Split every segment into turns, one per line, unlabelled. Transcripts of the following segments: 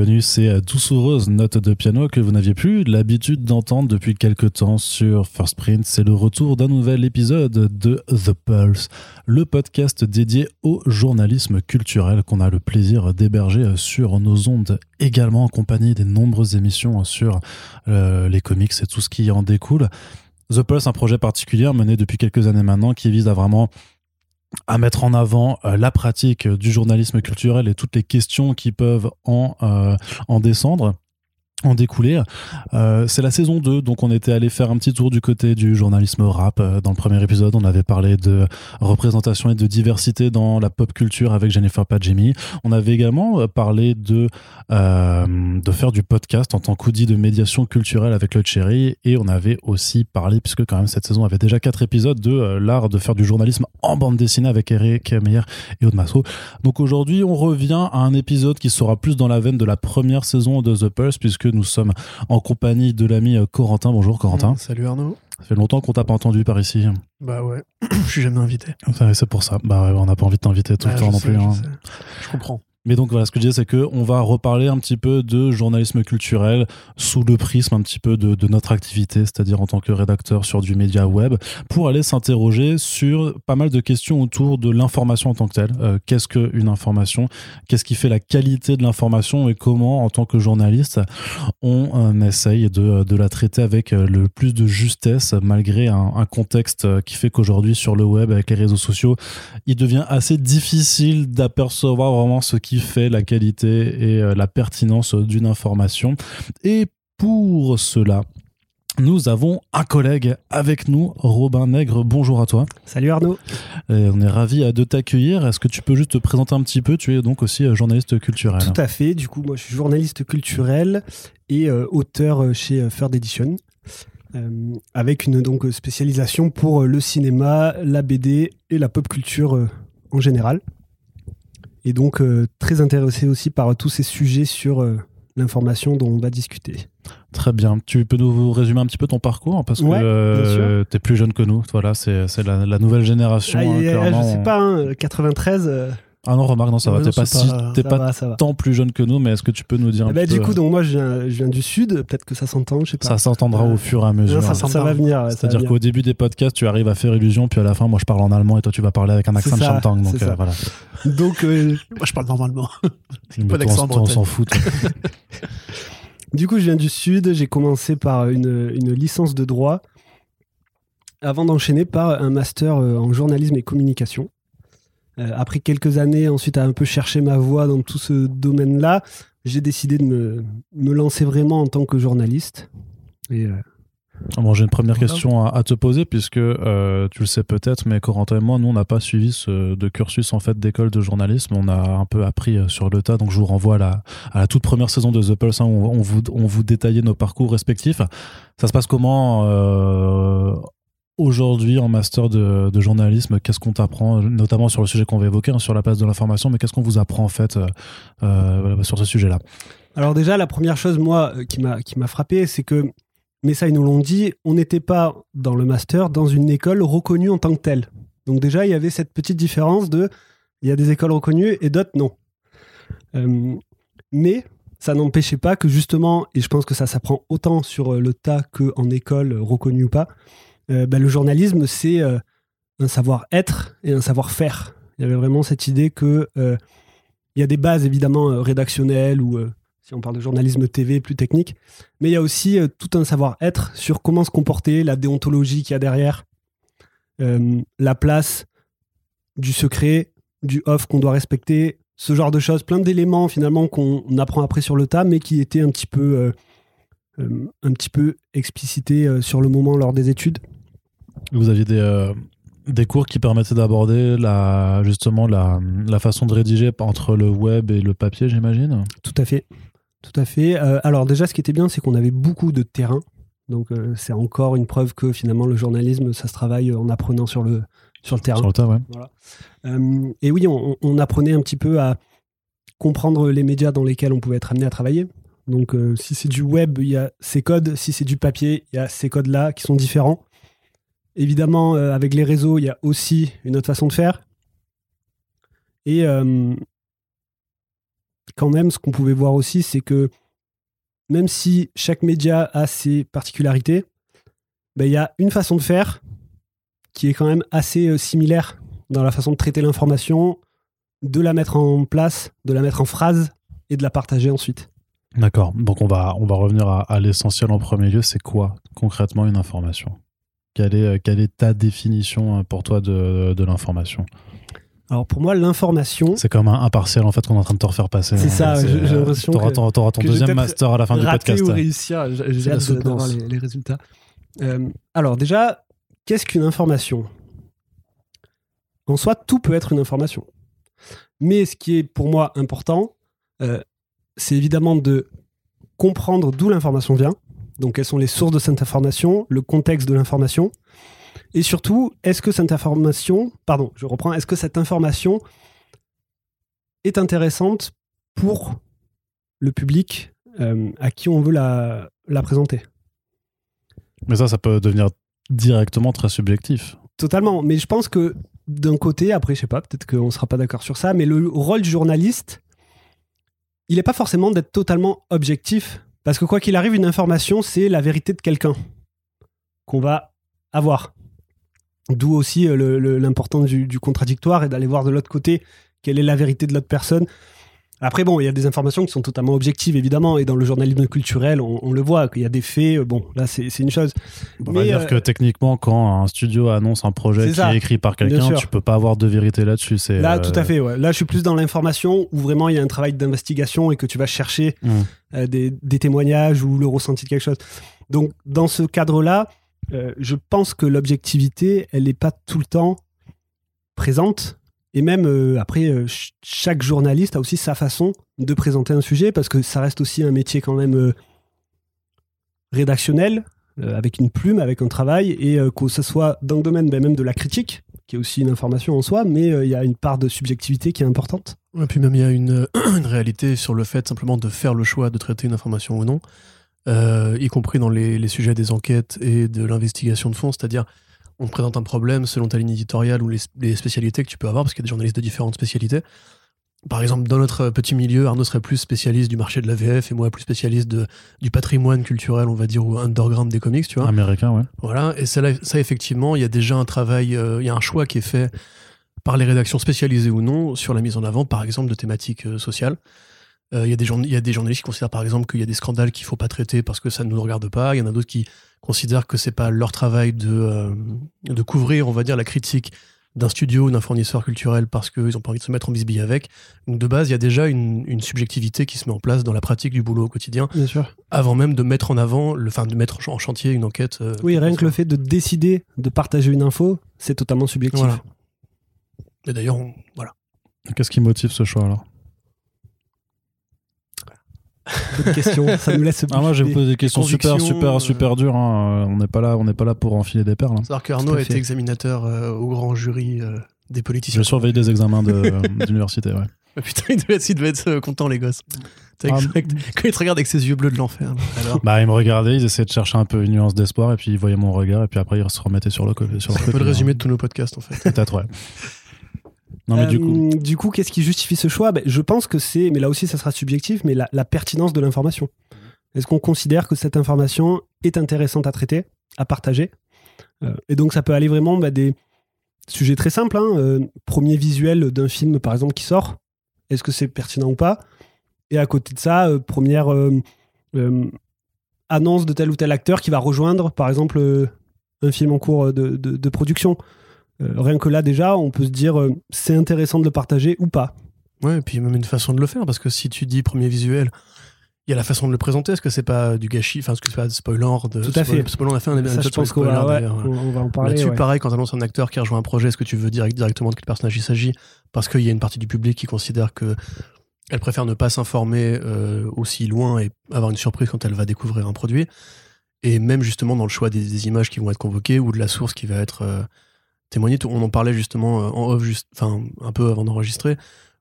Reconnu ces doucereuses notes de piano que vous n'aviez plus l'habitude d'entendre depuis quelque temps sur First Print. C'est le retour d'un nouvel épisode de The Pulse, le podcast dédié au journalisme culturel qu'on a le plaisir d'héberger sur nos ondes, également en compagnie des nombreuses émissions sur euh, les comics et tout ce qui en découle. The Pulse, un projet particulier mené depuis quelques années maintenant qui vise à vraiment à mettre en avant euh, la pratique du journalisme culturel et toutes les questions qui peuvent en, euh, en descendre en découler. Euh, c'est la saison 2, donc on était allé faire un petit tour du côté du journalisme rap. Euh, dans le premier épisode, on avait parlé de représentation et de diversité dans la pop culture avec Jennifer Padjemi. On avait également euh, parlé de, de faire du podcast en tant qu'outil de médiation culturelle avec le Cherry. Et on avait aussi parlé, puisque quand même cette saison avait déjà quatre épisodes, de l'art de faire du journalisme en bande dessinée avec Eric Meyer et Aude Masso. Donc aujourd'hui, on revient à un épisode qui sera plus dans la veine de la première saison de The Pulse, puisque nous sommes en compagnie de l'ami euh, Corentin. Bonjour Corentin.
salut Arnaud.
Ça fait longtemps qu'on t'a pas entendu par ici.
Bah ouais, je suis jamais invité.
C'est pour ça. Bah on n'a pas envie de t'inviter tout le temps non plus. Hein.
je comprends.
Mais donc voilà, ce que je disais, c'est qu'on va reparler un petit peu de journalisme culturel sous le prisme un petit peu de, notre activité, c'est-à-dire en tant que rédacteur sur du média web, pour aller s'interroger sur pas mal de questions autour de l'information en tant que telle. Euh, qu'est-ce qu'une information? Qu'est-ce qui fait la qualité de l'information et comment, en tant que journaliste, on euh, essaye de, la traiter avec euh, le plus de justesse, malgré un contexte qui fait qu'aujourd'hui, sur le web, avec les réseaux sociaux, il devient assez difficile d'apercevoir vraiment ce qui qui fait la qualité et euh, la pertinence d'une information. Et pour cela, nous avons un collègue avec nous, Robin Nègre. Bonjour à toi.
Salut Arnaud.
on est ravi de t'accueillir. Est-ce que tu peux juste te présenter un petit peu? Tu es donc aussi euh, journaliste culturel.
Tout à fait. Du coup, moi, je suis journaliste culturel et euh, auteur chez Third Edition. avec une donc spécialisation pour le cinéma, la BD et la pop culture en général et donc euh, très intéressé aussi par tous ces sujets sur euh, l'information dont on va discuter.
Très bien. Tu peux nous résumer un petit peu ton parcours parce que euh, tu es plus jeune que nous. Voilà, c'est la, nouvelle génération. Ah,
hein, je sais pas, 93.
Ah non, remarque, non, ça va. T'es pas, si, pas, tant plus jeune que nous, mais est-ce que tu peux nous dire un
ben,
peu
Du coup, donc moi, je viens, du sud. Peut-être que ça s'entend, je sais pas.
Ça s'entendra au fur et à mesure.
ça, ça, va venir.
C'est-à-dire qu'au début des podcasts, tu arrives à faire illusion, puis à la fin, moi, je parle en allemand et toi, tu vas parler avec un accent de chantant. Donc euh, voilà.
Donc, euh, moi, je parle normalement. pas d'accent
On s'en fout.
du coup, je viens du sud. J'ai commencé par une, une licence de droit avant d'enchaîner par un master euh, en journalisme et communication. Euh, après quelques années, ensuite à un peu chercher ma voie dans tout ce domaine-là, j'ai décidé de me, me, lancer vraiment en tant que journaliste. Et, euh,
Bon, j'ai une première question à, te poser puisque euh, tu le sais peut-être, mais Corentin et moi, nous, on n'a pas suivi ce de cursus en fait d'école de journalisme. On a un peu appris sur le tas, donc je vous renvoie à la, à la toute première saison de The Pulse hein, où on, vous, on vous détaillait nos parcours respectifs. Ça se passe comment aujourd'hui en master de, journalisme, qu'est-ce qu'on t'apprend, notamment sur le sujet qu'on va évoquer, hein, sur la place de l'information, mais qu'est-ce qu'on vous apprend en fait euh, euh, sur ce sujet-là?
Alors déjà, la première chose, moi, euh, qui m'a, qui m'a frappé, c'est que, mais ça, ils nous l'ont dit, on n'était pas dans le master dans une école reconnue en tant que telle. Donc déjà, il y avait cette petite différence de, il y a des écoles reconnues et d'autres non. mais ça n'empêchait pas que justement, et je pense que ça s'apprend autant sur le tas qu'en école reconnue ou pas, euh, bah, le journalisme, c'est euh, un savoir-être et un savoir-faire. Il y avait vraiment cette idée que euh, il y a des bases évidemment rédactionnelles ou si on parle de journalisme TV plus technique, mais il y a aussi tout un savoir-être sur comment se comporter, la déontologie qu'il y a derrière, la place du secret, du off qu'on doit respecter, ce genre de choses, plein d'éléments finalement qu'on apprend après sur le tas, mais qui étaient un petit peu, un petit peu explicités sur le moment lors des études.
Vous aviez des, euh, des cours qui permettaient d'aborder la, justement la, la, façon de rédiger entre le web et le papier, j'imagine?
Tout à fait. Tout à fait. Euh, alors déjà, ce qui était bien, c'est qu'on avait beaucoup de terrain. Donc euh, c'est encore une preuve que finalement le journalisme, ça se travaille en apprenant sur le, sur le terrain.
Sur le terrain, ouais.
Voilà. et oui, on, on, apprenait un petit peu à comprendre les médias dans lesquels on pouvait être amené à travailler. Donc si c'est du web, il y a ces codes. Si c'est du papier, il y a ces codes-là qui sont différents. Évidemment, euh, avec les réseaux, il y a aussi une autre façon de faire. Et, euh, quand même, ce qu'on pouvait voir aussi, c'est que même si chaque média a ses particularités, ben, il y a une façon de faire qui est quand même assez euh, similaire dans la façon de traiter l'information, de la mettre en place, de la mettre en phrase et de la partager ensuite.
D'accord. Donc on va, on va revenir à, l'essentiel en premier lieu. C'est quoi concrètement une information? Quelle est, euh, quelle est ta définition euh, pour toi de, de l'information?
Alors pour moi, l'information.
C'est comme un impartial en fait qu'on est en train de te refaire passer.
C'est ça, j'ai l'impression.
T'auras ton, ton deuxième master à la fin du podcast.
ou réussir, j'ai hâte d'avoir les, les, résultats. alors déjà, qu'est-ce qu'une information? En soi, tout peut être une information. Mais ce qui est pour moi important, euh, c'est évidemment de comprendre d'où l'information vient. Donc, quelles sont les sources de cette information, le contexte de l'information? Et surtout, est-ce que cette information, pardon, je reprends, est-ce que cette information est intéressante pour le public euh, à qui on veut la, la présenter?
Mais ça, ça peut devenir directement très subjectif.
Totalement. Mais je pense que d'un côté, après, je sais pas, peut-être qu'on ne sera pas d'accord sur ça, mais le rôle du journaliste, il n'est pas forcément d'être totalement objectif. Parce que quoi qu'il arrive, une information, c'est la vérité de quelqu'un qu'on va avoir. D'où aussi euh, l'importance du, du, contradictoire et d'aller voir de l'autre côté quelle est la vérité de l'autre personne. Après, bon, il y a des informations qui sont totalement objectives, évidemment, et dans le journalisme culturel, on, le voit, qu'il y a des faits, euh, bon, là, c'est une chose.
On va dire euh, que techniquement, quand un studio annonce un projet qui est écrit par quelqu'un, tu peux pas avoir de vérité là-dessus.
Là, tout à fait, ouais. Là, je suis plus dans l'information où vraiment il y a un travail d'investigation et que tu vas chercher mmh. des, des, témoignages ou le ressenti de quelque chose. Donc, dans ce cadre-là, je pense que l'objectivité, elle n'est pas tout le temps présente et même euh, après, euh, chaque journaliste a aussi sa façon de présenter un sujet parce que ça reste aussi un métier quand même euh, rédactionnel, avec une plume, avec un travail, et que ce soit dans le domaine ben, même de la critique, qui est aussi une information en soi, mais il y a une part de subjectivité qui est importante.
Et puis même il y a une, réalité sur le fait simplement de faire le choix de traiter une information ou non, y compris dans les, sujets des enquêtes et de l'investigation de fond, c'est-à-dire on te présente un problème selon ta ligne éditoriale ou les, spécialités que tu peux avoir, parce qu'il y a des journalistes de différentes spécialités. Par exemple, dans notre petit milieu, Arnaud serait plus spécialiste du marché de la VF et moi plus spécialiste de, du patrimoine culturel, on va dire, ou underground des comics, tu vois.
Américain, ouais.
Voilà, et ça, ça effectivement, il y a déjà un travail, euh, il y a un choix qui est fait par les rédactions spécialisées ou non sur la mise en avant, par exemple, de thématiques euh, sociales. Euh, il y, y, a des journalistes qui considèrent par exemple qu'il y a des scandales qu'il ne faut pas traiter parce que ça ne nous regarde pas. Il y en a d'autres qui considèrent que c'est pas leur travail de, euh, de couvrir, on va dire, la critique d'un studio ou d'un fournisseur culturel parce qu'ils n'ont pas envie de se mettre en bisbille avec. Donc de base, il y a déjà une, une, subjectivité qui se met en place dans la pratique du boulot au quotidien.
Bien sûr.
Avant même de mettre en avant, le, enfin de mettre en chantier une enquête. Euh,
oui, rien que le fait de décider de partager une info, c'est totalement subjectif.
Voilà. Et d'ailleurs, voilà.
Qu'est-ce qui motive ce choix alors?
D'autres questions, ça nous laisse.
Ah, moi, je vais vous poser des questions super, super, euh, super dures. Hein. On n'est pas là, on n'est pas là pour enfiler des perles. Hein.
C'est-à-dire qu'Arnaud a été examinateur euh, au grand jury euh, des politiciens.
Je surveille des examens d'université, ouais.
Ah, putain, il devait, être content, les gosses. Ah, quand il te regarde avec ses yeux bleus de l'enfer.
Bah, il me regardait, ils essayaient de chercher un peu une nuance d'espoir, et puis ils voyaient mon regard, et puis après ils se remettaient sur le côté. C'est
un peu le résumé de tous nos podcasts, en fait.
Peut-être, ouais.
Euh, du coup, qu'est-ce qui justifie ce choix? Ben, Je pense que c'est, mais là aussi ça sera subjectif, mais la, pertinence de l'information. Est-ce qu'on considère que cette information est intéressante à traiter, à partager? Euh, Et donc ça peut aller vraiment ben, des sujets très simples. Hein, euh, premier visuel d'un film par exemple qui sort, est-ce que c'est pertinent ou pas? Et à côté de ça, première annonce de tel ou tel acteur qui va rejoindre par exemple un film en cours de production. Euh, rien que là, déjà, on peut se dire euh, c'est intéressant de le partager ou pas.
Ouais, et puis même une façon de le faire, parce que si tu dis premier visuel, il y a la façon de le présenter. Est-ce que c'est pas du gâchis Enfin, est-ce que c'est pas spoilant de
Tout à fait.
Spoilant, on a fait un épisode
je pense qu'on va, on va en parler.
Là-dessus, pareil, quand tu annonces un acteur qui a rejoint un projet, est-ce que tu veux dire directement de quel personnage il s'agit? Parce qu'il y a une partie du public qui considère que elle préfère ne pas s'informer euh, aussi loin et avoir une surprise quand elle va découvrir un produit. Et même justement dans le choix des, images qui vont être convoquées ou de la source qui va être témoigner. On en parlait justement euh, en off, juste, enfin un peu avant d'enregistrer,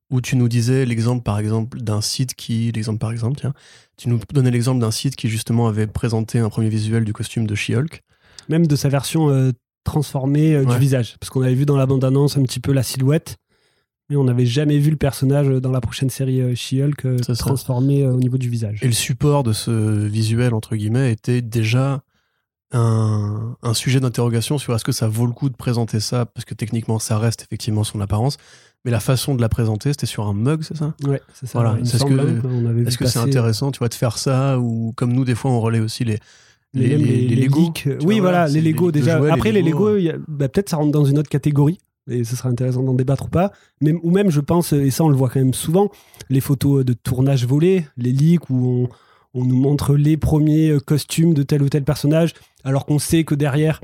où tu nous disais l'exemple par exemple d'un site qui, l'exemple par exemple, tiens, tu nous donnais l'exemple d'un site qui justement avait présenté un premier visuel du costume de She-Hulk.
Même de sa version euh, transformée euh, du visage, parce qu'on avait vu dans la bande-annonce un petit peu la silhouette. Mais on n'avait jamais vu le personnage dans la prochaine série She-Hulk
ça.
transformé au niveau du visage.
Et le support de ce visuel, entre guillemets, était déjà un, un sujet d'interrogation sur est-ce que ça vaut le coup de présenter ça, parce que techniquement, ça reste effectivement son apparence. Mais la façon de la présenter, c'était sur un mug, c'est ça?
Ouais, c'est ça.
Voilà. Est-ce que-
hein,
Est-ce que c'est intéressant, tu vois, de faire ça ou comme nous, des fois, on relaie aussi les
les, les, les
Lego
Oui,
vois,
voilà, les Lego déjà.
jouets,
Après, les
Lego,
a- bah, peut-être ça rentre dans une autre catégorie. Et ce sera intéressant d'en débattre ou pas. Mais, ou même, je pense, et ça on le voit quand même souvent, les photos de tournage volés, les leaks où on, on nous montre les premiers euh, costumes de tel ou tel personnage, alors qu'on sait que derrière,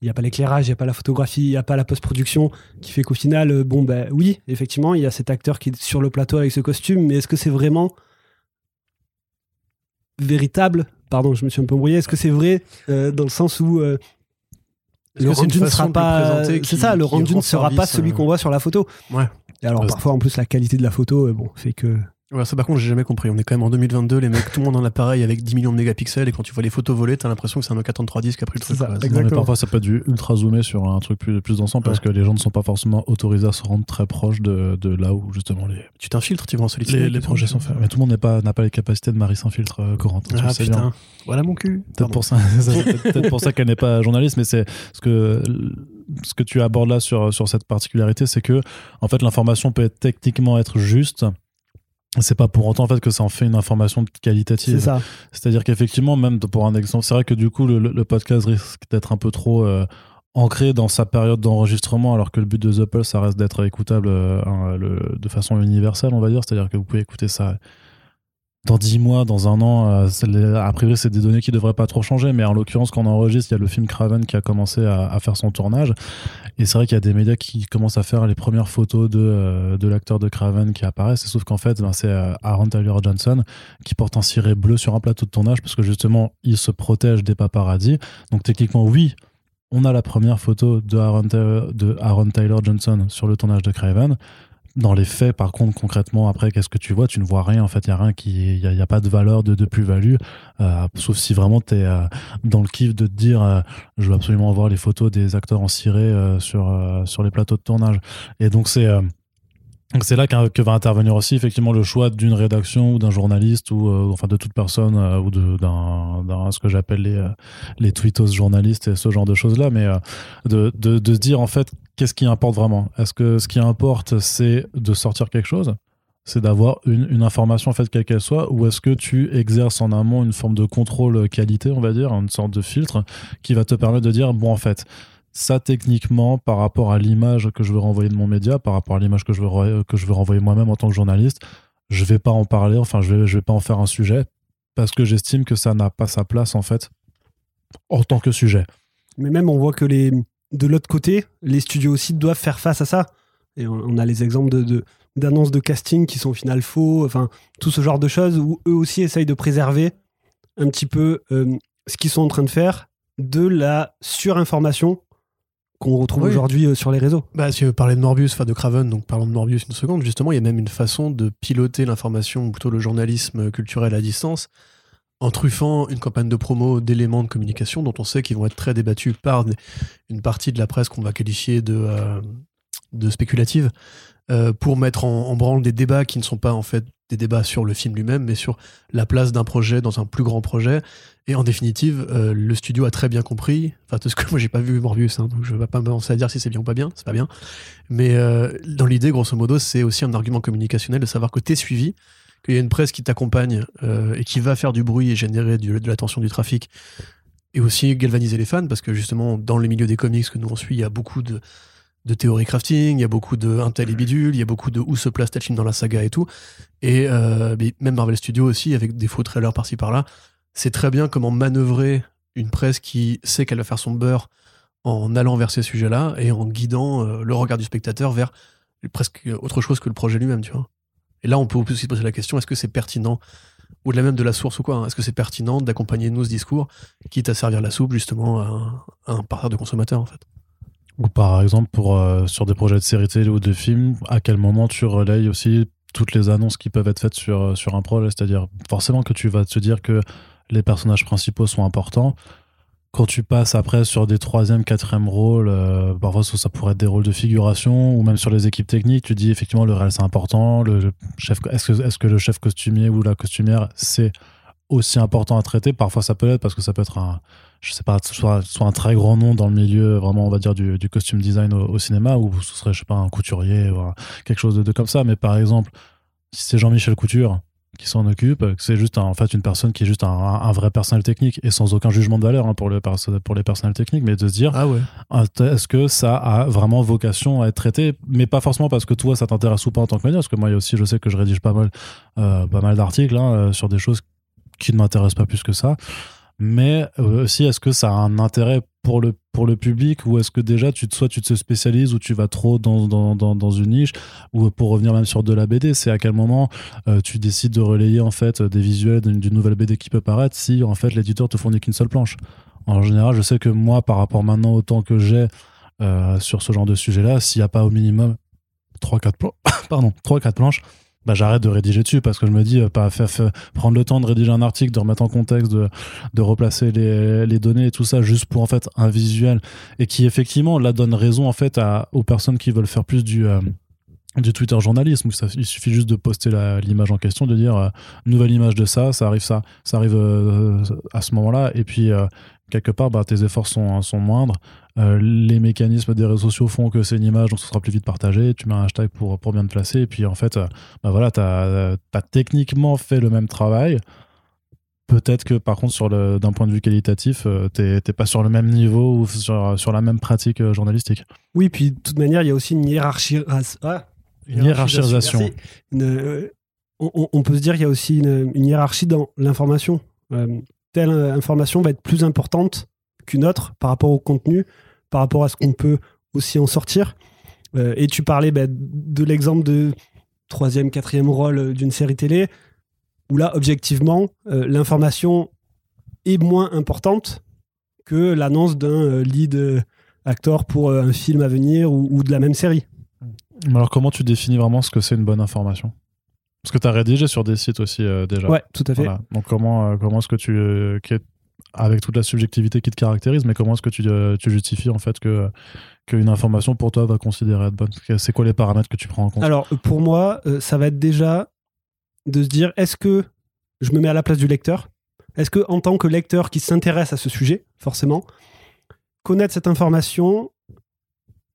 il n'y a pas l'éclairage, il n'y a pas la photographie, il n'y a pas la post-production, qui fait qu'au final, euh, bon, ben oui, effectivement, il y a cet acteur qui est sur le plateau avec ce costume, mais est-ce que c'est vraiment véritable? Pardon, je me suis un peu embrouillé. Est-ce que c'est vrai euh, dans le sens où euh, le rendu ne sera pas. C'est ça, le rendu
rend
ne sera pas celui
euh,
qu'on voit sur la photo.
Ouais.
Et alors parfois, en plus, la qualité de la photo, bon, fait que.
Ouais, ça par contre j'ai jamais compris. On est quand même en 2022, les mecs, tout le monde a un appareil avec 10 millions de mégapixels et quand tu vois les photos volées, t'as l'impression que c'est un Nokia 3310 qui a pris le truc.
ça.
Non, mais parfois, ça peut être du ultra zoomé sur un truc plus, plus d'ensemble parce que les gens ne sont pas forcément autorisés à se rendre très proche de, de là où justement les,
Tu t'infiltres, tu vas en solide
les, projets sont faits. Mais tout le monde n'est pas- n'a pas les capacités de Marie Saint-Filtre euh, Corentin. le
Ah
bien.
putain, voilà mon cul.
Peut-être pour ça, c'est peut-être- peut-être pour ça qu'elle n'est pas journaliste, mais c'est ce que ce que tu abordes là sur sur cette particularité, c'est que en fait l'information peut être techniquement être juste. C'est pas pour autant en fait que ça en fait une information qualitative.
C'est ça.
C'est-à-dire qu'effectivement, même pour un exemple, c'est vrai que du coup, le, le podcast risque d'être un peu trop euh, ancré dans sa période d'enregistrement, alors que le but de The Pulse, ça reste d'être écoutable euh, hein, le- de façon universelle, on va dire. C'est-à-dire que vous pouvez écouter ça dans 10 mois, dans un an. euh, a priori, c'est des données qui devraient pas trop changer, mais en l'occurrence, quand on enregistre, il y a le film Craven qui a commencé à, faire son tournage. Et c'est vrai qu'il y a des médias qui commencent à faire les premières photos de, euh, de l'acteur de Craven qui apparaissent. Sauf qu'en fait, ben, c'est euh, Aaron Tyler Johnson qui porte un ciré bleu sur un plateau de tournage parce que justement, il se protège des paparazzis. Donc techniquement, oui, on a la première photo de Aaron, de Aaron Tyler Johnson sur le tournage de Craven. Dans les faits, par contre, concrètement, après, qu'est-ce que tu vois? Tu ne vois rien. En fait, il n'y a rien qui, il y a, pas de valeur de, plus-value, euh, sauf si vraiment tu es dans le kiff de te dire, euh, je veux absolument voir les photos des acteurs en ciré euh, sur euh, sur les plateaux de tournage. Et donc c'est euh, c'est là que va intervenir aussi effectivement le choix d'une rédaction ou d'un journaliste ou euh, enfin de toute personne euh, ou de- d'un ce que j'appelle les euh, les tweetos journalistes et ce genre de choses là mais euh, de, de, de se dire en fait qu'est-ce qui importe vraiment? Est-ce que ce qui importe c'est de sortir quelque chose? C'est d'avoir une, information en fait quelle qu'elle soit ou est-ce que tu exerces en amont une forme de contrôle qualité on va dire une sorte de filtre qui va te permettre de dire bon en fait ça techniquement par rapport à l'image que je veux renvoyer de mon média, par rapport à l'image que je veux que je veux renvoyer moi-même en tant que journaliste, je vais pas en parler, enfin je vais je vais pas en faire un sujet parce que j'estime que ça n'a pas sa place en fait en tant que sujet.
Mais même, on voit que les, de l'autre côté, les studios aussi doivent faire face à ça. Et on, on a les exemples de, d'annonces de casting qui sont au final faux, enfin, tout ce genre de choses où eux aussi essayent de préserver un petit peu euh, ce qu'ils sont en train de faire de la surinformation qu'on retrouve
Oui.
aujourd'hui euh, sur les réseaux.
Bah, si tu veux parler de Morbius, enfin de Craven, donc parlons de Morbius une seconde, justement, il y a même une façon de piloter l'information, ou plutôt le journalisme culturel à distance, en truffant une campagne de promo d'éléments de communication dont on sait qu'ils vont être très débattus par une partie de la presse qu'on va qualifier de, euh, de spéculative, euh, pour mettre en, branle des débats qui ne sont pas en fait des débats sur le film lui-même, mais sur la place d'un projet dans un plus grand projet. Et en définitive, euh, le studio a très bien compris, enfin, tout ce que moi j'ai pas vu Morbius, hein, donc je vais pas commencer à dire si c'est bien ou pas bien, c'est pas bien. Mais dans l'idée, grosso modo, c'est aussi un argument communicationnel de savoir que tu es suivi, qu'il y a une presse qui t'accompagne euh, et qui va faire du bruit et générer de l'attention du trafic. Et aussi galvaniser les fans, parce que justement, dans le milieu des comics que nous on suit, il y a beaucoup de, de théorie crafting, il y a beaucoup de Intel et bidule, il y a beaucoup de où se place tel dans la saga et tout. Et euh, même Marvel Studios aussi, avec des faux trailers par-ci par-là, c'est très bien comment manœuvrer une presse qui sait qu'elle va faire son beurre en allant vers ces sujets-là et en guidant euh, le regard du spectateur vers presque autre chose que le projet lui-même, tu vois. Et là, on peut aussi se poser la question est-ce que c'est pertinent, au-delà même de la source ou quoi, hein, est-ce que c'est pertinent d'accompagner nous ce discours, quitte à servir la soupe justement à un, à un parterre de consommateurs en fait?
Ou par exemple euh, sur des projets de séries télé ou de films, à quel moment tu relayes aussi toutes les annonces qui peuvent être faites sur, euh, sur un projet, c'est-à-dire forcément que tu vas te dire que les personnages principaux sont importants. Quand tu passes après sur des troisième, quatrième rôles, euh, parfois ça pourrait être des rôles de figuration, ou même sur les équipes techniques, tu dis effectivement le réel c'est important, le chef, est-ce que, est que le chef costumier ou la costumière c'est aussi important à traiter? Parfois ça peut l'être parce que ça peut être un, je sais pas, soit, soit un très grand nom dans le milieu, vraiment on va dire du, costume design au, cinéma, ou ce serait, je sais pas, un couturier, ou quelque chose de, de comme ça, mais par exemple, si c'est Jean-Michel Couture, qui s'en occupe, c'est juste en fait une personne qui est juste un, vrai personnel technique et sans aucun jugement de valeur hein, pour, le, pour les personnels techniques, mais de se dire
ah ouais.
Ah, est-ce que ça a vraiment vocation à être traité, mais pas forcément parce que toi ça t'intéresse ou pas en tant que média, parce que moi aussi je sais que je rédige pas mal, euh, pas mal d'articles hein, euh, sur des choses qui ne m'intéressent pas plus que ça mais euh, aussi est-ce que ça a un intérêt pour le, pour le public ou est-ce que déjà tu, soit tu te spécialises ou tu vas trop dans, dans, dans, une niche ou pour revenir même sur de la BD c'est à quel moment euh, tu décides de relayer en fait des visuels d'une nouvelle BD qui peut paraître si en fait l'éditeur te fournit qu'une seule planche? En général je sais que moi par rapport maintenant au temps que j'ai euh, sur ce genre de sujet là s'il n'y a pas au minimum 3-4 pardon 3-4 planches bah, j'arrête de rédiger dessus parce que je me dis, euh, pas prendre le temps de rédiger un article, de remettre en contexte, de, de replacer les, les, données et tout ça juste pour en fait un visuel. Et qui effectivement là donne raison en fait à, aux personnes qui veulent faire plus du, euh, du Twitter journalisme. Où ça, il suffit juste de poster l'image en question, de dire euh, nouvelle image de ça, ça arrive ça, ça arrive à ce moment-là. Et puis quelque part bah, tes efforts sont, sont moindres euh, les mécanismes des réseaux sociaux font que c'est une image, donc ce sera plus vite partagé. Tu mets un hashtag pour, pour bien te placer. Et puis en fait, euh, bah voilà, tu as, techniquement fait le même travail. Peut-être que par contre, d'un point de vue qualitatif, euh, tu t'es pas sur le même niveau ou sur, sur la même pratique journalistique.
Oui, puis de toute manière, il y a aussi une hiérarchie. Ah,
hiérarchisation.
on, peut se dire qu'il y a aussi une, une hiérarchie dans l'information. Telle information va être plus importante qu'une autre par rapport au contenu, par rapport à ce qu'on peut aussi en sortir. Euh, et tu parlais bah, de l'exemple de troisième, quatrième rôle euh, d'une série télé, où là, objectivement, euh, l'information est moins importante que l'annonce d'un lead acteur pour un film à venir ou, de la même série.
Alors comment tu définis vraiment ce que c'est une bonne information? Parce que tu as rédigé sur des sites aussi déjà.
Ouais, tout à fait.
Donc comment, comment est-ce que tu avec toute la subjectivité qui te caractérise, mais comment est-ce que tu, euh, tu, justifies en fait que qu'une information pour toi va considérer être bonne? C'est quoi les paramètres que tu prends en compte?
Alors pour moi, euh, ça va être déjà de se dire est-ce que je me mets à la place du lecteur? Est-ce que en tant que lecteur qui s'intéresse à ce sujet, forcément, connaître cette information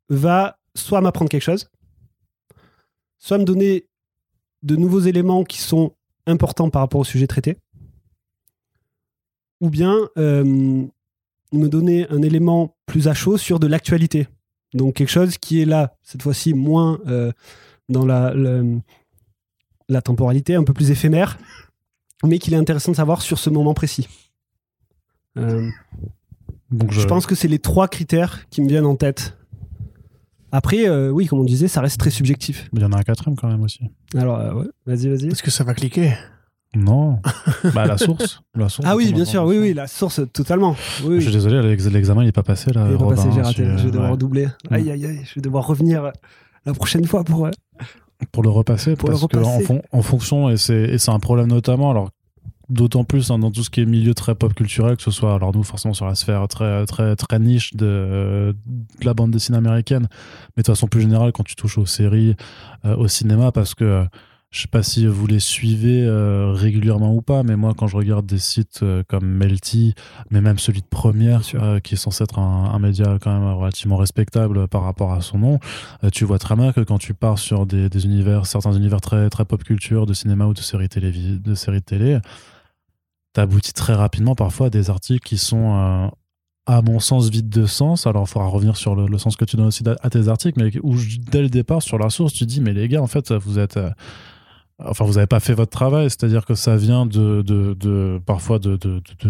va soit m'apprendre quelque chose, soit me donner de nouveaux éléments qui sont importants par rapport au sujet traité ou bien euh, me donner un élément plus à chaud sur de l'actualité. Donc quelque chose qui est là, cette fois-ci, moins euh, dans la, la, temporalité, un peu plus éphémère, mais qu'il est intéressant de savoir sur ce moment précis. Euh, Donc je... pense que c'est les trois critères qui me viennent en tête. Après, oui, comme on disait, ça reste très subjectif.
Il y en a un quatrième quand même aussi.
Alors, vas-y, vas-y.
Est-ce que ça va cliquer?
Non. bah, la source. La source
ah oui, bien sûr, oui, oui, la source, totalement.
Je suis désolé, l'examen, il n'est pas passé là.
Il n'est pas passé, j'ai raté. je vais devoir redoubler. Mm. Aïe, aïe, aïe, je vais devoir revenir la prochaine fois pour. Euh,
pour le repasser, pour parce qu'en en fonction, et c'est un problème notamment, alors d'autant plus hein, dans tout ce qui est milieu très pop culturel, que ce soit, alors nous, forcément, sur la sphère très, très, très niche de, la bande dessinée américaine, mais de façon plus générale, quand tu touches aux séries, euh, au cinéma, parce que je sais pas si vous les suivez euh, régulièrement ou pas, mais moi, quand je regarde des sites euh, comme Melty, mais même celui de Première, euh, qui est censé être un, média quand même relativement respectable par rapport à son nom, tu vois très bien que quand tu pars sur des, univers, certains univers très, très pop culture, de cinéma ou de séries télé, de séries de télé, t'aboutis très rapidement parfois à des articles qui sont à mon sens, vides de sens. Alors, il faudra revenir sur le, sens que tu donnes aussi à tes articles, mais où dès le départ, sur la source, tu dis, mais les gars, en fait, vous êtes enfin vous n'avez pas fait votre travail, c'est-à-dire que ça vient de, de, parfois de,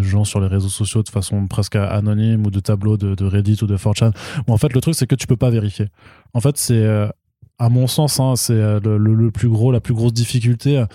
gens sur les réseaux sociaux de façon presque anonyme ou de tableaux de, Reddit ou de 4chan, où en fait le truc c'est que tu peux pas vérifier. En fait c'est euh, à mon sens, hein, c'est euh, le, plus gros, la plus grosse difficulté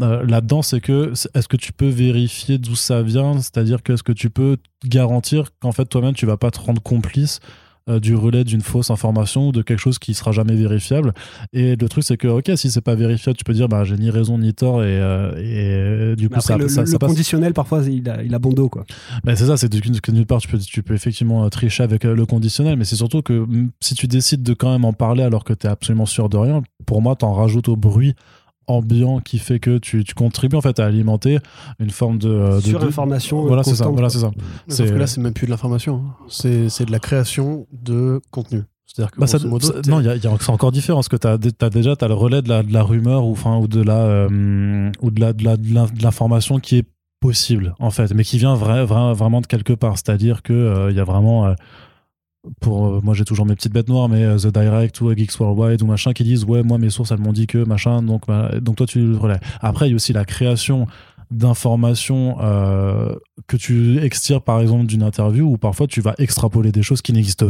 euh, là-dedans, c'est que est-ce que tu peux vérifier d'où ça vient? C'est-à-dire que est-ce que tu peux garantir qu'en fait toi-même tu vas pas te rendre complice euh, du relais d'une fausse information ou de quelque chose qui sera jamais vérifiable. Et le truc, c'est que, ok, si c'est pas vérifiable, tu peux dire, bah, j'ai ni raison ni tort, et, euh, et euh, du coup,
après,
ça,
le,
ça,
le
ça passe.
conditionnel, parfois, il a, il a bon dos, quoi.
Ben, c'est ça, c'est que d'une part, tu peux, tu peux effectivement tricher avec le conditionnel, mais c'est surtout que mm, si tu décides de quand même en parler alors que tu es absolument sûr de rien, pour moi, t'en rajoutes au bruit ambiant qui fait que tu, tu contribues en fait à alimenter une forme de, euh, de-
Sur
de-
information.
voilà c'est ça voilà c'est ça
Sauf que là, c'est même plus de l'information. hein. C'est de la création de contenu. C'est-à-dire que
Bah, ça-
grosso modo,
ça-
t'es-
non, il y a, il y a- c'est encore différent parce que tu as, déjà t'as le relais de la, de la rumeur ou, enfin, ou de la euh, ou de la, de de de l'information qui est possible en fait, mais qui vient vrai, vrai- vraiment de quelque part. C'est-à-dire que euh, il y a vraiment euh, pour euh, moi j'ai toujours mes petites bêtes noires, mais euh, The Direct ou euh, Geeks Worldwide ou machin qui disent ouais moi mes sources elles m'ont dit que machin donc donc toi tu le relais. Après il y a aussi la création d'informations euh, que tu extires par exemple d'une interview ou parfois tu vas extrapoler des choses qui n'existent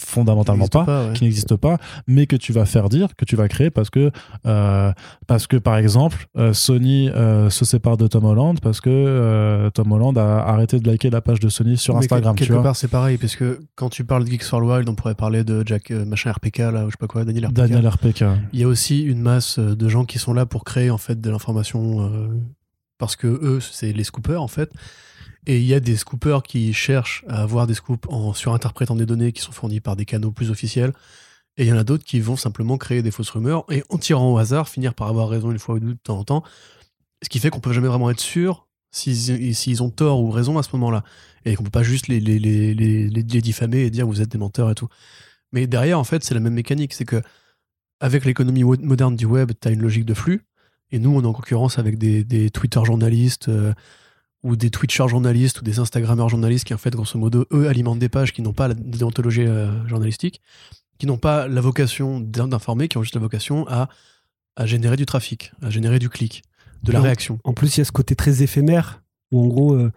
fondamentalement pas
ouais.
qui n'existe pas, mais que tu vas faire dire, que tu vas créer parce que, euh, parce que par exemple, euh, Sony euh, se sépare de Tom Holland parce que Tom Holland a arrêté de liker la page de Sony sur
Mais
Instagram. tu
quelque
vois.
part, c'est pareil, parce que quand tu parles de Geeks for Wild, on pourrait parler de Jack machin RPK, là, ou je sais pas quoi, Daniel RPK.
Daniel RPK.
Il y a aussi une masse de gens qui sont là pour créer en fait de l'information parce que eux, c'est les scoopers en fait. Et il y a des scoopers qui cherchent à avoir des scoops en surinterprétant des données qui sont fournies par des canaux plus officiels. Et il y en a d'autres qui vont simplement créer des fausses rumeurs et en tirant au hasard finir par avoir raison une fois ou deux de temps en temps. Ce qui fait qu'on peut jamais vraiment être sûr s'ils s'ils ont tort ou raison à ce moment-là. Et qu'on peut pas juste les, les, les, les, diffamer et dire vous êtes des menteurs et tout. Mais derrière, en fait, c'est la même mécanique. C'est que avec l'économie moderne du web, tu as une logique de flux. Et nous, on est en concurrence avec des, des Twitter journalistes euh, ou des Twitchers journalistes ou des Instagrammeurs journalistes qui, en fait, grosso modo, eux, alimentent des pages qui n'ont pas la déontologie euh, journalistique, qui n'ont pas la vocation d'in- d'informer, qui ont juste la vocation à, à générer du trafic, à générer du clic, de la réaction.
En plus, il y a ce côté très éphémère où, en gros, euh,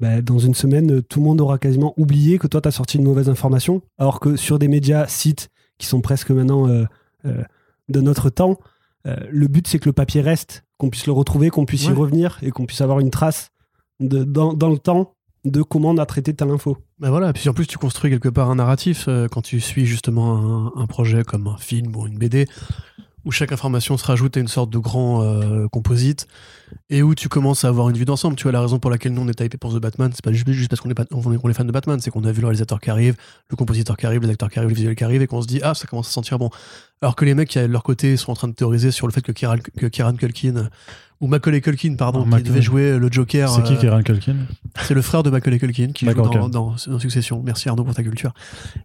bah, dans une semaine, euh, tout le monde aura quasiment oublié que toi, tu as sorti une mauvaise information. Alors que sur des médias, sites qui sont presque maintenant euh, de notre temps, le but, c'est que le papier reste, qu'on puisse le retrouver, qu'on puisse y revenir et qu'on puisse avoir une trace dans, le temps de comment on a traité telle info.
Ben voilà, et puis en plus tu construis quelque part un narratif euh, quand tu suis justement un projet comme un film ou une BD où chaque information se rajoute à une sorte de grand euh, composite et où tu commences à avoir une vue d'ensemble. Tu vois la raison pour laquelle nous on est hypé pour The Batman, c'est pas juste, juste parce qu'on est, pas- on est, fan de Batman, c'est qu'on a vu le réalisateur qui arrive, le compositeur qui arrive, les acteurs qui arrivent, le visuel qui arrive et qu'on se dit ah ça commence à sentir bon. Alors que les mecs qui de leur côté sont en train de théoriser sur le fait que Kieran, que Kieran Culkin ou Macaulay Culkin pardon,
Ah,
qui devait jouer le Joker.
C'est qui
euh,
Kieran Culkin?
c'est le frère de Macaulay Culkin qui joue dans, dans, dans Succession. Merci Arnaud pour ta culture.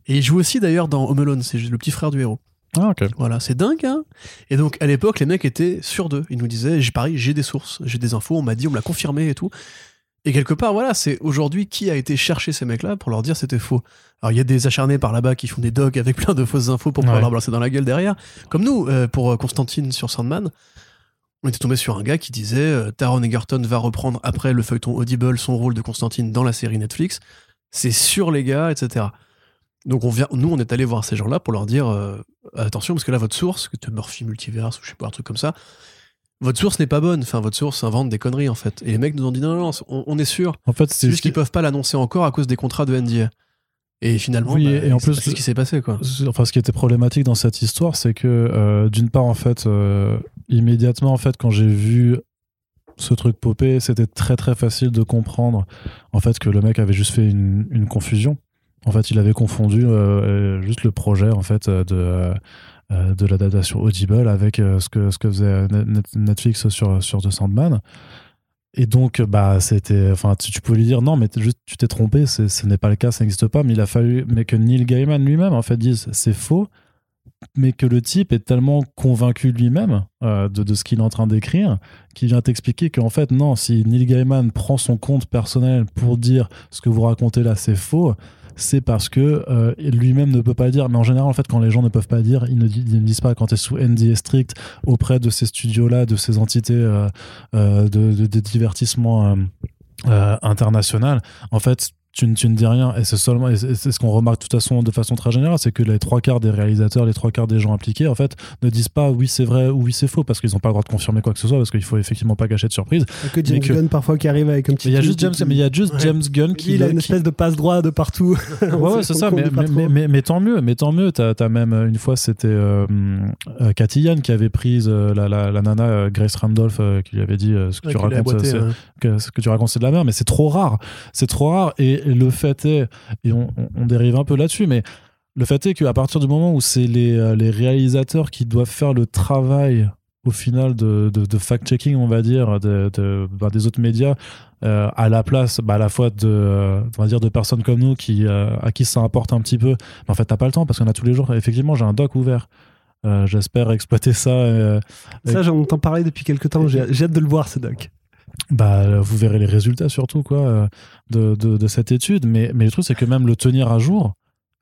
Et il joue aussi d'ailleurs dans Home Alone, c'est le petit frère du héros.
Ah, ok.
Voilà, c'est dingue, hein Et donc à l'époque, les mecs étaient sûrs d'eux. Ils nous disaient, j'ai pareil, j'ai des sources, j'ai des infos, on m'a dit, on me l'a confirmé et tout. Et quelque part, voilà, c'est aujourd'hui qui a été chercher ces mecs-là pour leur dire c'était faux. Alors il y a des acharnés par là-bas qui font des docs avec plein de fausses infos pour pouvoir
Ouais.
leur balancer dans la gueule derrière. Comme nous, euh, pour euh, Constantine sur Sandman, on était tombé sur un gars qui disait euh, Taron Egerton va reprendre après le feuilleton Audible son rôle de Constantine dans la série Netflix. C'est sûr les gars, etc. Donc on vient, nous on est allé voir ces gens-là pour leur dire euh, attention parce que là votre source, que tu Murphy Multiverse ou je sais pas un truc comme ça, votre source n'est pas bonne. Enfin votre source invente des conneries en fait. Et les mecs nous ont dit non non, non on, on est sûr.
En fait,
C'est juste qu'ils peuvent pas l'annoncer encore à cause des contrats de NDA. Et finalement,
Oui,
bah,
et en
c'est-
plus-
ce qui s'est passé quoi.
Enfin, ce qui était problématique dans cette histoire, c'est que euh, d'une part, en fait, euh, immédiatement, en fait, quand j'ai vu ce truc popper, c'était très très facile de comprendre, en fait, que le mec avait juste fait une, une confusion. En fait, il avait confondu euh, euh, juste le projet, en fait, euh, de de l'adaptation Audible avec ce que ce que faisait Net- Netflix sur sur The Sandman. Et donc, bah, c'était, enfin, tu, pouvais lui dire non, mais juste, tu t'es trompé, ce n'est pas le cas, ça n'existe pas. Mais il a fallu, mais que Neil Gaiman lui-même, en fait, dise c'est faux, mais que le type est tellement convaincu lui-même de, de ce qu'il est en train d'écrire qu'il vient t'expliquer qu'en fait, non, si Neil Gaiman prend son compte personnel pour dire ce que vous racontez là, c'est faux, c'est parce que euh, lui-même ne peut pas dire. Mais en général, en fait, quand les gens ne peuvent pas dire, ils ne, disent pas quand tu es sous NDA strict auprès de ces studios-là, de ces entités euh, euh, de, divertissement international. En fait, tu, ne- tu ne dis rien. Et c'est seulement, et c'est ce qu'on remarque de toute façon, de façon très générale, c'est que les trois quarts des réalisateurs, les trois quarts des gens impliqués, en fait, ne disent pas oui c'est vrai ou oui c'est faux parce qu'ils n'ont pas le droit de confirmer quoi que ce soit parce qu'il faut effectivement pas gâcher de surprise.
A que James
que-
Gunn parfois qui arrive avec un petit.
Il y a juste James, mais il y a juste
Ouais.
James Gunn qui,
il a une
qui-
espèce de passe droit de partout.
Ouais, ouais, c'est ça, mais, mais, mais, tant mieux, mais tant mieux. T'as, t'as même euh, une fois, c'était euh, euh, Cathy Yan qui avait prise euh, la, la, la nana Grace Randolph qui lui avait dit ce que tu racontes, que ce que tu racontes c'est de la merde, mais c'est trop rare, c'est trop rare. Et le fait est, et on, on- on dérive un peu là-dessus, mais le fait est qu'à partir du moment où c'est les, euh, les réalisateurs qui doivent faire le travail au final de, de, de fact-checking, on va dire, de, bah, des autres médias, euh, à la place bah, à la fois de, euh, on va dire, de personnes comme nous qui, euh, à qui ça importe un petit peu. Mais en fait, t'as pas le temps parce qu'on a tous les jours. Effectivement, j'ai un doc ouvert. Euh, J'espère exploiter ça. euh,
Ça, j'en entends parler depuis quelques temps. J'ai hâte de le voir, ce doc.
Bah, vous verrez les résultats surtout quoi, euh, de, de, cette étude. Mais, mais le truc, c'est que même le tenir à jour,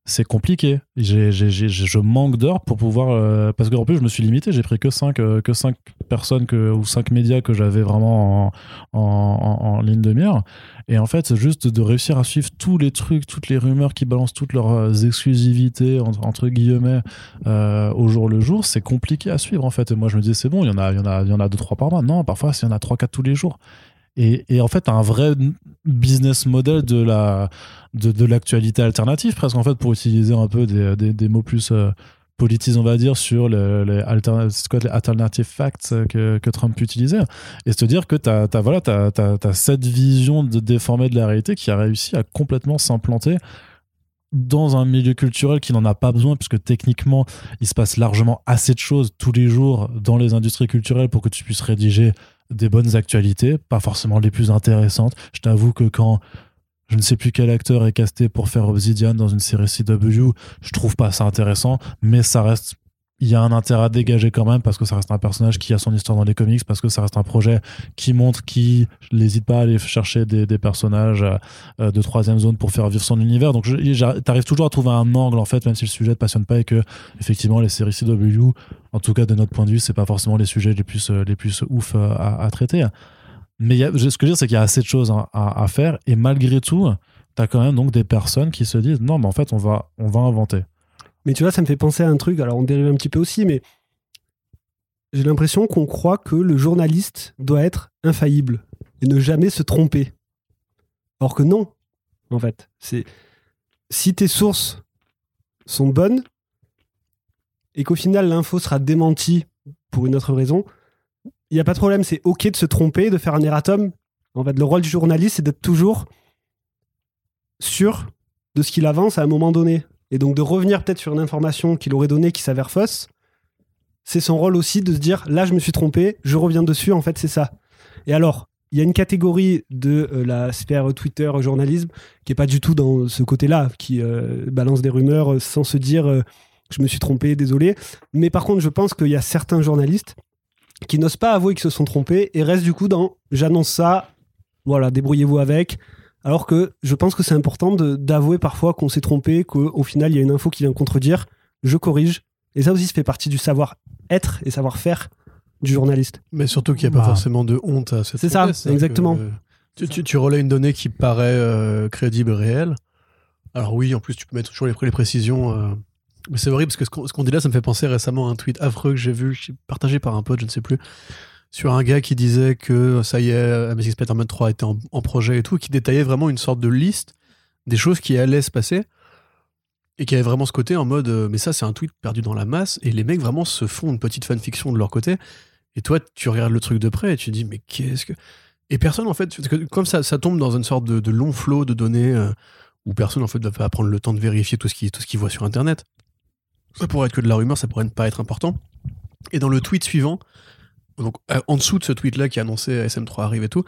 c'est compliqué. Je manque d'heures pour pouvoir. euh, parce qu'en plus, je me suis limité. J'ai pris que 5 que cinq personnes que, ou 5 médias que j'avais vraiment en, ligne de mire. Et en fait, juste de réussir à suivre tous les trucs, toutes les rumeurs qui balancent toutes leurs euh, exclusivités, entre, guillemets, euh, au jour le jour, c'est compliqué à suivre en fait. Moi, je me disais, c'est bon, il y en a, il y en a, par mois. Non, parfois, il y en a trois, quatre tous les jours. Et, en fait, un vrai business model de la de, l'actualité alternative, presque en fait, pour utiliser un peu des, des, mots plus euh, politisés, on va dire, sur le- les, alterna- quoi, les alternative facts euh, que, Trump utilisait. Et se dire que tu as, voilà, t'as cette vision de déformée de la réalité qui a réussi à complètement s'implanter dans un milieu culturel qui n'en a pas besoin, puisque techniquement, il se passe largement assez de choses tous les jours dans les industries culturelles pour que tu puisses rédiger des bonnes actualités, pas forcément les plus intéressantes. Je t'avoue que quand je ne sais plus quel acteur est casté pour faire Obsidian dans une série CW, je trouve pas ça intéressant, mais ça reste. Il y a un intérêt à dégager quand même parce que ça reste un personnage qui a son histoire dans les comics, parce que ça reste un projet qui montre qui n'hésite pas à aller chercher des, personnages euh, de troisième zone pour faire vivre son univers. Donc t'arrives toujours à trouver un angle en fait, même si le sujet te passionne pas et que effectivement les séries CW, en tout cas de notre point de vue, c'est pas forcément les sujets les plus euh, les plus ouf euh, à, traiter. Mais ce que je veux dire, c'est qu'il y a assez de choses hein, à, à faire et malgré tout, t'as quand même donc des personnes qui se disent non, mais en fait on va on va inventer.
Mais tu vois, ça me fait penser à un truc. Alors, on dérive un petit peu aussi, mais j'ai l'impression qu'on croit que le journaliste doit être infaillible et ne jamais se tromper. Alors que non, en fait. C'est si tes sources sont bonnes et qu'au final l'info sera démentie pour une autre raison, il n'y a pas de problème. C'est ok de se tromper, de faire un erratum. En fait, le rôle du journaliste, c'est d'être toujours sûr de ce qu'il avance à un moment donné. Et donc de revenir peut-être sur une information qu'il aurait donnée qui s'avère fausse, c'est son rôle aussi de se dire là je me suis trompé, je reviens dessus, en fait c'est ça. Et alors, il y a une catégorie de euh, la sphère Twitter journalisme qui est pas du tout dans ce côté-là, qui euh, balance des rumeurs euh, sans se dire je me suis trompé, désolé. Mais par contre, je pense qu'il y a certains journalistes qui n'osent pas avouer qu'ils se sont trompés et restent du coup dans j'annonce ça, voilà, débrouillez-vous avec. Alors que je pense que c'est important d'avouer parfois qu'on s'est trompé, qu'au final il y a une info qui vient contredire, je corrige. Et ça aussi, ça fait partie du savoir-être et savoir-faire du journaliste.
Mais surtout qu'il n'y a pas
Bah.
forcément de honte à cette
C'est ça,
tromper,
exactement.
que, euh, tu, tu, tu relais une donnée qui paraît euh, crédible, réelle. Alors oui, en plus, tu peux mettre toujours les, les précisions. euh, Mais c'est horrible parce que ce qu'on dit là, ça me fait penser récemment à un tweet affreux que j'ai vu, partagé par un pote, je ne sais plus, sur un gars qui disait que ça y est, Amazing Spider-Man 3 était en, en projet et tout, qui détaillait vraiment une sorte de liste des choses qui allaient se passer et qui avait vraiment ce côté en mode euh, mais ça c'est un tweet perdu dans la masse et les mecs vraiment se font une petite fanfiction de leur côté et toi tu regardes le truc de près et tu dis mais qu'est-ce que et personne en fait parce que comme ça ça tombe dans une sorte de, long flot de données euh, où personne en fait va pas prendre le temps de vérifier tout ce qui tout ce qu'il voit sur internet ça pourrait être que de la rumeur ça pourrait ne pas être important. Et dans le tweet suivant donc euh, en dessous de ce tweet là qui annonçait SM3 arrive et tout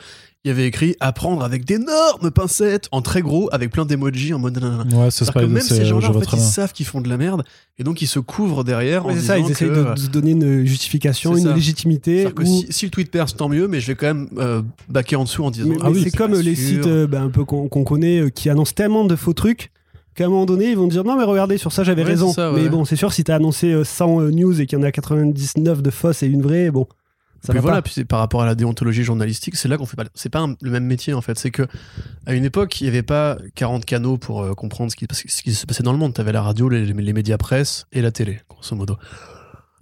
il y avait écrit apprendre avec d'énormes pincettes en très gros avec plein d'emojis en mode.
Ouais, pas
que même
c'est-
ces gens-là, en fait, ils savent qu'ils font de la merde, et donc ils se couvrent derrière
Ouais, c'est ça, ils essayent de, de se donner une justification, une
ça.
légitimité.
c'est-à-dire que
ou-
si, si le tweet perce, tant mieux, mais je vais quand même euh, baquer en dessous en disant
Mais,
ah
mais
oui,
c'est comme les
sûr.
sites euh, bah, un peu qu'on connaît euh, qui annoncent tellement de faux trucs qu'à un moment donné, ils vont dire non, mais regardez, sur ça j'avais
Ouais,
raison.
ça, ouais.
Mais bon, c'est sûr, si t'as annoncé euh, 100 euh, news et qu'il y en a 99 de fausses et une vraie, bon, Ça
puis voilà, puis par rapport à la déontologie journalistique, c'est là qu'on fait pas. C'est pas un- le même métier en fait. C'est que à une époque, il n'y avait pas 40 canaux pour euh, comprendre ce qui, ce qui se passait dans le monde. Tu avais la radio, les, les médias presse et la télé, grosso modo.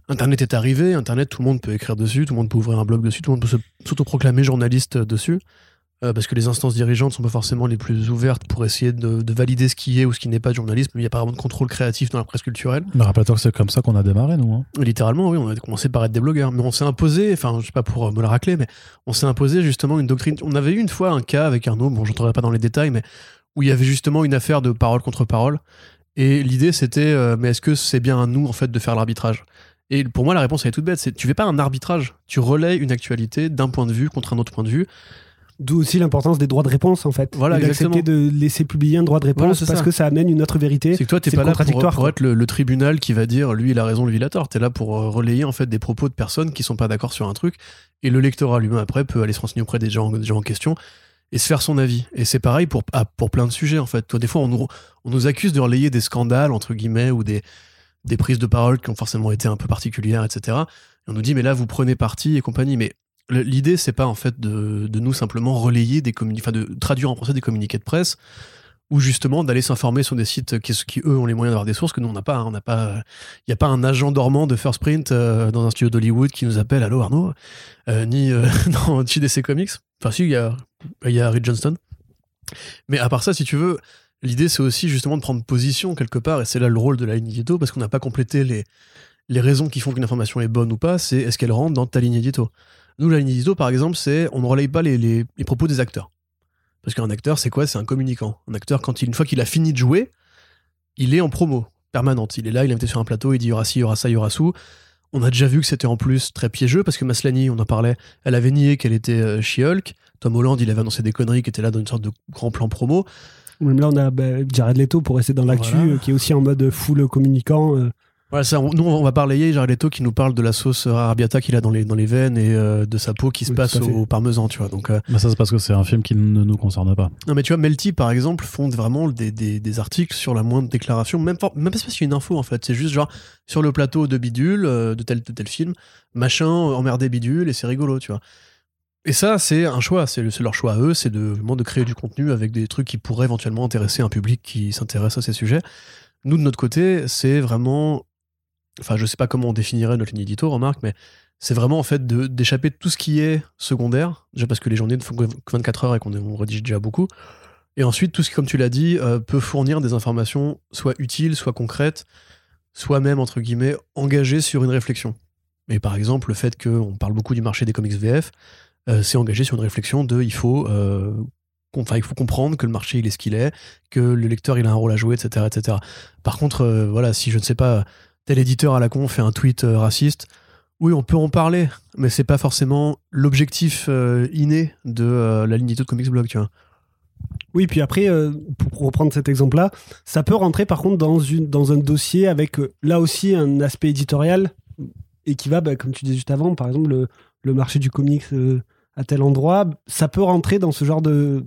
Internet est arrivé, Internet, tout le monde peut écrire dessus, tout le monde peut ouvrir un blog dessus, tout le monde peut se- s'autoproclamer journaliste euh, dessus. Euh, parce que les instances dirigeantes sont pas forcément les plus ouvertes pour essayer de, de valider ce qui est ou ce qui n'est pas de journalisme. Il n'y a pas vraiment de contrôle créatif dans la presse culturelle.
Mais rappelle-toi que c'est comme ça qu'on a démarré, nous. hein.
Littéralement, oui, on a commencé par être des blogueurs. Mais on s'est imposé, enfin, je sais pas pour me la racler, mais on s'est imposé justement une doctrine. On avait eu une fois un cas avec Arnaud, bon, j'entrerai pas dans les détails, mais où il y avait justement une affaire de parole contre parole. Et l'idée, c'était, euh, mais est-ce que c'est bien à nous, en fait, de faire l'arbitrage? Et pour moi, la réponse, elle est toute bête. C'est, tu fais pas un arbitrage. Tu relais une actualité d'un point de vue contre un autre point de vue.
D'où aussi l'importance des droits de réponse, en fait.
Voilà,
d'accepter de laisser publier un droit de réponse
Voilà,
parce
ça.
que ça amène une autre vérité.
C'est que toi, t'es pas là pour, pour être le, le tribunal qui va dire lui il a raison, lui il a tort. T'es là pour euh, relayer en fait des propos de personnes qui sont pas d'accord sur un truc. Et le lectorat lui-même après peut aller se renseigner auprès des gens, des gens en question et se faire son avis. Et c'est pareil pour, ah, pour plein de sujets en fait. Toi, des fois on nous, on nous accuse de relayer des scandales entre guillemets ou des, des prises de parole qui ont forcément été un peu particulières, etc. Et on nous dit mais là vous prenez parti et compagnie. Mais l'idée c'est pas en fait de, nous simplement relayer des communi- enfin de traduire en français des communiqués de presse ou justement d'aller s'informer sur des sites qui, eux ont les moyens d'avoir des sources que nous on n'a pas. hein. N'a pas. Il n'y a pas un agent dormant de First Print euh, dans un studio d'Hollywood qui nous appelle Allô Arnaud Euh, Ni euh, dans JDC Comics. Enfin si, il y a, il y a Johnston. Mais à part ça, si tu veux, l'idée c'est aussi justement de prendre position quelque part, et c'est là le rôle de la ligne édito, parce qu'on n'a pas complété les, les raisons qui font qu'une information est bonne ou pas, c'est est-ce qu'elle rentre dans ta ligne édito. Nous, la ligne édito, par exemple, c'est on ne relaye pas les, les- les propos des acteurs. Parce qu'un acteur, c'est quoi? C'est un communicant. Un acteur, quand il, une fois qu'il a fini de jouer, il est en promo permanente. Il est là, il est invité sur un plateau, il dit il y aura ci, il y aura ça, il y aura sous. On a déjà vu que c'était en plus très piégeux parce que Maslany, on en parlait, elle avait nié qu'elle était euh, She-Hulk. Tom Holland, il avait annoncé des conneries qui étaient là dans une sorte de grand plan promo.
Même là, on a bah, Jared Leto pour rester dans l'actu,
Voilà.
euh, qui est aussi en mode full communicant.
Voilà, ça, on- nous, on va parler Jared Leto qui nous parle de la sauce arabiata qu'il a dans les, dans les veines et euh, de sa peau qui se
Oui,
passe au, parmesan, tu vois. Donc, euh,
Mais ça, c'est parce que c'est un film qui ne nous concerne pas.
Non, mais tu vois, Melty, par exemple, font vraiment des, des- des articles sur la moindre déclaration, même pas, même pas parce qu'il y a une info, en fait. C'est juste genre, sur le plateau de Bidule, euh, de tel, de tel film, machin, emmerdé Bidule, et c'est rigolo, tu vois. Et ça, c'est un choix, c'est le- c'est leur choix à eux, c'est de, vraiment de créer du contenu avec des trucs qui pourraient éventuellement intéresser un public qui s'intéresse à ces sujets. Nous, de notre côté, c'est vraiment. Enfin, je sais pas comment on définirait notre ligne édito, remarque, mais c'est vraiment en fait d'échapper tout ce qui est secondaire, déjà parce que les journées ne font que 24 heures et qu'on on rédige déjà beaucoup. Et ensuite, tout ce qui, comme tu l'as dit, euh, peut fournir des informations soit utiles, soit concrètes, soit même, entre guillemets, engagées sur une réflexion. Et par exemple, le fait qu'on parle beaucoup du marché des comics VF, euh, c'est engagé sur une réflexion de il faut, euh, il faut comprendre que le marché il est ce qu'il est, que le lecteur il a un rôle à jouer, etc. etc. Par contre, voilà, si je ne sais pas, tel éditeur à la con fait un tweet euh, raciste, oui, on peut en parler, mais c'est pas forcément l'objectif euh, inné de euh, la ligne de Comics Blog, tu vois.
Oui, puis après, pour reprendre cet exemple-là, ça peut rentrer par contre dans, une, dans un dossier avec là aussi un aspect éditorial et qui va, bah, comme tu disais juste avant, par exemple, le, le marché du comics à tel endroit, ça peut rentrer dans ce genre de-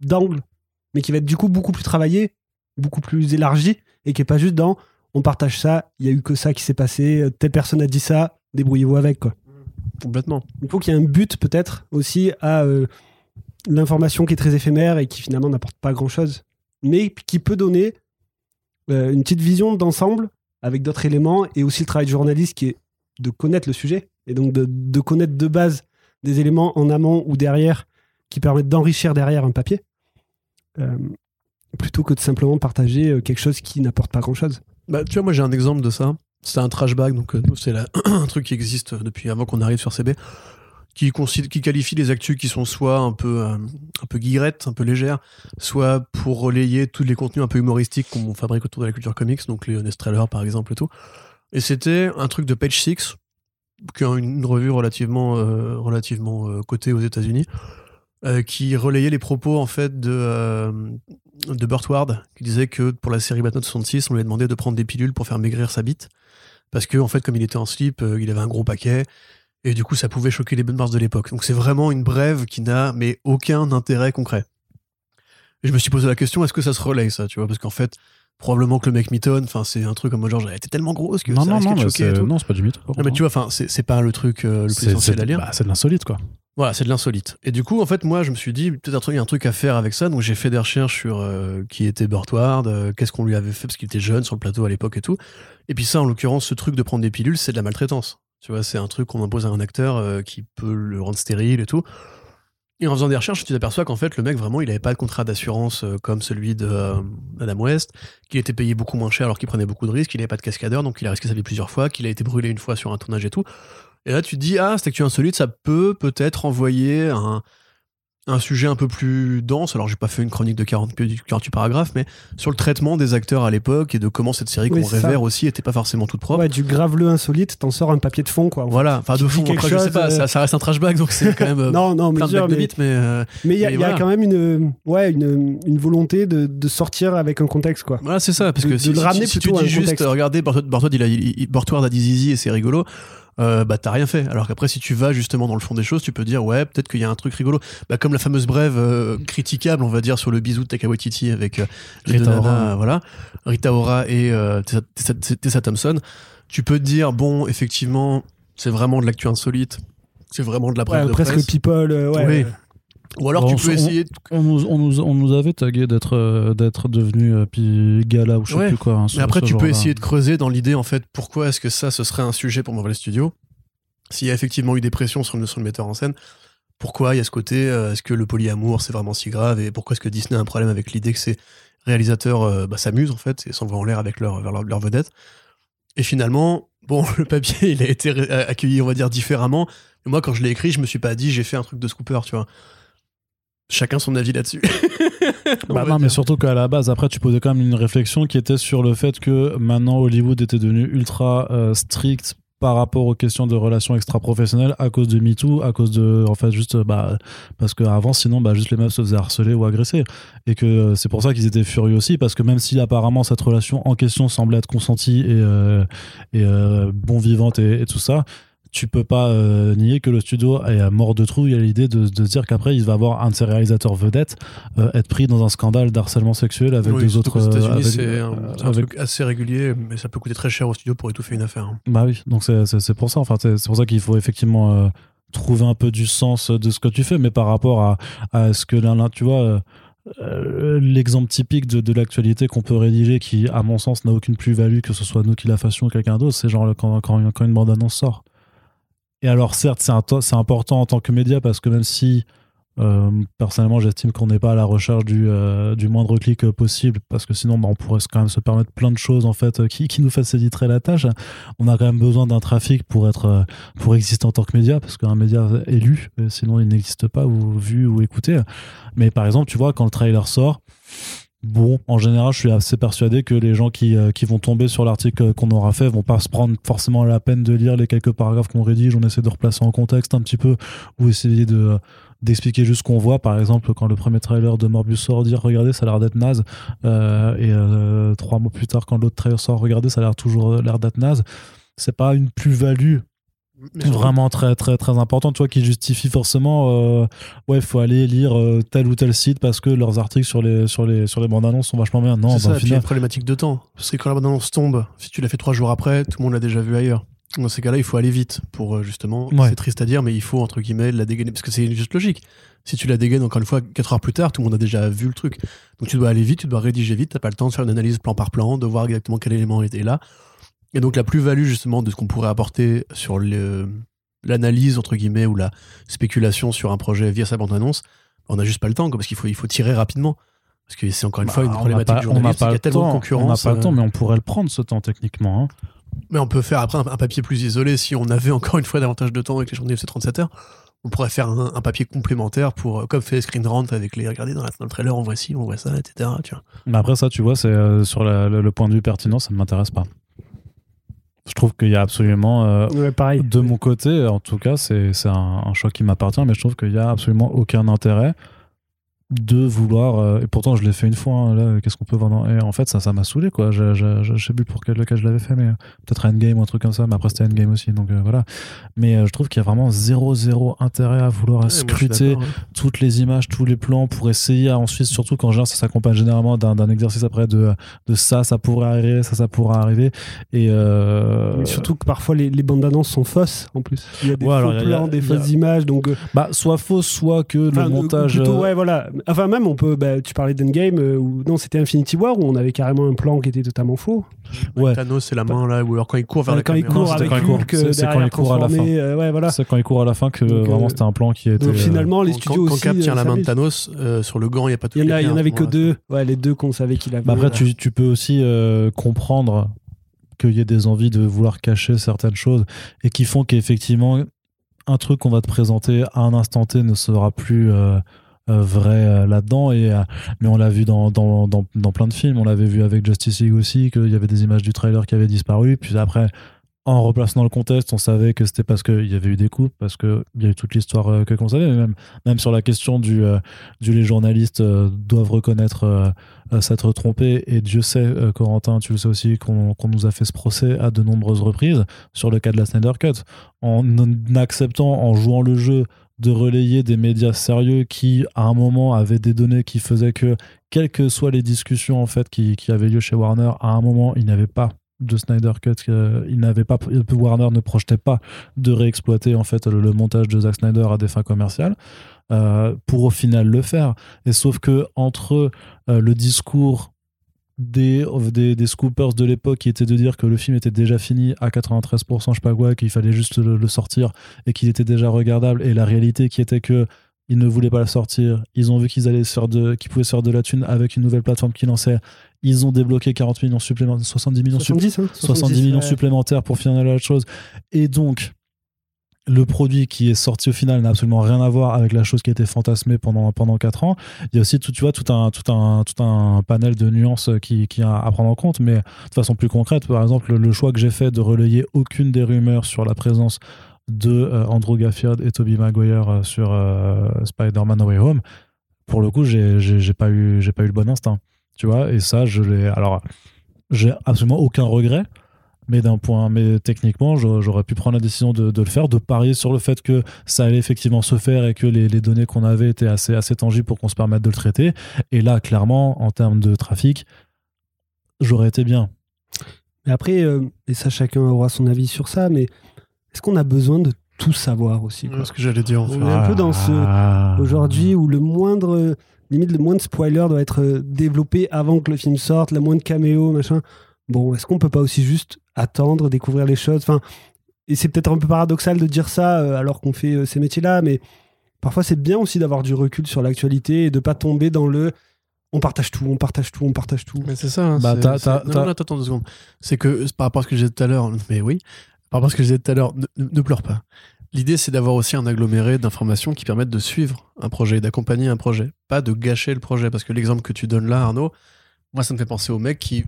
d'angle, mais qui va être du coup beaucoup plus travaillé, beaucoup plus élargi et qui est pas juste dans on partage ça, il y a eu que ça qui s'est passé, euh, telle personne a dit ça, débrouillez-vous avec quoi.
Complètement.
Il faut qu'il y ait un but peut-être aussi à euh, l'information qui est très éphémère et qui finalement n'apporte pas grand-chose, mais qui peut donner euh, une petite vision d'ensemble avec d'autres éléments et aussi le travail du journaliste qui est de connaître le sujet et donc de, de connaître de base des éléments en amont ou derrière qui permettent d'enrichir derrière un papier euh, plutôt que de simplement partager quelque chose qui n'apporte pas grand-chose.
Bah, tu vois, moi j'ai un exemple de ça. C'est un trash bag, donc euh, c'est un truc qui existe depuis avant qu'on arrive sur CB, qui, qui qualifie les actus qui sont soit un peu, euh, un peu guillerettes, un peu légères, soit pour relayer tous les contenus un peu humoristiques qu'on fabrique autour de la culture comics, donc les Honest par exemple et tout. Et c'était un truc de Page Six, qui est une revue relativement, euh, relativement euh, cotée aux États-Unis, euh, qui relayait les propos en fait de, euh, de Burt Ward, qui disait que pour la série Batman 66, on lui a demandé de prendre des pilules pour faire maigrir sa bite, parce que en fait, comme il était en slip, euh, il avait un gros paquet, et du coup, ça pouvait choquer les bonnes mœurs de l'époque. Donc c'est vraiment une brève qui n'a mais aucun intérêt concret. Et je me suis posé la question, est-ce que ça se relaye ça, tu vois, parce qu'en fait, probablement que le mec mitonne. Enfin, c'est un truc comme genre, elle était tellement grosse que
Non,
ça
non,
risquait
non,
de
mais
choquer et
c'est
tout.
non, c'est pas du mytho.
Non, mais tu vois, enfin, c'est pas le truc euh, le plus essentiel
c'est
à lire.
bah, c'est de l'insolite, quoi.
Voilà, c'est de l'insolite. Et du coup, en fait, moi, je me suis dit, peut-être il y a un truc à faire avec ça. Donc, j'ai fait des recherches sur euh, qui était Burt Ward, euh, qu'est-ce qu'on lui avait fait, parce qu'il était jeune sur le plateau à l'époque et tout. Et puis, ça, en l'occurrence, ce truc de prendre des pilules, c'est de la maltraitance. Tu vois, c'est un truc qu'on impose à un acteur euh, qui peut le rendre stérile et tout. Et en faisant des recherches, tu t'aperçois qu'en fait, le mec, vraiment, il avait pas de contrat d'assurance comme celui de Adam West, qu'il était payé beaucoup moins cher alors qu'il prenait beaucoup de risques, qu'il n'avait pas de cascadeur, donc il a risqué sa vie plusieurs fois, qu'il a été brûlé une fois sur un tournage et tout. Et là, tu te dis, ah, cette actu insolite, ça peut peut-être envoyer un, un sujet un peu plus dense. Alors, j'ai pas fait une chronique de 40, 48 paragraphes, mais sur le traitement des acteurs à l'époque et de comment cette série
Oui,
qu'on
ça.
révère aussi était pas forcément toute propre.
Ouais, du grave-le insolite, t'en sors un papier de fond, quoi. en.
Voilà, enfin, de fond, après, je sais
chose,
pas,
euh,
ça, ça reste un trashback, donc c'est quand même euh,
Non, non,
plein de de
mais
mais. euh,
mais il y, a- y quand même une, ouais, une, une volonté de, de sortir avec un contexte, quoi.
Voilà, c'est ça, parce
De-
que
de
si,
le
si- tu dis juste,
contexte.
regardez, Bartward a dit zizi et c'est rigolo, euh, bah t'as rien fait. Alors qu'après, si tu vas justement dans le fond des choses, tu peux dire, ouais, peut-être qu'il y a un truc rigolo. Bah, comme la fameuse brève euh, critiquable, on va dire, sur le bisou de Taika Waititi avec euh,
Rita Ora.
voilà, Rita Ora et euh, Tessa, Tessa- Thompson. Tu peux te dire, bon, effectivement, c'est vraiment de l'actu insolite. C'est vraiment de la brève
Ouais,
de
presque
presse.
people, euh, ouais.
Oui. Ou alors tu
on-
peux essayer de
On nous, on nous, on nous avait tagué d'être euh, d'être devenu euh, puis gala ou je sais
Ouais.
plus quoi. hein,
Mais après, tu peux essayer de creuser dans l'idée, en fait, pourquoi est-ce que ça, ce serait un sujet pour Marvel Studios? S'il y a effectivement eu des pressions sur le, sur le metteur en scène, pourquoi il y a ce côté euh, Est-ce que le polyamour, c'est vraiment si grave Et pourquoi est-ce que Disney a un problème avec l'idée que ces réalisateurs euh, bah, s'amusent, en fait, et s'envoient en l'air avec leur, leur, leur vedette? Et finalement, bon, le papier, il a été accueilli, on va dire, différemment. Moi, quand je l'ai écrit, je me suis pas dit, j'ai fait un truc de scooper, tu vois. Chacun son avis là-dessus.
Bah non, mais surtout qu'à la base, après, tu posais quand même une réflexion qui était sur le fait que maintenant Hollywood était devenu ultra euh, strict par rapport aux questions de relations extra-professionnelles à cause de MeToo, à cause de, en fait, juste, bah, parce qu'avant, sinon, bah, juste les meufs se faisaient harceler ou agresser. Et que euh, c'est pour ça qu'ils étaient furieux aussi, parce que même si apparemment cette relation en question semblait être consentie et, euh, et euh, bon vivante et, et tout ça, tu peux pas euh, nier que le studio est à mort de trouille à l'idée de, de dire qu'après il va avoir un de ses réalisateurs vedettes euh, être pris dans un scandale d'harcèlement sexuel avec
Oui, surtout
autres euh,
c'est un, c'est un
avec-
truc assez régulier, mais ça peut coûter très cher au studio pour étouffer une affaire. hein.
bah oui donc c'est pour ça enfin c'est pour ça qu'il faut effectivement euh, trouver un peu du sens de ce que tu fais mais par rapport à, à ce que l'un tu vois euh, l'exemple typique de, de l'actualité qu'on peut rédiger qui à mon sens n'a aucune plus-value que ce soit nous qui la fassions ou quelqu'un d'autre c'est genre quand, quand, quand une bande-annonce sort et alors certes c'est important en tant que média parce que même si euh, personnellement j'estime qu'on n'est pas à la recherche du, euh, du moindre clic euh, possible parce que sinon bah, on pourrait quand même se permettre plein de choses en fait qui, qui nous faciliteraient la tâche on a quand même besoin d'un trafic pour être pour exister en tant que média parce qu'un média élu euh, sinon il n'existe pas ou vu ou écouté. Mais par exemple tu vois quand le trailer sort Bon, en général, je suis assez persuadé que les gens qui, euh, qui vont tomber sur l'article qu'on aura fait vont pas se prendre forcément la peine de lire les quelques paragraphes qu'on rédige. On essaie de replacer en contexte un petit peu ou essayer de d'expliquer juste ce qu'on voit. Par exemple, quand le premier trailer de Morbius sort, dire regardez, ça a l'air d'être naze. Euh, et euh, trois mois plus tard, quand l'autre trailer sort, regardez, ça a l'air toujours euh, l'air d'être naze. C'est pas une plus-value
Mais
vraiment très très très important tu vois qui justifie forcément euh, ouais il faut aller lire euh, tel ou tel site parce que leurs articles sur les sur les sur les bandes annonces sont vachement bien non
c'est ça,
final
une problématique de temps. Parce que quand la bande-annonce tombe, si tu l'as fait trois jours après, tout le monde l'a déjà vu ailleurs. Dans ces cas-là, il faut aller vite pour euh, justement.
Ouais.
C'est triste à dire, mais il faut entre guillemets la dégainer parce que c'est juste logique. Si tu la dégaines encore une fois quatre heures plus tard, tout le monde a déjà vu le truc. Donc tu dois aller vite, tu dois rédiger vite. T'as pas le temps de faire une analyse plan par plan, de voir exactement quel élément était là. Et donc la plus-value justement de ce qu'on pourrait apporter sur l'analyse entre guillemets ou la spéculation sur un projet via sa bande-annonce, on n'a juste pas le temps quoi, parce qu'il faut il faut tirer rapidement. Parce que c'est encore une fois une
Bah, on n'a
problématique
pas,
du
on n'a
journaliste, qu'il y a tellement de
temps on n'a
concurrence.
pas le
euh,
temps mais on pourrait le prendre ce temps techniquement hein.
mais on peut faire après un, un papier plus isolé si on avait encore une fois davantage de temps avec les journées FC 37 heures. On pourrait faire un, un papier complémentaire pour, euh, comme fait Screen Rant avec les, regardez dans, la- dans le trailer, on voit ci, on voit ça, etc. Tu vois.
mais après ça tu vois c'est euh, sur la- le, le point de vue pertinent ça ne m'intéresse pas je trouve qu'il y a absolument euh,
Ouais, pareil.
de mon côté en tout cas c'est c'est un, un choix qui m'appartient mais je trouve qu'il y a absolument aucun intérêt de vouloir euh, et pourtant je l'ai fait une fois hein, là qu'est-ce qu'on peut voir dans- et en fait ça ça m'a saoulé quoi je, je, je, je sais plus pour quel lequel je l'avais fait mais euh, peut-être Endgame ou un truc comme ça mais après c'était Endgame aussi donc euh, voilà mais euh, je trouve qu'il y a vraiment zéro zéro intérêt à vouloir
Ouais,
scruter
hein.
toutes les images, tous les plans pour essayer à ensuite, surtout quand genre, ça s'accompagne généralement d'un exercice après de, de ça, ça pourrait arriver, ça, ça pourrait arriver. Et euh,
Surtout que parfois les, les bandes annonces sont fausses en plus. Il y a des
Ouais,
faux
alors, a-
plans, des
a-
fausses images. Donc,
bah, soit faux, soit que
enfin,
le montage.
plutôt, ouais, voilà. Enfin, même, on peut. bah, tu parlais d'Endgame, euh, ou non, c'était Infinity War où on avait carrément un plan qui était totalement faux.
Ouais.
Thanos, c'est la main là, ou alors quand il court vers
Euh,
la
quand il
caméra.
court
c'était
avec
quand il court.
Hulk, euh,
C'est- quand il court à la
transformé, euh, ouais, voilà.
C'est quand il court à la fin que
Donc, euh,
vraiment c'était un plan qui était.
Donc finalement, les
Quand-
studios
quand
aussi.
Cap tient la main de. Thanos, euh, sur le gant, il n'y a pas tout
Il y en, il avait que deux. Ouais, les deux qu'on savait qu'il avait.
bah, après,
voilà.
tu, tu peux aussi euh, comprendre qu'il y ait des envies de vouloir cacher certaines choses et qui font qu'effectivement, un truc qu'on va te présenter à un instant T ne sera plus euh, vrai euh, là-dedans. Et, euh, mais on l'a vu dans, dans, dans, plein de films. On l'avait vu avec Justice League aussi, qu'il y avait des images du trailer qui avaient disparu. Puis après, en replaçant le contexte, on savait que c'était parce qu'il y avait eu des coupes, parce qu'il y a eu toute l'histoire euh, que qu'on savait. Même, même sur la question du, euh, du les journalistes euh, doivent reconnaître euh, euh, s'être trompés. Et Dieu sait, euh, Corentin, tu le sais aussi, qu'on qu'on nous a fait ce procès à de nombreuses reprises sur le cas de la Snyder Cut. En acceptant, en jouant le jeu, de relayer des médias sérieux qui, à un moment, avaient des données qui faisaient que, quelles que soient les discussions en fait qui, qui avaient lieu chez Warner, à un moment, il n'y avait pas de Snyder Cut, il n'avait pas, Warner ne projetait pas de réexploiter en fait le, le montage de Zack Snyder à des fins commerciales, euh, pour au final le faire. Et sauf que entre euh, le discours des, des, des scoopers de l'époque qui était de dire que le film était déjà fini à 93%, je sais pas quoi, qu'il fallait juste le, le sortir et qu'il était déjà regardable, et la réalité qui était que ils ne voulaient pas la sortir, ils ont vu qu'ils allaient faire de, qu'ils pouvaient se faire de la thune avec une nouvelle plateforme qui lançait, ils ont débloqué 40 millions supplémentaires, 70 millions supplémentaires
70, hein,
70 millions
ouais.
supplémentaires pour finir la chose. Et donc, le produit qui est sorti au final n'a absolument rien à voir avec la chose qui a été fantasmée pendant, pendant 4 ans. Il y a aussi tout, tu vois, tout, un, tout, un, tout un panel de nuances qui, qui à prendre en compte, mais de façon plus concrète, par exemple, le choix que j'ai fait de relayer aucune des rumeurs sur la présence de euh, Andrew Garfield et Tobey Maguire euh, sur euh, Spider-Man No Way Home, pour le coup, j'ai pas, eu- pas eu le bon instinct. Tu vois, et ça, je l'ai. Alors, j'ai absolument aucun regret. Mais d'un point, mais techniquement, j'a- j'aurais pu prendre la décision de, de le faire, de parier sur le fait que ça allait effectivement se faire et que les, les données qu'on avait étaient assez, assez tangibles pour qu'on se permette de le traiter. Et là, clairement, en termes de trafic, j'aurais été bien.
Mais après, euh, et ça, chacun aura son avis sur ça, mais est-ce qu'on a besoin de tout savoir aussi quoi?
C'est ce que j'allais dire. en fait.
On est un peu dans ce-
Ah.
Aujourd'hui, où le moindre, limite, le moindre spoiler doit être euh, développé avant que le film sorte, le moindre caméo, machin. Bon, est-ce qu'on peut pas aussi juste attendre, découvrir les choses? Enfin, et c'est peut-être un peu paradoxal de dire ça euh, alors qu'on fait euh, ces métiers-là, mais parfois c'est bien aussi d'avoir du recul sur l'actualité et de pas tomber dans le on partage tout, on partage tout, on partage tout.
Mais c'est ça. hein,
Bah,
c'est-
t'as-
c'est-
t'as-
non,
t'as-
non, attends, attends deux secondes. C'est que par rapport à ce que je disais tout à l'heure, mais oui, par rapport à ce que je disais tout à l'heure, ne, ne pleure pas. L'idée, c'est d'avoir aussi un aggloméré d'informations qui permettent de suivre un projet, d'accompagner un projet, pas de gâcher le projet. Parce que l'exemple que tu donnes là, Arnaud, moi, ça me fait penser aux mecs qui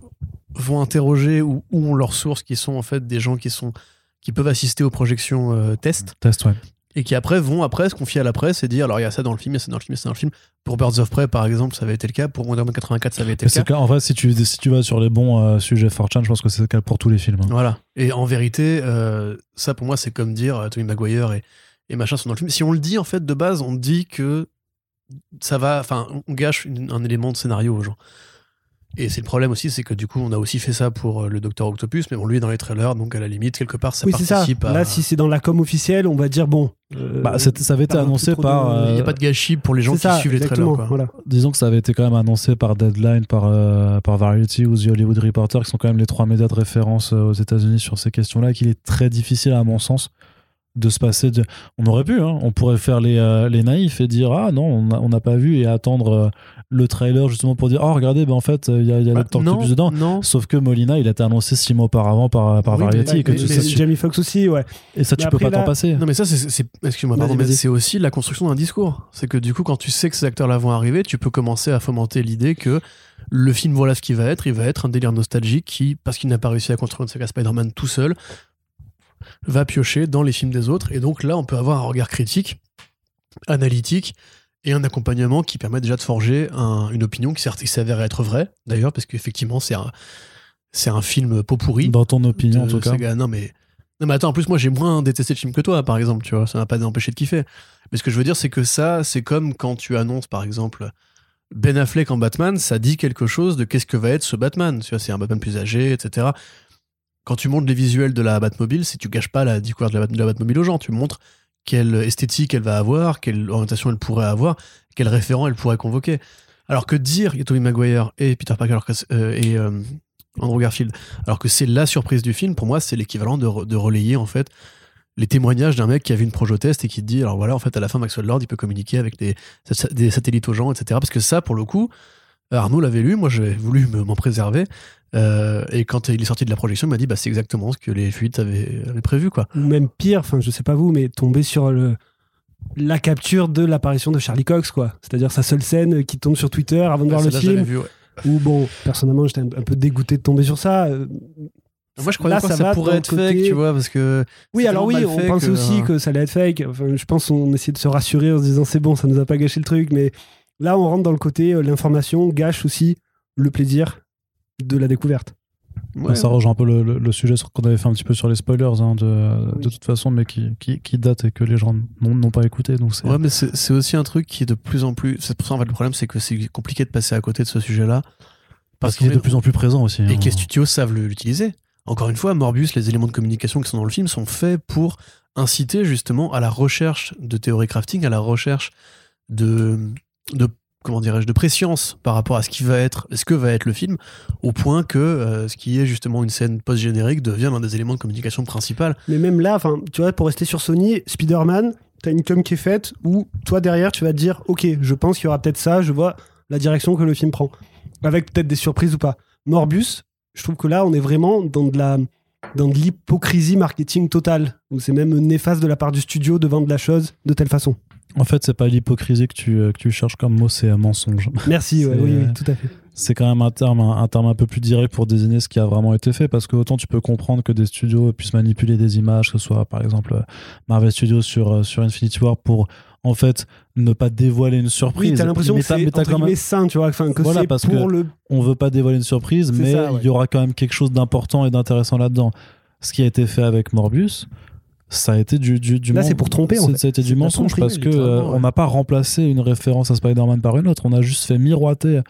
vont interroger ou ont leurs sources, qui sont en fait des gens qui sont qui peuvent assister aux projections euh, test
Test, ouais.
et qui après vont après se confier à la presse et dire alors il y a ça dans le film, il y a ça dans le film, il y a ça dans le film. Pour Birds of Prey par exemple, ça avait été le cas. Pour Wonder Woman 84, ça avait été le cas.
c'est clair, en vrai, si tu, si tu vas sur les bons euh, sujets 4chan, je pense que c'est le cas pour tous les films. hein.
Voilà. Et en vérité, euh, ça pour moi, c'est comme dire euh, Tony Maguire et, et machin sont dans le film. Si on le dit en fait de base, on dit que ça va, enfin, on gâche une- un élément de scénario aux gens. Et c'est le problème aussi, c'est que du coup, on a aussi fait ça pour euh, le Docteur Octopus, mais on lui est dans les trailers, donc à la limite, quelque part, ça
oui, c'est ça.
participe à.
Là, si c'est dans la com officielle, on va dire bon. euh,
Bah, ça avait été annoncé par.
de-
il n'y
euh,
a pas de gâchis pour les gens qui
ça,
suivent les trailers. Quoi.
Voilà.
disons que ça avait été quand même annoncé par Deadline, par, euh, par Variety ou The Hollywood Reporter, qui sont quand même les trois médias de référence euh, aux États-Unis sur ces questions-là, qu'il est très difficile, à mon sens, de se passer de. On aurait pu, hein, on pourrait faire les, euh, les naïfs et dire Ah non, on n'a pas vu et attendre euh, le trailer justement pour dire Oh, regardez, ben, en fait, il y a, y a
Bah,
le dedans.
non.
Sauf que Molina, il a été annoncé six mois auparavant par, par
Oui, mais-
Variety et, que
mais-
tu-
mais
ça, tu-
Jamie Foxx aussi, ouais.
et ça, tu
mais
peux
après,
pas t'en passer.
Non mais ça c'est, excuse-moi pardon, mais c'est aussi la construction d'un discours. C'est que du coup quand tu sais que ces acteurs-là vont arriver, tu peux commencer à fomenter l'idée que le film voilà ce qu'il va être, il va être un délire nostalgique qui parce qu'il n'a pas réussi à construire saga Spider-Man tout seul va piocher dans les films des autres et donc là on peut avoir un regard critique, analytique et un accompagnement qui permet déjà de forger un- une opinion qui s'avère être vraie, d'ailleurs, parce qu'effectivement, c'est un, c'est un film pot pourri.
Dans ton opinion, en tout cas.
gars. Non, mais. Non, mais attends, en plus, moi, j'ai moins détesté le film que toi, par exemple, tu vois. Ça m'a pas empêché de kiffer. Mais ce que je veux dire, c'est que ça, c'est comme quand tu annonces, par exemple, Ben Affleck en Batman, ça dit quelque chose de qu'est-ce que va être ce Batman. Tu vois, c'est un Batman plus âgé, etc. Quand tu montres les visuels de la Batmobile, si tu gâches pas la découverte de la, Batmobile aux gens, tu montres quelle esthétique elle va avoir, quelle orientation elle pourrait avoir, quel référent elle pourrait convoquer. Alors que dire, Tobey Maguire et Peter Parker euh, et euh, Andrew Garfield, alors que c'est la surprise du film, pour moi, c'est l'équivalent de, re- de relayer en fait les témoignages d'un mec qui a vu une projet test et qui dit alors voilà en fait à la fin Maxwell Lord il peut communiquer avec des, des satellites aux gens etc parce que ça pour le coup Arnaud l'avait lu moi j'ai voulu me- m'en préserver euh, et quand il est sorti de la projection il m'a dit bah c'est exactement ce que les fuites avaient, avaient prévu quoi
Ou même pire, enfin, je sais pas vous, mais tomber sur le, la capture de l'apparition de Charlie Cox, quoi. C'est-à-dire sa seule scène qui tombe sur Twitter avant de voir le film.
vu, ouais.
Ou bon, personnellement, j'étais un, un peu dégoûté de tomber sur ça. Euh,
moi je croyais
Là,
pas
ça
que ça pourrait être fake tu vois parce que
Oui, alors oui, on
que,
aussi
euh,
que ça allait être fake. Enfin, je pense qu'on essayait de se rassurer en se disant c'est bon, ça nous a pas gâché le truc. Mais là, on rentre dans le côté euh, l'information gâche aussi le plaisir de la découverte.
ouais,
Ça rejoint un peu le, le- le sujet qu'on avait fait un petit peu sur les spoilers, hein, de,
Oui.
de toute façon, mais qui, qui, qui date et que les gens n'ont pas écouté. Donc c'est
Ouais, mais c'est c'est aussi un truc qui est de plus en plus. C'est pour ça, en fait, le problème, c'est que c'est compliqué de passer à côté de ce sujet-là.
parce qu'il est de plus en plus présent aussi.
Et
hein.
que les studios savent le- l'utiliser. Encore une fois, Morbius, les éléments de communication qui sont dans le film sont faits pour inciter justement à la recherche de théorie crafting, à la recherche de, de comment dirais-je, de préscience par rapport à ce qui va être, ce que va être le film, au point que euh, ce qui est justement une scène post-générique devient l'un des éléments de communication principal.
Mais même là, enfin, tu vois, pour rester sur Sony, Spider-Man, t'as une com qui est faite où toi derrière, tu vas te dire, ok, je pense qu'il y aura peut-être ça, je vois la direction que le film prend, avec peut-être des surprises ou pas. Morbius, je trouve que là, on est vraiment dans de la dans de l'hypocrisie marketing totale, où c'est même néfaste de la part du studio de vendre la chose de telle façon.
En fait, c'est pas l'hypocrisie que tu, euh, que tu cherches comme mot, c'est un mensonge.
Merci, ouais, oui, oui, tout à fait.
c'est quand même un terme, un, un terme un peu plus direct pour désigner ce qui a vraiment été fait, parce que autant tu peux comprendre que des studios puissent manipuler des images, que ce soit par exemple euh, Marvel Studios sur, euh, sur Infinity War, pour en fait ne pas dévoiler une surprise.
Oui, t'as l'impression que c'est entre
même-
sain, tu vois, enfin, que
Voilà,
c'est
parce
pour
que-
le
on veut pas dévoiler une surprise, mais
ça, ouais.
il y aura quand même quelque chose d'important et d'intéressant là-dedans. Ce qui a été fait avec Morbius, ça a été du, du, du
Là, c'est pour tromper, en fait.
Ça a été du mensonge
tromperie,
parce que euh,
ouais.
on n'a pas remplacé une référence à Spider-Man par une autre. On a juste fait miroiter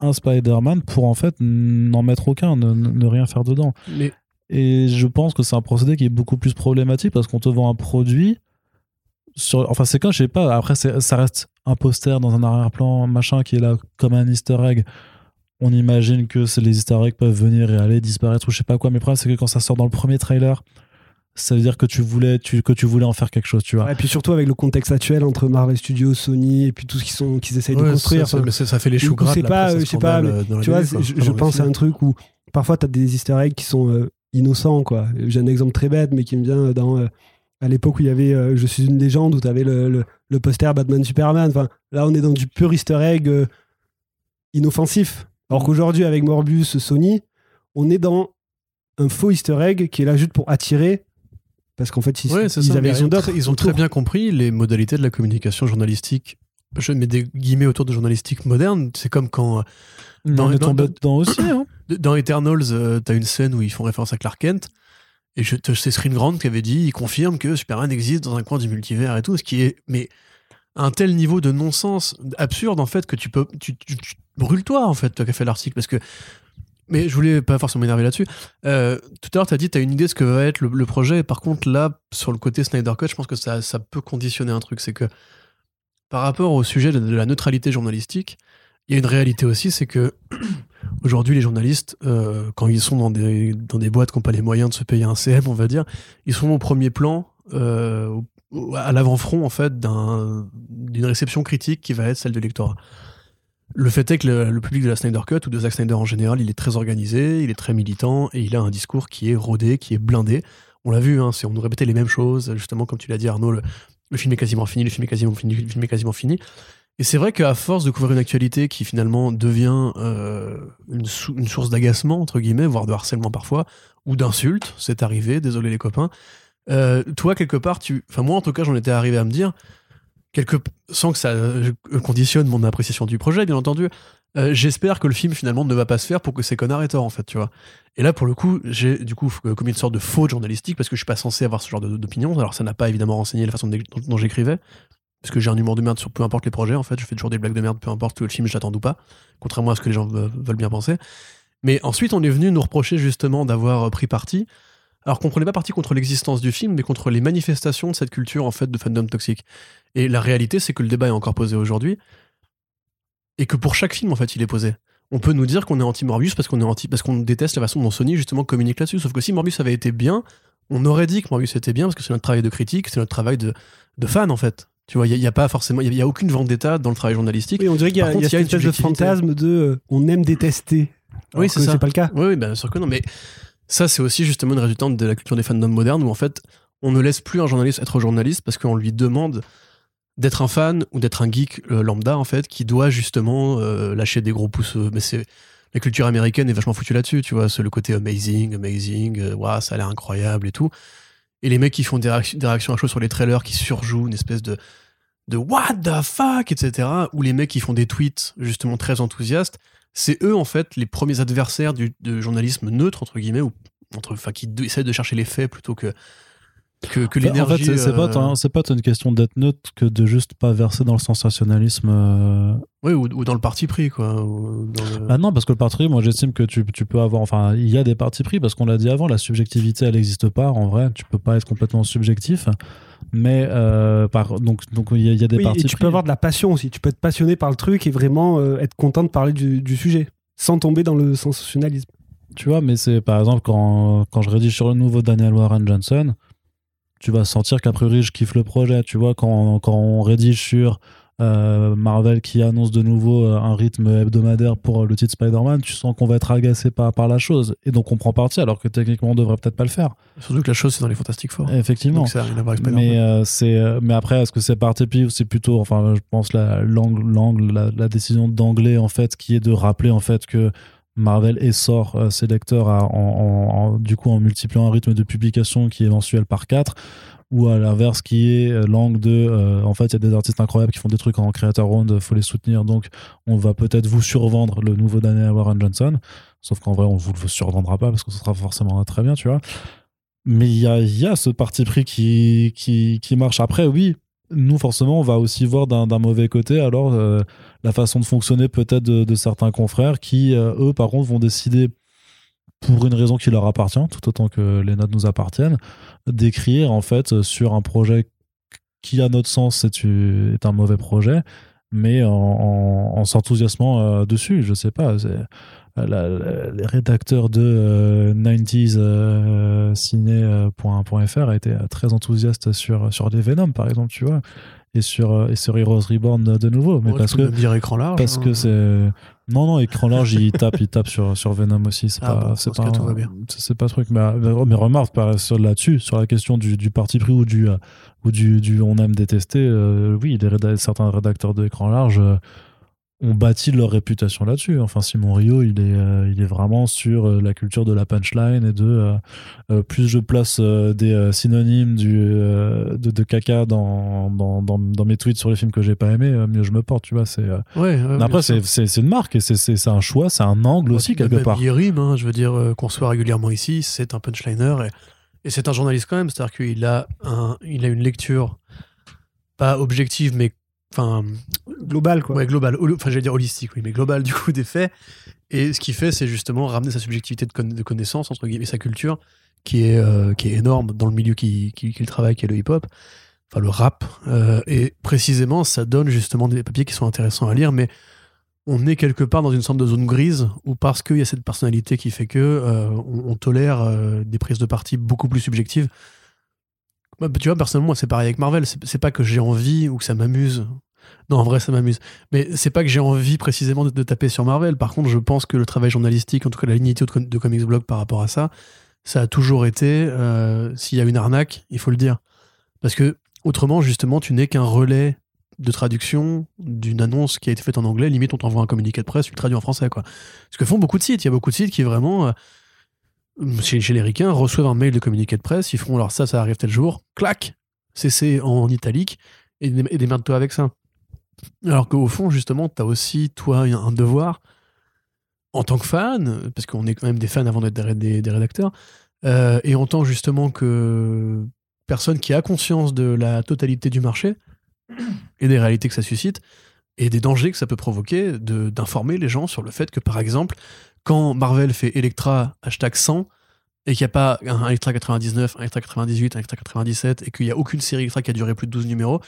un Spider-Man pour en fait n'en mettre aucun, ne, rien faire dedans.
Mais
Et je pense que c'est un procédé qui est beaucoup plus problématique parce qu'on te vend un produit. Sur, enfin, c'est quand, je sais pas, après, ça reste un poster dans un arrière-plan, machin, qui est là comme un easter egg. On imagine que les easter eggs peuvent venir et aller disparaître ou je sais pas quoi. Mais le problème, c'est que quand ça sort dans le premier trailer, ça veut dire que tu voulais, tu, que tu voulais en faire quelque chose, tu vois.
Et puis surtout avec le contexte actuel entre Marvel Studios, Sony et puis tout ce qu'ils sont qu'ils essayent de construire.
ça,
enfin,
mais ça, ça fait les
ou-
choux
ou
gras.
c'est pas, je sais pas,
euh, dans
tu vois, je, je
dans
pense à un truc où parfois tu as des easter eggs qui sont euh, innocents quoi. J'ai un exemple très bête mais qui me vient dans euh, à l'époque où il y avait euh, Je suis une légende où tu avais le, le- le poster Batman Superman. Enfin, là on est dans du pur easter egg euh, inoffensif. Alors qu'aujourd'hui avec Morbius Sony, on est dans un faux easter egg qui est là juste pour attirer parce qu'en fait ils,
Ouais, c'est
ils avaient
ils ont, très, ils ont très
autour.
bien compris les modalités de la communication journalistique. Je mets des guillemets autour de journalistique moderne. C'est comme quand euh, Dans- dans- dans-
aussi. Hein.
dans Eternals, euh, t'as une scène où ils font référence à Clark Kent. Et c'est Screen Grant qui avait dit, il confirme que Superman existe dans un coin du multivers et tout, ce qui est mais un tel niveau de non-sens absurde en fait que tu peux tu, tu, tu brûles toi en fait toi qui as fait l'article parce que mais je voulais pas forcément m'énerver là-dessus. Euh, tout à l'heure, tu as dit, tu as une idée de ce que va être le, projet. Par contre, là, sur le côté Snyder Cut, je pense que ça, ça peut conditionner un truc. C'est que par rapport au sujet de, la neutralité journalistique, il y a une réalité aussi, c'est que aujourd'hui, les journalistes, euh, quand ils sont dans des, dans des boîtes qui n'ont pas les moyens de se payer un CM, on va dire, ils sont au premier plan, euh, à l'avant-front, en fait, d'un- d'une réception critique qui va être celle de l'électorat. Le fait est que le, public de la Snyder Cut ou de Zack Snyder en général, il est très organisé, il est très militant et il a un discours qui est rodé, qui est blindé. On l'a vu, hein, on nous répétait les mêmes choses, justement, comme tu l'as dit, Arnaud, le, film est quasiment fini, le film est quasiment fini, le film est quasiment fini. Et c'est vrai qu'à force de couvrir une actualité qui finalement devient euh, une source d'agacement, entre guillemets, voire de harcèlement parfois, ou d'insultes, c'est arrivé, désolé les copains, euh, toi, quelque part, tu. Enfin, moi, en tout cas, j'en étais arrivé à me dire quelque, sans que ça euh, conditionne mon appréciation du projet, bien entendu, euh, j'espère que le film finalement ne va pas se faire pour que ces connards aient tort, en fait, tu vois. Et là, pour le coup, j'ai du coup commis une sorte de faute journalistique parce que je suis pas censé avoir ce genre d'opinion. Alors, ça n'a pas évidemment renseigné la façon dont, j'écrivais. Parce que j'ai un humour de merde sur peu importe les projets, en fait. Je fais toujours des blagues de merde, peu importe le film je l'attende ou pas. Contrairement à ce que les gens ve- veulent bien penser. Mais ensuite, on est venu nous reprocher justement d'avoir euh, pris parti. Alors qu'on prenait pas parti contre l'existence du film, mais contre les manifestations de cette culture en fait de fandom toxique. Et la réalité, c'est que le débat est encore posé aujourd'hui, et que pour chaque film, en fait, il est posé. On peut nous dire qu'on est anti-Morbius parce qu'on est anti, parce qu'on déteste la façon dont Sony justement communique là-dessus. Sauf que si Morbius avait été bien, on aurait dit que Morbius était bien parce que c'est notre travail de critique, c'est notre travail de, de fan en fait. Tu vois, il n'y a, pas forcément, il y, a aucune vendetta dans le travail journalistique.
Oui, on dirait qu'il y a, y a
il y a une
espèce de fantasme de euh, on aime détester.
Oui, c'est ça.
C'est pas le cas.
Oui, oui, bien sûr que non. Mais ça, c'est aussi justement une résultante de la culture des fandoms modernes où en fait, on ne laisse plus un journaliste être journaliste parce qu'on lui demande d'être un fan ou d'être un geek euh, lambda en fait qui doit justement euh, lâcher des gros pouces. euh, Mais c'est la culture américaine est vachement foutue là-dessus, tu vois. C'est le côté amazing, amazing, Ouah, ça a l'air incroyable et tout. Et les mecs qui font des réactions à chaud sur les trailers, qui surjouent une espèce de de what the fuck, etc. Ou les mecs qui font des tweets justement très enthousiastes c'est eux en fait les premiers adversaires du de journalisme neutre entre guillemets ou entre enfin qui essaient de chercher les faits plutôt que que, que
Bah, en
l'énergie
fait, c'est pas,
euh,
tant- c'est pas tant une question d'être neutre que de juste pas verser dans le sensationnalisme. euh.
ouais, ou, ou dans le parti pris quoi ou dans le-
Bah non, parce que le parti pris, moi j'estime que tu, tu peux avoir. Enfin, il y a des partis pris, parce qu'on l'a dit avant, la subjectivité elle n'existe pas. En vrai, tu peux pas être complètement subjectif. Mais euh, par, donc, donc il y, a- il y a des
Oui, et tu peux avoir de la passion aussi. Tu peux être passionné par le truc et vraiment euh, être content de parler du, du sujet sans tomber dans le sensationnalisme.
Tu vois, mais c'est par exemple quand, quand je rédige sur le nouveau Daniel Warren Johnson, tu vas sentir qu'a priori je kiffe le projet. Tu vois, quand, quand on rédige sur euh, Marvel qui annonce de nouveau euh, un rythme hebdomadaire pour le titre Spider-Man, tu sens qu'on va être agacé par, par la chose. Et donc on prend parti alors que techniquement on devrait peut-être pas le faire.
surtout que la chose c'est dans les Fantastic Four
Effectivement.
donc ça.
Mais, euh, c'est, euh, mais après, est-ce que c'est parti ou c'est plutôt, enfin, je pense, la, l'angle, l'angle, la, la décision d'anglais, en fait, qui est de rappeler, en fait, que Marvel essore euh, ses lecteurs à- en, en- en- du coup, en multipliant un rythme de publication qui est mensuel par 4 ou à l'inverse qui est euh, l'angle de euh, en fait il y a des artistes incroyables qui font des trucs en creator round faut les soutenir. Donc on va peut-être vous survendre le nouveau Daniel Warren Johnson. Sauf qu'en vrai on vous le survendra pas parce que ce sera forcément très bien tu vois. Mais il y a, il y a ce parti pris qui, qui, qui marche. Après oui nous forcément on va aussi voir d'un mauvais côté alors euh, la façon de fonctionner peut-être de, certains confrères qui euh, eux par contre vont décider pour une raison qui leur appartient tout autant que les notes nous appartiennent d'écrire en fait sur un projet qui à notre sens est, est un mauvais projet mais en, en, en s'enthousiasmant euh, dessus. Je sais pas euh, les rédacteurs de euh, 90s euh, ciné.fr étaient euh, très enthousiastes sur, sur les Venom par exemple tu vois et sur, euh, et sur Heroes Reborn de nouveau mais
Ouais,
parce que
dire écran large
parce
hein.
que c'est non non écran large il tape il tape sur sur Venom aussi c'est
Ah
pas
bon,
c'est pas
cas, tout va bien.
c'est pas truc mais, mais remarque là-dessus sur la question du, du parti pris ou du euh, ou du, du on aime détester euh, oui réda- certains rédacteurs d'écran large euh, ont bâti leur réputation là-dessus. Enfin, Simon Rio, il est, euh, il est vraiment sur euh, la culture de la punchline et de euh, plus je place des synonymes du, de, de caca dans, dans, dans, dans mes tweets sur les films que j'ai pas aimés, euh, mieux je me porte. Tu vois, c'est.
ouais,
après, c'est une marque et c'est- un choix, c'est un angle aussi quelque
Même
part.
Yerim, hein, je veux dire, qu'on soit régulièrement ici, c'est un punchliner et, et c'est un journaliste quand même. C'est-à-dire qu'il a, un, il a une lecture pas objective, mais enfin
Global, quoi.
ouais, globale. Holo- Enfin, j'allais dire holistique, oui, mais globale du coup des faits. Et ce qu'il fait, c'est justement ramener sa subjectivité de, conna- de connaissance, entre guillemets, sa culture, qui est, euh, qui est énorme dans le milieu qu'il qui, qu'il travaille, qui est le hip-hop, enfin le rap. Euh, et précisément, ça donne justement des papiers qui sont intéressants à lire, mais on est quelque part dans une sorte de zone grise où parce qu'il y a cette personnalité qui fait que euh, on, tolère des prises de parti beaucoup plus subjectives. Bah, tu vois, personnellement, moi, c'est pareil avec Marvel. C'est pas que j'ai envie ou que ça m'amuse. Non, en vrai, ça m'amuse. Mais c'est pas que j'ai envie précisément de, de taper sur Marvel. Par contre, je pense que le travail journalistique, en tout cas la lignité de, de Comics Blog par rapport à ça, ça a toujours été, euh, s'il y a une arnaque, il faut le dire. Parce que autrement, justement, tu n'es qu'un relais de traduction d'une annonce qui a été faite en anglais. Limite, on t'envoie un communiqué de presse, tu le traduis en français. Quoi. Ce que font beaucoup de sites. Il y a beaucoup de sites qui vraiment, euh, chez, les ricains, reçoivent un mail de communiqué de presse. Ils font alors ça, ça arrive tel jour. Clac CC en italique. et, et démerde-toi avec ça. Alors qu'au fond, justement, t'as aussi, toi, un devoir en tant que fan, parce qu'on est quand même des fans avant d'être des, des, rédacteurs, euh, et en tant justement que personne qui a conscience de la totalité du marché et des réalités que ça suscite et des dangers que ça peut provoquer, d'informer les gens sur le fait que, par exemple, quand Marvel fait Electra hashtag 100 et qu'il n'y a pas un Electra 99, un Electra 98, un Electra 97 et qu'il n'y a aucune série Electra qui a duré plus de 12 numéros,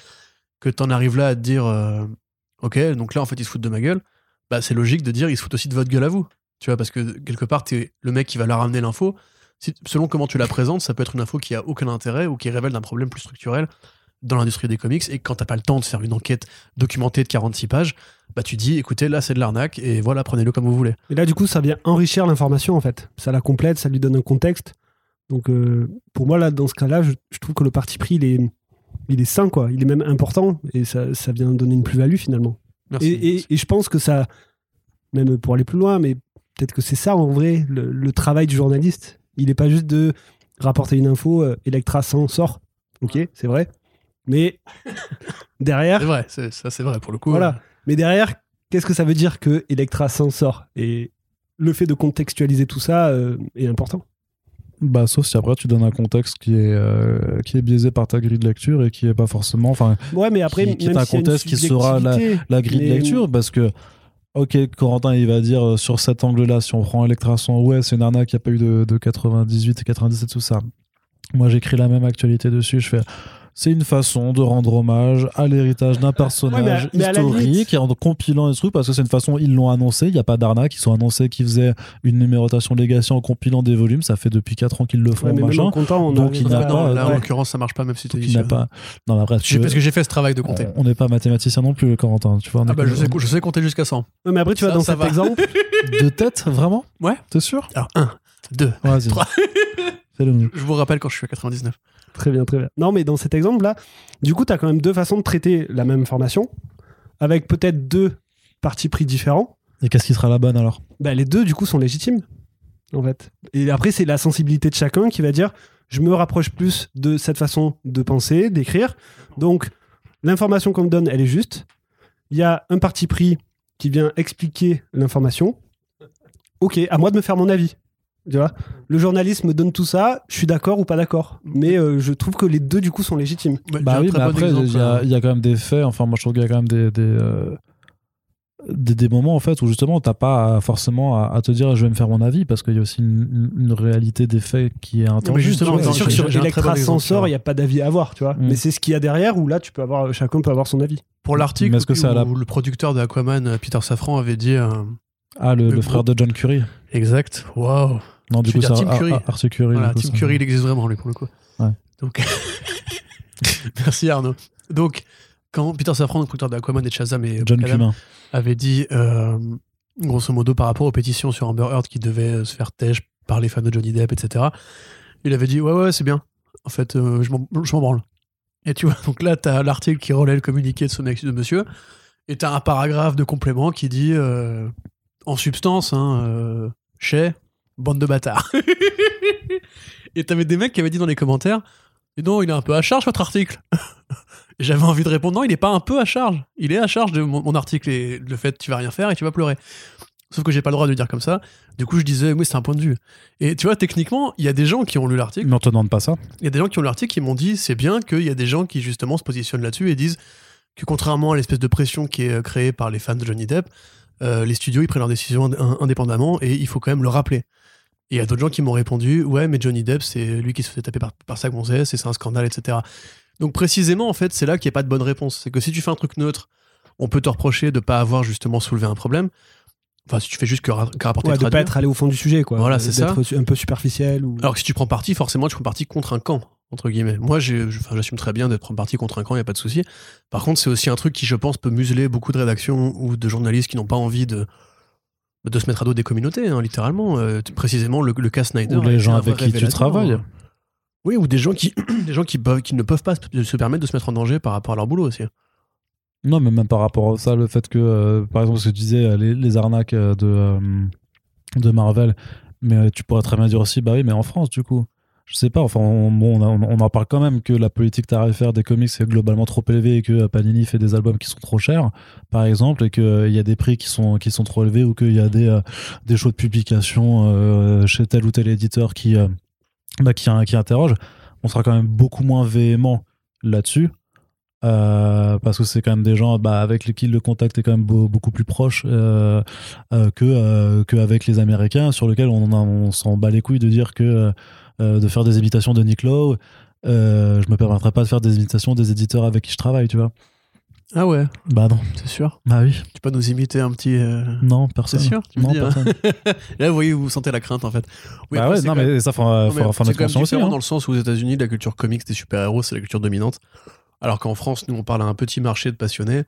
que tu en arrives là à te dire euh, Ok, donc là en fait ils se foutent de ma gueule, bah c'est logique de dire ils se foutent aussi de votre gueule à vous. Tu vois, parce que quelque part, tu es le mec qui va leur ramener l'info. selon comment tu la présentes, ça peut être une info qui a aucun intérêt ou qui révèle d'un problème plus structurel dans l'industrie des comics. Et quand t'as pas le temps de faire une enquête documentée de 46 pages, bah tu dis écoutez, là c'est de l'arnaque et voilà, prenez-le comme vous voulez.
Et là, du coup, ça vient enrichir l'information en fait. Ça la complète, ça lui donne un contexte. Donc euh, pour moi, là, dans ce cas-là, je, trouve que le parti pris, il est, il est sain, quoi. Il est même important et ça, ça vient donner une plus-value finalement. et, et, je pense que ça, même pour aller plus loin, mais peut-être que c'est ça en vrai, le, travail du journaliste. Il n'est pas juste de rapporter une info, euh, Electra s'en sort. Ok, c'est vrai. Mais derrière.
C'est vrai, ça c'est vrai pour le coup.
Voilà. Mais derrière, qu'est-ce que ça veut dire que Electra s'en sort? Et le fait de contextualiser tout ça euh, est important.
Bah, sauf si après tu donnes un contexte qui est, euh, qui est biaisé par ta grille de lecture et qui est pas forcément. Enfin,
ouais, mais après,
qui, est un contexte qui sera la, la grille de lecture parce que Ok, Corentin, il va dire euh, sur cet angle-là, si on prend Electrason, ouais, c'est une arnaque, il n'y a pas eu de, de 98 et 97, tout ça. Moi, j'écris la même actualité dessus, je fais c'est une façon de rendre hommage à l'héritage d'un personnage historique en compilant les trucs parce que c'est une façon ils l'ont annoncé il n'y a pas d'arnaque ils ont annoncé qu'ils faisaient une numérotation Legacy en compilant des volumes ça fait depuis 4 ans qu'ils le font machin.
donc il n'y a pas là, en l'occurrence ça marche pas même si tu dis
pas non mais après
parce que j'ai fait ce travail de compter.
On n'est pas mathématicien non plus Corentin tu vois
ah bah, je, sais, je sais compter jusqu'à 100
mais après tu vas dans cet exemple
de tête vraiment?
Ouais.
T'es sûr?
Alors 1 2 3 je vous rappelle quand je suis à 99
Très bien, très bien. Non, mais dans cet exemple-là, du coup, tu as quand même deux façons de traiter la même information, avec peut-être deux partis pris différents.
Et qu'est-ce qui sera la bonne alors?
Bah, Les deux, du coup, sont légitimes, en fait. Et après, c'est la sensibilité de chacun qui va dire je me rapproche plus de cette façon de penser, d'écrire. Donc, l'information qu'on me donne, elle est juste. Il y a un parti pris qui vient expliquer l'information. Ok, à moi de me faire mon avis. Tu vois? Le journalisme donne tout ça, je suis d'accord ou pas d'accord. Mais euh, je trouve que les deux, du coup, sont légitimes.
bah oui, mais après, hein. il y, a quand même des faits. Enfin, moi, je trouve qu'il y a quand même des. Euh, des, des, moments en fait où justement t'as pas forcément à, te dire je vais me faire mon avis parce qu'il y a aussi une, réalité des faits qui est intensible.
justement, c'est sûr que sur Electra Sensor, il n'y a pas d'avis à avoir, tu vois. Mm. Mais c'est ce qu'il y a derrière où là, tu peux avoir, chacun peut avoir son avis.
Pour l'article où, le producteur de Aquaman, Peter Safran, avait dit.
ah, le, frère de John Curry.
Exact. Waouh.
Non, du coup, c'est
Curry.
Arthur Curry.
Voilà, Tim Curry, il existe vraiment, lui, pour le coup.
Ouais.
Donc, merci Arnaud. Donc, quand Peter Safran, le producteur d'Aquaman et Shazam et
John Adam,
avait dit, euh, grosso modo, par rapport aux pétitions sur Amber Heard qui devaient se faire têche par les fans de Johnny Depp, etc., il avait dit, ouais, ouais, c'est bien. En fait, euh, je m'en branle. Et tu vois, donc là, t'as l'article qui relaie le communiqué de ce mec, de monsieur, et t'as un paragraphe de complément qui dit, euh, en substance, hein, chez Bande de bâtards. et t'avais des mecs qui avaient dit dans les commentaires et non, il est un peu à charge votre article. J'avais envie de répondre non, il n'est pas un peu à charge. Il est à charge de mon, article et le fait tu vas rien faire et tu vas pleurer. Sauf que j'ai pas le droit de le dire comme ça. Du coup, je disais oui, c'est un point de vue. Et tu vois, techniquement, il y a des gens qui ont lu l'article.
On te demande pas ça.
Il y a des gens qui ont lu l'article qui m'ont dit c'est bien qu'il y a des gens qui justement se positionnent là-dessus et disent que contrairement à l'espèce de pression qui est créée par les fans de Johnny Depp, euh, les studios ils prennent leurs décisions indépendamment et il faut quand même le rappeler. Il y a d'autres gens qui m'ont répondu Ouais, mais Johnny Depp, c'est lui qui se fait taper par, par sa gonzesse, et c'est un scandale, etc. Donc précisément, en fait, c'est là qu'il n'y a pas de bonne réponse. C'est que si tu fais un truc neutre, on peut te reprocher de ne pas avoir justement soulevé un problème. Enfin, si tu fais juste que, rapporter
ouais, de pas être allé au fond du sujet, quoi.
Voilà, c'est ça.
un peu superficiel. Ou...
Alors que si tu prends parti, forcément, tu prends parti contre un camp, entre guillemets. Moi, j'assume très bien d'être prendre parti contre un camp, il n'y a pas de souci. Par contre, c'est aussi un truc qui, je pense, peut museler beaucoup de rédactions ou de journalistes qui n'ont pas envie de de se mettre à dos des communautés, hein, littéralement. Euh, précisément, le, le, cas Snyder.
Ou les gens avec qui tu travailles.
Oui, ou des gens qui, des gens qui, peuvent, qui ne peuvent pas se permettre de se mettre en danger par rapport à leur boulot aussi.
Non, mais même par rapport à ça, le fait que, euh, par exemple, ce que tu disais, euh, les, arnaques de, de Marvel, mais tu pourrais très bien dire aussi, bah oui, mais en France, du coup. Je sais pas, enfin, on, bon, on, en parle quand même que la politique tarifaire des comics est globalement trop élevée et que euh, Panini fait des albums qui sont trop chers, par exemple, et qu'il y a des prix qui sont, qui sont trop élevés ou qu'il y a des, euh, des choix de publication euh, chez tel ou tel éditeur qui, euh, bah, qui, qui interroge, on sera quand même beaucoup moins véhément là-dessus. euh, parce que c'est quand même des gens bah, avec lesquels le contact est quand même beau- beaucoup plus proche euh, euh, que, euh, que avec les Américains, sur lesquels on, on s'en bat les couilles de dire que euh, de faire des imitations de Nick Lowe. Euh, je me permettrai pas de faire des imitations des éditeurs avec qui je travaille, tu vois.
Ah ouais,
Bah non.
c'est sûr.
Bah oui.
Tu peux nous imiter un petit. euh,
Non, personne.
C'est sûr, tu me
Non,
dis, hein.
personne.
Là, vous voyez, vous sentez la crainte en fait. Oui,
bah
après,
ouais,
c'est
non,
quand même-
mais ça, faut,
Non,
faut,
mais
faut
c'est
mettre
quand même
conscience aussi.
différent
hein.
dans le sens où aux États-Unis, la culture comics des super-héros, c'est la culture dominante. Alors qu'en France, nous, on parle à un petit marché de passionnés.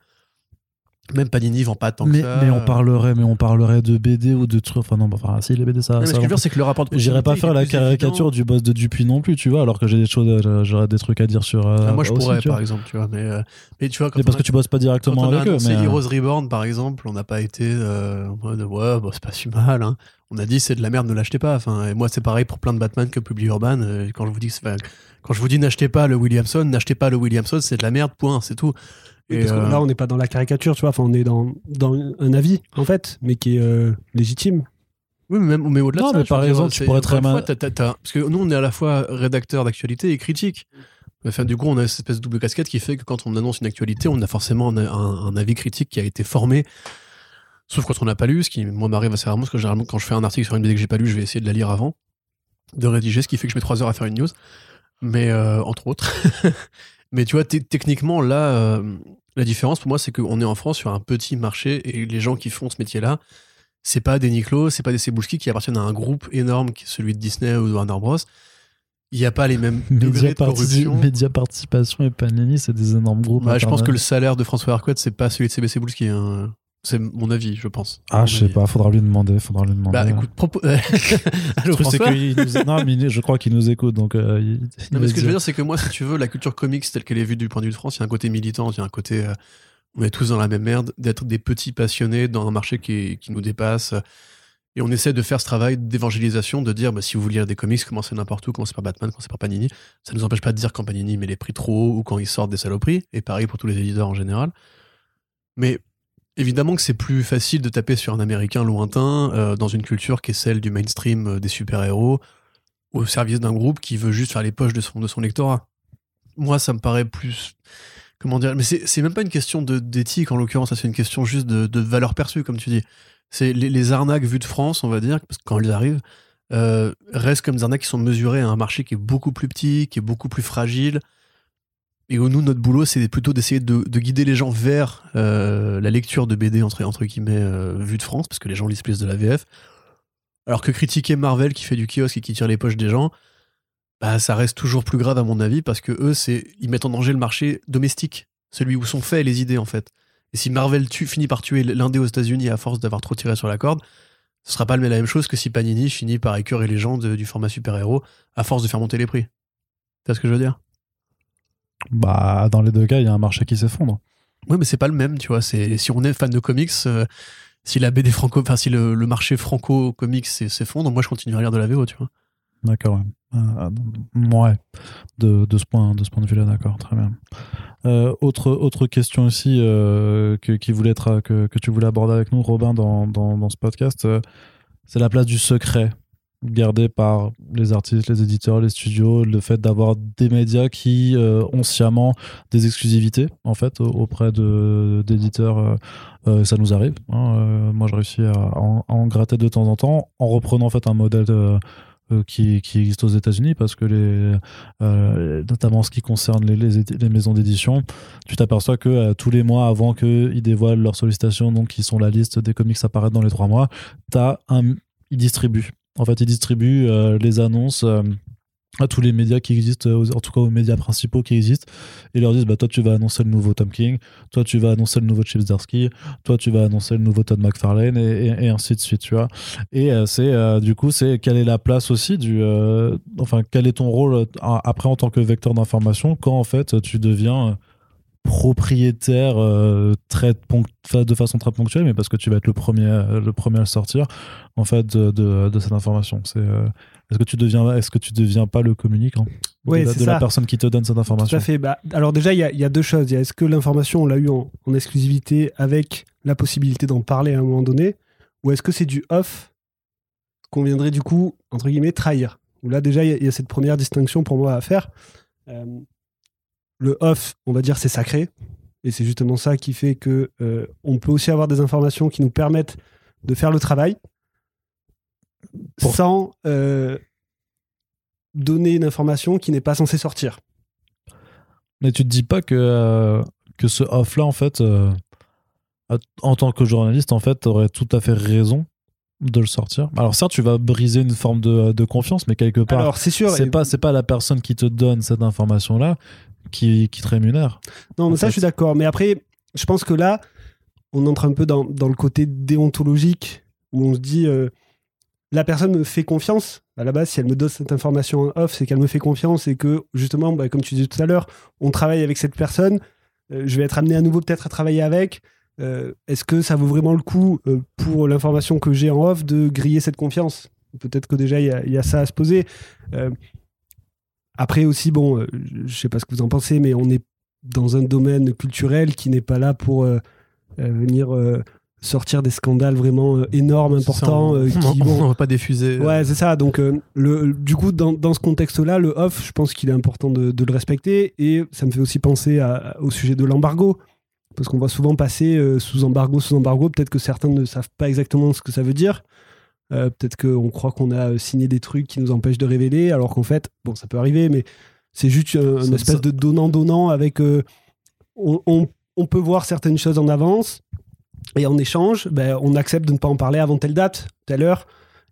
Même Panini vend pas tant
Mais,
que ça.
mais on parlerait, mais on parlerait de BD ou de trucs. Enfin non, bah, enfin si les BD ça.
Non, mais
ça
ce que je veux dire, c'est que le rapport de
J'irais pas faire la caricature
évident.
du boss de Dupuis non plus, tu vois, alors que j'ai des choses, euh, j'aurais des trucs à dire sur. euh,
Ah, moi, je
aussi,
pourrais, par exemple, tu vois. Mais, euh, mais tu vois, quand
Mais parce que tu bosses pas directement avec eux.
annoncé
Mais,
Heroes Reborn, par exemple, on n'a pas été euh, en mode ouais, bah, c'est pas si mal. hein. On a dit c'est de la merde, ne l'achetez pas. Enfin, et moi, c'est pareil pour plein de Batman que publie Urban. Quand je vous dis, c'est- quand je vous dis n'achetez pas le Williamson, n'achetez pas le Williamson, c'est de la merde. Point, c'est tout. Et,
parce que
euh,
là, on n'est pas dans la caricature, tu vois. Enfin, on est dans, dans un avis, en fait, mais qui est euh, légitime.
Oui, mais, même, mais au-delà
Non,
de ça,
mais par exemple, tu pourrais très mal-
parce que nous, on est à la fois rédacteur d'actualité et critique. Enfin, du coup, on a cette espèce de double casquette qui fait que quand on annonce une actualité, on a forcément un, un- un avis critique qui a été formé. Sauf quand on n'a pas lu, ce qui, moi, m'arrive assez rarement, parce que généralement, quand je fais un article sur une BD que j'ai pas lu, je vais essayer de la lire avant, de rédiger, ce qui fait que je mets trois heures à faire une news. Mais, euh, entre autres. mais tu vois, techniquement, là, euh, la différence pour moi, c'est qu'on est en France sur un petit marché et les gens qui font ce métier-là, c'est pas des Niklo, c'est pas des Cebulski qui appartiennent à un groupe énorme qui est celui de Disney ou de Warner Bros. Il n'y a pas les mêmes degrés
Média,
de
Parti-
corruption.
Média Participation et Panini, c'est des énormes groupes.
Bah, je pense que le salaire de François Arquette, c'est pas celui de CB Cebulski. hein. C'est mon avis, je pense.
Ah, je sais
avis.
pas, faudra lui demander. Faudra lui demander.
Bah écoute, propos... Allô
truc, qu'il nous... non, mais je crois qu'il nous écoute, donc euh, il,
Non, mais ce que je veux dire, c'est que moi, si tu veux, la culture comics telle qu'elle est vue du point de vue de France, il y a un côté militant, il y a un côté. euh, on est tous dans la même merde, d'être des petits passionnés dans un marché qui, qui nous dépasse. Et on essaie de faire ce travail d'évangélisation, de dire bah, si vous voulez lire des comics, commencez n'importe où, commencez par Batman, commencez par Panini. Ça ne nous empêche pas de dire quand Panini met les prix trop haut ou quand ils sortent des saloperies, et pareil pour tous les éditeurs en général. Mais évidemment que c'est plus facile de taper sur un américain lointain euh, dans une culture qui est celle du mainstream euh, des super-héros au service d'un groupe qui veut juste faire les poches de son, de son lectorat. Moi, ça me paraît plus. Comment dire Mais c'est même pas une question d'éthique en l'occurrence, c'est une question juste de, de valeur perçue, comme tu dis. C'est les, les arnaques vues de France, on va dire, parce que quand elles arrivent, euh, restent comme des arnaques qui sont mesurées à un marché qui est beaucoup plus petit, qui est beaucoup plus fragile. Et nous, notre boulot, c'est plutôt d'essayer de, de guider les gens vers euh, la lecture de BD, entre, entre guillemets, euh, vue de France, parce que les gens lisent plus de la VF. Alors que critiquer Marvel qui fait du kiosque et qui tire les poches des gens, bah, ça reste toujours plus grave à mon avis, parce que eux, c'est ils mettent en danger le marché domestique, celui où sont faits les idées, en fait. Et si Marvel finit par tuer l'indé aux États-Unis à force d'avoir trop tiré sur la corde, ce sera pas la même chose que si Panini finit par écœurer les gens du format super-héros à force de faire monter les prix. Tu ce que je veux dire?
Bah, dans les deux cas, il y a un marché qui s'effondre.
Ouais, mais c'est pas le même, tu vois. C'est si on est fan de comics, euh, si la BD franco, enfin si le, le marché franco comics s'e- s'effondre, moi je continue à lire de la VO, tu vois.
D'accord, ouais. Euh, ouais. De, de ce point, de ce point de vue-là, d'accord, très bien. Euh, autre, autre question aussi euh, que, qui voulait être, que, que tu voulais aborder avec nous, Robin, dans, dans, dans ce podcast, euh, c'est la place du secret gardé par les artistes, les éditeurs, les studios, le fait d'avoir des médias qui euh, ont sciemment des exclusivités en fait au- auprès de d'éditeurs. euh, euh, ça nous arrive. hein, moi, je réussis à, en, gratter de temps en temps en reprenant en fait un modèle qui, qui existe aux États-Unis parce que notamment en ce qui concerne les, les, maisons d'édition, tu t'aperçois que tous les mois avant qu'ils dévoilent leurs sollicitations, donc qui sont la liste des comics apparaître dans les trois mois, t'as un, ils distribuent. En fait, ils distribuent euh, les annonces. euh, à tous les médias qui existent, euh, en tout cas aux médias principaux qui existent, et leur disent bah, Toi, tu vas annoncer le nouveau Tom King, toi, tu vas annoncer le nouveau Chip Zdarsky, toi, tu vas annoncer le nouveau Todd McFarlane, et, ainsi de suite, tu vois. Et c'est du coup, c'est quelle est la place aussi du. enfin, quel est ton rôle après en tant que vecteur d'information quand en fait tu deviens propriétaire euh, très de façon très ponctuelle, mais parce que tu vas être le premier, à- le premier à le sortir en fait de, de- de cette information. C'est euh, est-ce que tu deviens, est-ce que tu deviens pas le communicant
Ouais,
de, la, de la
ça.
personne qui te donne cette
Tout
information?
à fait. Bah, alors déjà, il y, a- il y a deux choses. Est-ce que l'information, on l'a eu en, en exclusivité avec la possibilité d'en parler à un moment donné, ou est-ce que c'est du off qu'on viendrait du coup, entre guillemets, trahir? Là, déjà, il y, a- il y a cette première distinction pour moi à faire. Euh, le off, on va dire, c'est sacré. Et c'est justement ça qui fait que euh, on peut aussi avoir des informations qui nous permettent de faire le travail
Pour-
sans euh, donner une information qui n'est pas censée sortir.
Mais tu te dis pas que, euh, que ce off-là, en fait, en tant que journaliste, en fait, t'aurais tout à fait raison de le sortir? Alors certes, tu vas briser une forme de, de confiance, mais quelque part,
Alors, c'est sûr.
c'est
et-
pas, c'est pas la personne qui te donne cette information-là qui, qui te rémunère.
Non, mais ça,
fait.
je suis d'accord. Mais après, je pense que là, on entre un peu dans, dans le côté déontologique où on se dit euh, la personne me fait confiance. À la base, si elle me donne cette information en off, c'est qu'elle me fait confiance et que, justement, bah, comme tu disais tout à l'heure, on travaille avec cette personne. euh, je vais être amené à nouveau peut-être à travailler avec. Euh, Est-ce que ça vaut vraiment le coup pour l'information que j'ai en off de griller cette confiance? Peut-être que déjà il y, a- il y a ça à se poser. Après aussi, bon, euh, je sais pas ce que vous en pensez, mais on est dans un domaine culturel qui n'est pas là pour euh, euh, venir sortir des scandales vraiment euh, énormes, importants. Euh, qui,
on, on va pas diffuser.
Ouais, c'est ça. Donc, euh, le, du coup, dans, dans ce contexte-là, le off, je pense qu'il est important de, de le respecter. Et ça me fait aussi penser à- au sujet de l'embargo. Parce qu'on voit souvent passer sous embargo, sous embargo. Peut-être que certains ne savent pas exactement ce que ça veut dire. Euh, Peut-être qu'on croit qu'on a euh, signé des trucs qui nous empêchent de révéler, alors qu'en fait, bon, ça peut arriver, mais c'est juste euh, une espèce
ça-
de donnant-donnant avec. euh, on, on- on peut voir certaines choses en avance, et en échange, ben, on accepte de ne pas en parler avant telle date, telle heure.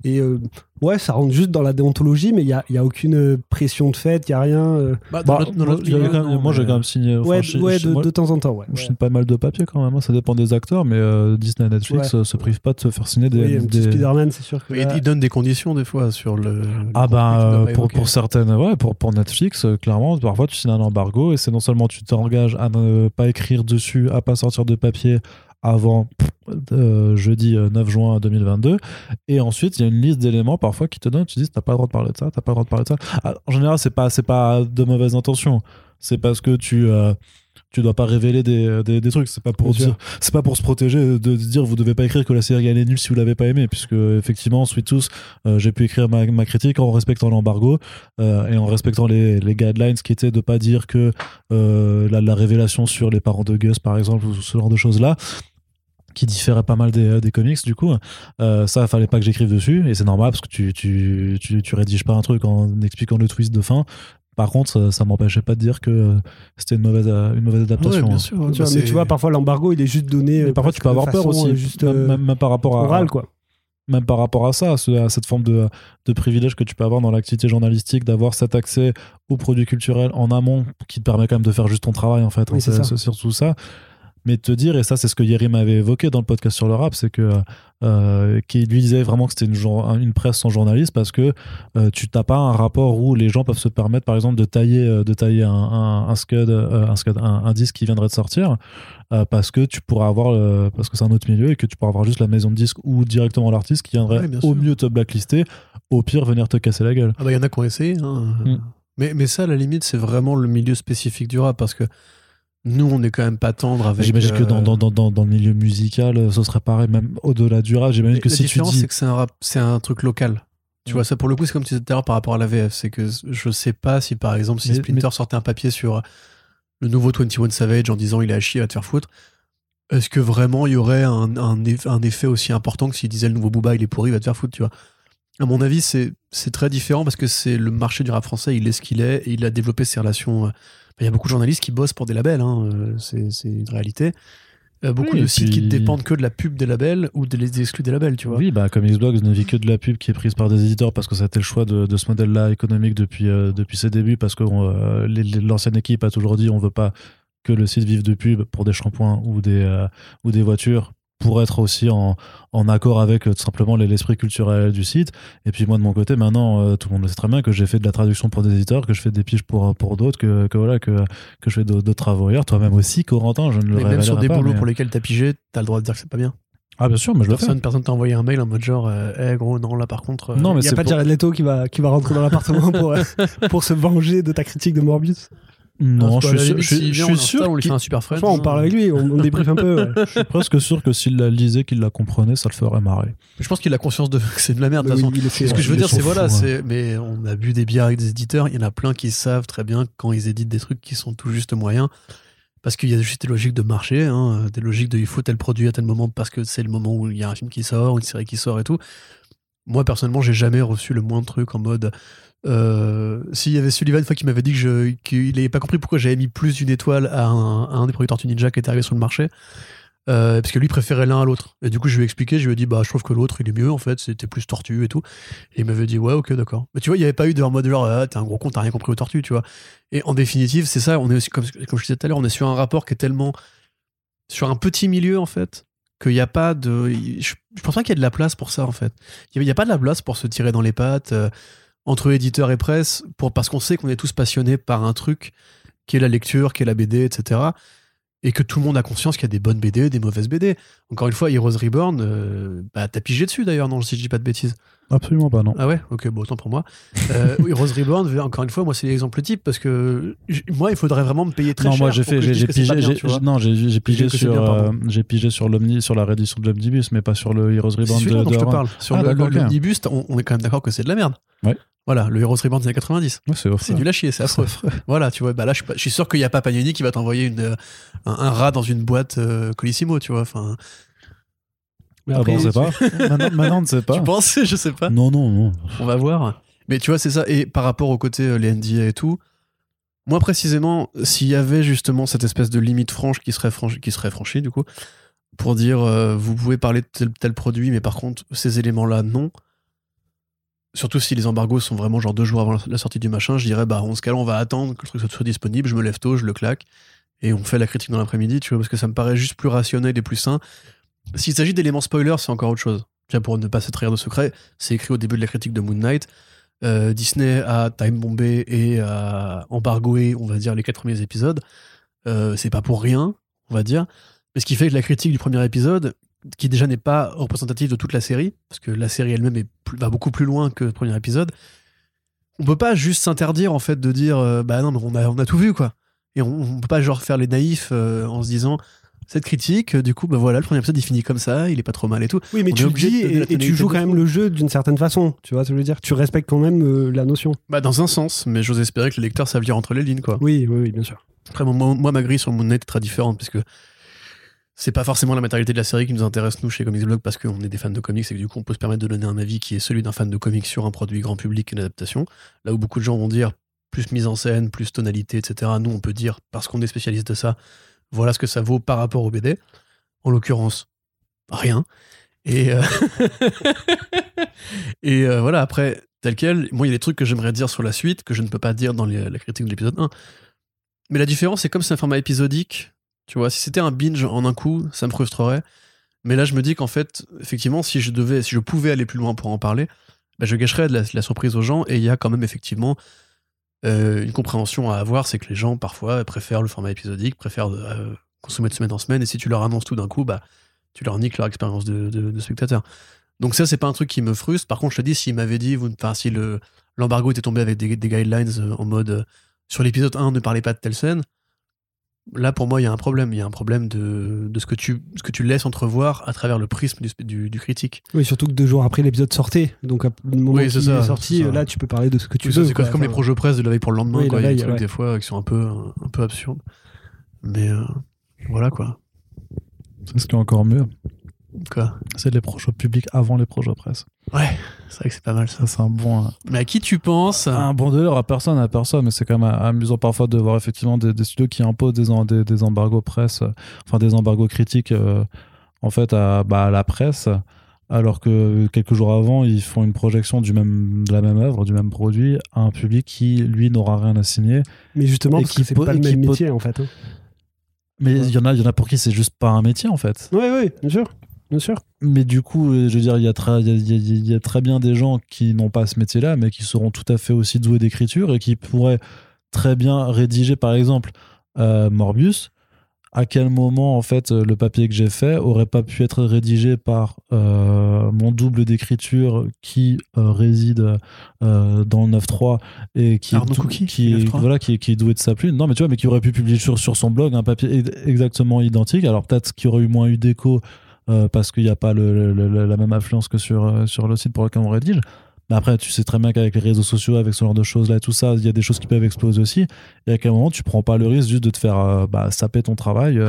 Et euh, ouais, ça rentre juste dans la déontologie, mais il n'y a, y a aucune euh, pression de fait, il n'y a rien. euh,
Bah, dans
Bah,
notre- dans
moi,
notre
j'avais
milieu,
quand même-
non,
moi, j'ai quand même signé.
ouais,
je-
ouais,
je-
de,
moi,
de temps en temps, ouais.
Je
Ouais.
signe pas mal de papier quand même, hein, ça dépend des acteurs, mais euh, Disney et Netflix
Ouais.
se privent pas de se faire signer des.
Oui,
des-
Spider-Man, c'est sûr que.
Il,
là-
il donne des conditions des fois sur le.
Ah bah
pas
pour, certaines, ouais, pour, pour Netflix, clairement, parfois tu signes un embargo et c'est non seulement tu t'engages à ne pas écrire dessus, à pas sortir de papier avant euh, jeudi euh, 9 juin 2022 et ensuite il y a une liste d'éléments parfois qui te donnent, tu dis t'as pas le droit de parler de ça, t'as pas le droit de parler de ça. En général c'est pas c'est pas de mauvaises intentions, c'est parce que tu euh, tu dois pas révéler des, des, des trucs, c'est pas pour dire, c'est pas pour se protéger de dire vous devez pas écrire que la série elle est nulle si vous l'avez pas aimée. Puisque effectivement Sweet Tooth euh, j'ai pu écrire ma, ma critique en respectant l'embargo euh, et en respectant les, les guidelines qui étaient de pas dire que euh, la, la révélation sur les parents de Gus par exemple ou ce genre de choses là qui différait pas mal des, des comics du coup euh, ça fallait pas que j'écrive dessus et c'est normal parce que tu, tu, tu, tu rédiges pas un truc en expliquant le twist de fin par contre ça, ça m'empêchait pas de dire que euh, c'était une mauvaise, euh, une mauvaise adaptation
Ouais, bien
hein.
sûr.
Tu
bah,
vois, mais tu vois, parfois l'embargo, il est juste donné.
mais
euh,
parfois tu peux avoir peur aussi
euh, Juste
même,
euh,
même- même par rapport à,
quoi.
même par rapport à ça, à, ce- à cette forme de, de privilège que tu peux avoir dans l'activité journalistique, d'avoir cet accès aux produits culturels en amont qui te permet quand même de faire juste ton travail en fait.
Oui,
hein,
c'est
c'est
ça.
c'est surtout ça. Mais te dire, et ça c'est ce que Yerim avait évoqué dans le podcast sur le rap, c'est que euh, qu'il lui disait vraiment que c'était une, une presse sans journaliste parce que euh, tu t'as pas un rapport où les gens peuvent se permettre par exemple de tailler, euh, de tailler un, un, un scud, euh, un, scud un, un disque qui viendrait de sortir euh, parce que tu pourras avoir, euh, parce que c'est un autre milieu et que tu pourras avoir juste la maison de disque ou directement l'artiste qui viendrait
Ouais,
au mieux te blacklister, au pire venir te casser la gueule.
Ah bah il y en a qui ont essayé. hein.
Mm.
Mais, mais ça, à la limite, c'est vraiment le milieu spécifique du rap parce que nous, on est quand même pas tendre avec.
J'imagine que
euh,
dans, dans, dans, dans, dans le milieu musical, euh, ce serait pareil, même au-delà du rap. J'imagine que
la
si tu
différence,
dis.
c'est que c'est un, rap- c'est un truc local. Tu
Ouais.
vois, ça pour le coup, c'est comme tu disais tout à l'heure par rapport à la VF. C'est que je sais pas si par exemple, si
Mais-
Splinter sortait un papier sur le nouveau 21 Savage en disant il est à chier, va te faire foutre. Est-ce que vraiment il y aurait un, un, eff- un effet aussi important que s'il disait le nouveau Booba il est pourri, il va te faire foutre, tu vois? À mon avis, c'est c'est très différent parce que c'est le marché du rap français, il est ce qu'il est, et il a développé ses relations. Il y a beaucoup de journalistes qui bossent pour des labels, hein, euh, c'est une réalité. Euh, beaucoup
Oui,
de sites qui
puis-
dépendent que de la pub des labels ou des des exclus des labels, tu vois.
Oui, bah, comme Xbox ne vit que de la pub qui est prise par des éditeurs parce que ça a été le choix de, de ce modèle-là économique depuis, euh, depuis ses débuts parce que euh, les- les- l'ancienne équipe a toujours dit on veut pas que le site vive de pub pour des shampoings ou des, euh, ou des voitures pour être aussi en, en accord avec euh, tout simplement les- l'esprit culturel du site. Et puis moi de mon côté, maintenant, euh, tout le monde le sait très bien que j'ai fait de la traduction pour des éditeurs, que je fais des piges pour, pour d'autres, que, que voilà, que, que je fais d'autres travaux ailleurs. Toi-même aussi, Corentin, je ne le
Mais même sur des
pas,
boulots
mais-
pour lesquels t'as pigé, t'as le droit de dire que c'est pas bien.
Ah bien sûr, mais je le fais.
Personne, personne t'a envoyé un mail en mode genre, euh, Eh, gros, non, là par contre. euh,
Non, mais
Il n'y a
c'est
pas
pour-
Jared Leto qui va, qui va rentrer dans l'appartement pour, euh, pour se venger de ta critique de Morbius.
Non, je suis sûr, je, je
on
suis sûr
l'installe, on lui fait un super friend.
On parle avec lui, on, on débriefe un peu. ouais.
je suis presque sûr que s'il la lisait, qu'il la comprenait, ça le ferait marrer.
Je pense qu'il a conscience de que c'est de la merde. de
oui,
façon.
fait,
Ce que je veux dire, c'est voilà, c'est mais on a bu des bières avec des éditeurs. Il y en a plein qui savent très bien quand ils éditent des trucs qui sont tout juste moyens, parce qu'il y a juste des logiques de marché, hein, des logiques de il faut tel produit à tel moment parce que c'est le moment où il y a un film qui sort, une série qui sort et tout. Moi personnellement, j'ai jamais reçu le moindre truc en mode. Euh, S'il y avait Sullivan une fois qui m'avait dit qu'il n'avait pas compris pourquoi j'avais mis plus d'une étoile à un, des produits Tortue Ninja qui était arrivé sur le marché, euh, parce que lui préférait l'un à l'autre. Et du coup, je lui ai expliqué, je lui ai dit, bah, je trouve que l'autre, il est mieux, en fait, c'était plus tortue et tout. Et il m'avait dit, ouais, ok, d'accord. Mais tu vois, il n'y avait pas eu de mode genre, ah, t'es un gros con, t'as rien compris aux tortues, tu vois. Et en définitive, c'est ça, on est aussi, comme, comme je disais tout à l'heure, on est sur un rapport qui est tellement. sur un petit milieu, en fait, qu'il n'y a pas de. Je, je pense pas qu'il y ait de la place pour ça, en fait. Il n'y a, pas de la place pour se tirer dans les pattes euh, entre éditeurs et presse, pour, parce qu'on sait qu'on est tous passionnés par un truc qui est la lecture, qui est la BD, etc et que tout le monde a conscience qu'il y a des bonnes BD, des mauvaises BD. Encore une fois, Heroes Reborn, euh, bah, t'as pigé dessus d'ailleurs, non, si je dis pas de bêtises.
Absolument pas, non.
Ah ouais? Ok, bon, autant pour moi. Euh, Heroes Reborn, encore une fois, moi, c'est l'exemple type parce que moi, il faudrait vraiment me payer très
non,
cher.
moi j'ai fait, pigé,
bien,
non, j'ai j'ai pigé sur, euh, j'ai pigé sur l'omni, sur la réédition de l'omnibus, mais pas sur le Heroes Reborn de,
dont
de
je te parle. Sur
Ah,
l'omnibus, on, on est quand même d'accord que c'est de la merde.
Ouais.
Voilà, le Heroes Reborn des années 90.
Ouais, c'est.
C'est du lâcher, c'est affreux. Voilà, tu vois, bah là, je suis, pas- je suis sûr qu'il n'y a pas Panini qui va t'envoyer euh, un, un rat dans une boîte euh, Colissimo, tu vois. Enfin,
Mais
Ah
après,
bon, on sait pas. maintenant, maintenant, on ne sait pas.
tu penses Je sais pas.
Non, non, non.
On va voir. Mais tu vois, c'est ça. Et par rapport au côté euh, les NDA et tout, moi précisément, s'il y avait justement cette espèce de limite franche qui serait, franchi, qui serait franchie, du coup, pour dire euh, vous pouvez parler de tel, tel produit, mais par contre, ces éléments-là, non. Surtout si les embargos sont vraiment genre deux jours avant la- sortie du machin, je dirais, bah, en ce cas-là, on va attendre que le truc soit- soit disponible, je me lève tôt, je le claque, et on fait la critique dans l'après-midi, tu vois, parce que ça me paraît juste plus rationnel et plus sain. S'il s'agit d'éléments spoilers, c'est encore autre chose. Pour ne pas se trahir de secret, c'est écrit au début de la critique de Moon Knight. Euh, Disney a time bombé et a embargoé, on va dire, les quatre premiers épisodes. Euh, c'est pas pour rien, on va dire. Mais ce qui fait que la critique du premier épisode, qui déjà n'est pas représentative de toute la série, parce que la série elle-même va beaucoup plus loin que le premier épisode, on peut pas juste s'interdire en fait de dire euh, bah non mais on a, on a tout vu quoi. Et on, on peut pas genre faire les naïfs euh, en se disant cette critique, euh, du coup bah voilà le premier épisode il finit comme ça, il est pas trop mal et tout.
Oui, mais
On
tu dis et, et tu joues quand même le jeu d'une certaine façon. Tu vois ce que je veux dire? Tu respectes quand même euh, la notion.
Bah dans un sens, mais j'ose espérer que les lecteurs savent lire entre les lignes quoi.
Oui, oui, oui, bien sûr.
Après, moi, moi, ma grille sur Moon Knight est très différente, parce que c'est pas forcément la matérialité de la série qui nous intéresse, nous, chez Comics Blog, parce qu'on est des fans de comics et que du coup, on peut se permettre de donner un avis qui est celui d'un fan de comics sur un produit grand public, une adaptation. Là où beaucoup de gens vont dire plus mise en scène, plus tonalité, etc. Nous, on peut dire, parce qu'on est spécialiste de ça, voilà ce que ça vaut par rapport au BD. En l'occurrence, rien. Et, euh, euh, voilà, après, tel quel, moi, il y a des trucs que j'aimerais dire sur la suite que je ne peux pas dire dans la critique de l'épisode 1. Mais la différence, c'est comme c'est un format épisodique, tu vois, si c'était un binge en un coup, ça me frustrerait. Mais là, je me dis qu'en fait, effectivement, si je devais, si je pouvais aller plus loin pour en parler, bah, je gâcherais la, de la surprise aux gens. Et il y a quand même effectivement euh, une compréhension à avoir, c'est que les gens parfois préfèrent le format épisodique, préfèrent euh, consommer de semaine en semaine. Et si tu leur annonces tout d'un coup, bah, tu leur niques leur expérience de, spectateur. Donc ça, c'est pas un truc qui me frustre. Par contre, je te dis, s'il m'avait dit, vous, si le l'embargo était tombé avec des, des guidelines euh, en mode euh, sur l'épisode 1, ne parlez pas de telle scène. Là, pour moi, il y a un problème. Il y a un problème de, de ce, que tu, ce que tu laisses entrevoir à travers le prisme du, du- du critique.
Oui, surtout que deux jours après l'épisode sortait. Donc, à le moment
Oui,
où
c'est
il
ça,
est sorti,
ça.
là, tu peux parler de ce que tu
Oui, ça,
veux.
c'est comme les projets presse de la veille pour le lendemain.
Oui,
quoi.
la
Il y a des trucs,
ouais.
des fois, qui sont un peu, un peu absurdes. Mais euh, voilà, quoi.
C'est ce qui est encore mieux.
Quoi.
C'est les projets publics avant les projets presse.
Ouais, c'est vrai que c'est pas mal ça.
C'est un bon,
Mais à qui tu penses?
Un bon délire à personne, à personne, mais c'est quand même amusant parfois de voir effectivement des, des studios qui imposent des, en- des, des embargos presse, euh, enfin des embargos critiques euh, en fait à, bah, à la presse, alors que quelques jours avant ils font une projection du même, de la même œuvre, du même produit à un public qui lui n'aura rien à signer.
Mais justement,
Et
parce
qui
que c'est
po-
pas le
qui
même
po-
métier, en fait. hein.
Mais il y en a, il y en a pour qui c'est juste pas un métier en fait.
Oui, oui, bien sûr. Bien sûr.
Mais du coup, euh, je veux dire, il y, a très- y y a- bien des gens qui n'ont pas ce métier-là, mais qui seront tout à fait aussi doués d'écriture et qui pourraient très bien rédiger, par exemple, euh, Morbius. À quel moment, en fait, euh, le papier que j'ai fait aurait pas pu être rédigé par euh, mon double d'écriture qui euh, réside dans le 9.3 et qui, est, tout-
Cookie,
qui, est,
9.3.
voilà, qui, est, qui est doué de sa plume. Non, mais tu vois, mais qui aurait pu publier sur, sur son blog un papier ex- exactement identique. Alors peut-être qu'il aurait eu moins eu d'écho euh, parce qu'il n'y a pas la même influence que sur, euh, sur le site pour lequel on rédige. Mais après, tu sais très bien qu'avec les réseaux sociaux, avec ce genre de choses-là tout ça, il y a des choses qui peuvent exploser aussi. Et à quel moment tu prends pas le risque juste de te faire euh, bah, saper ton travail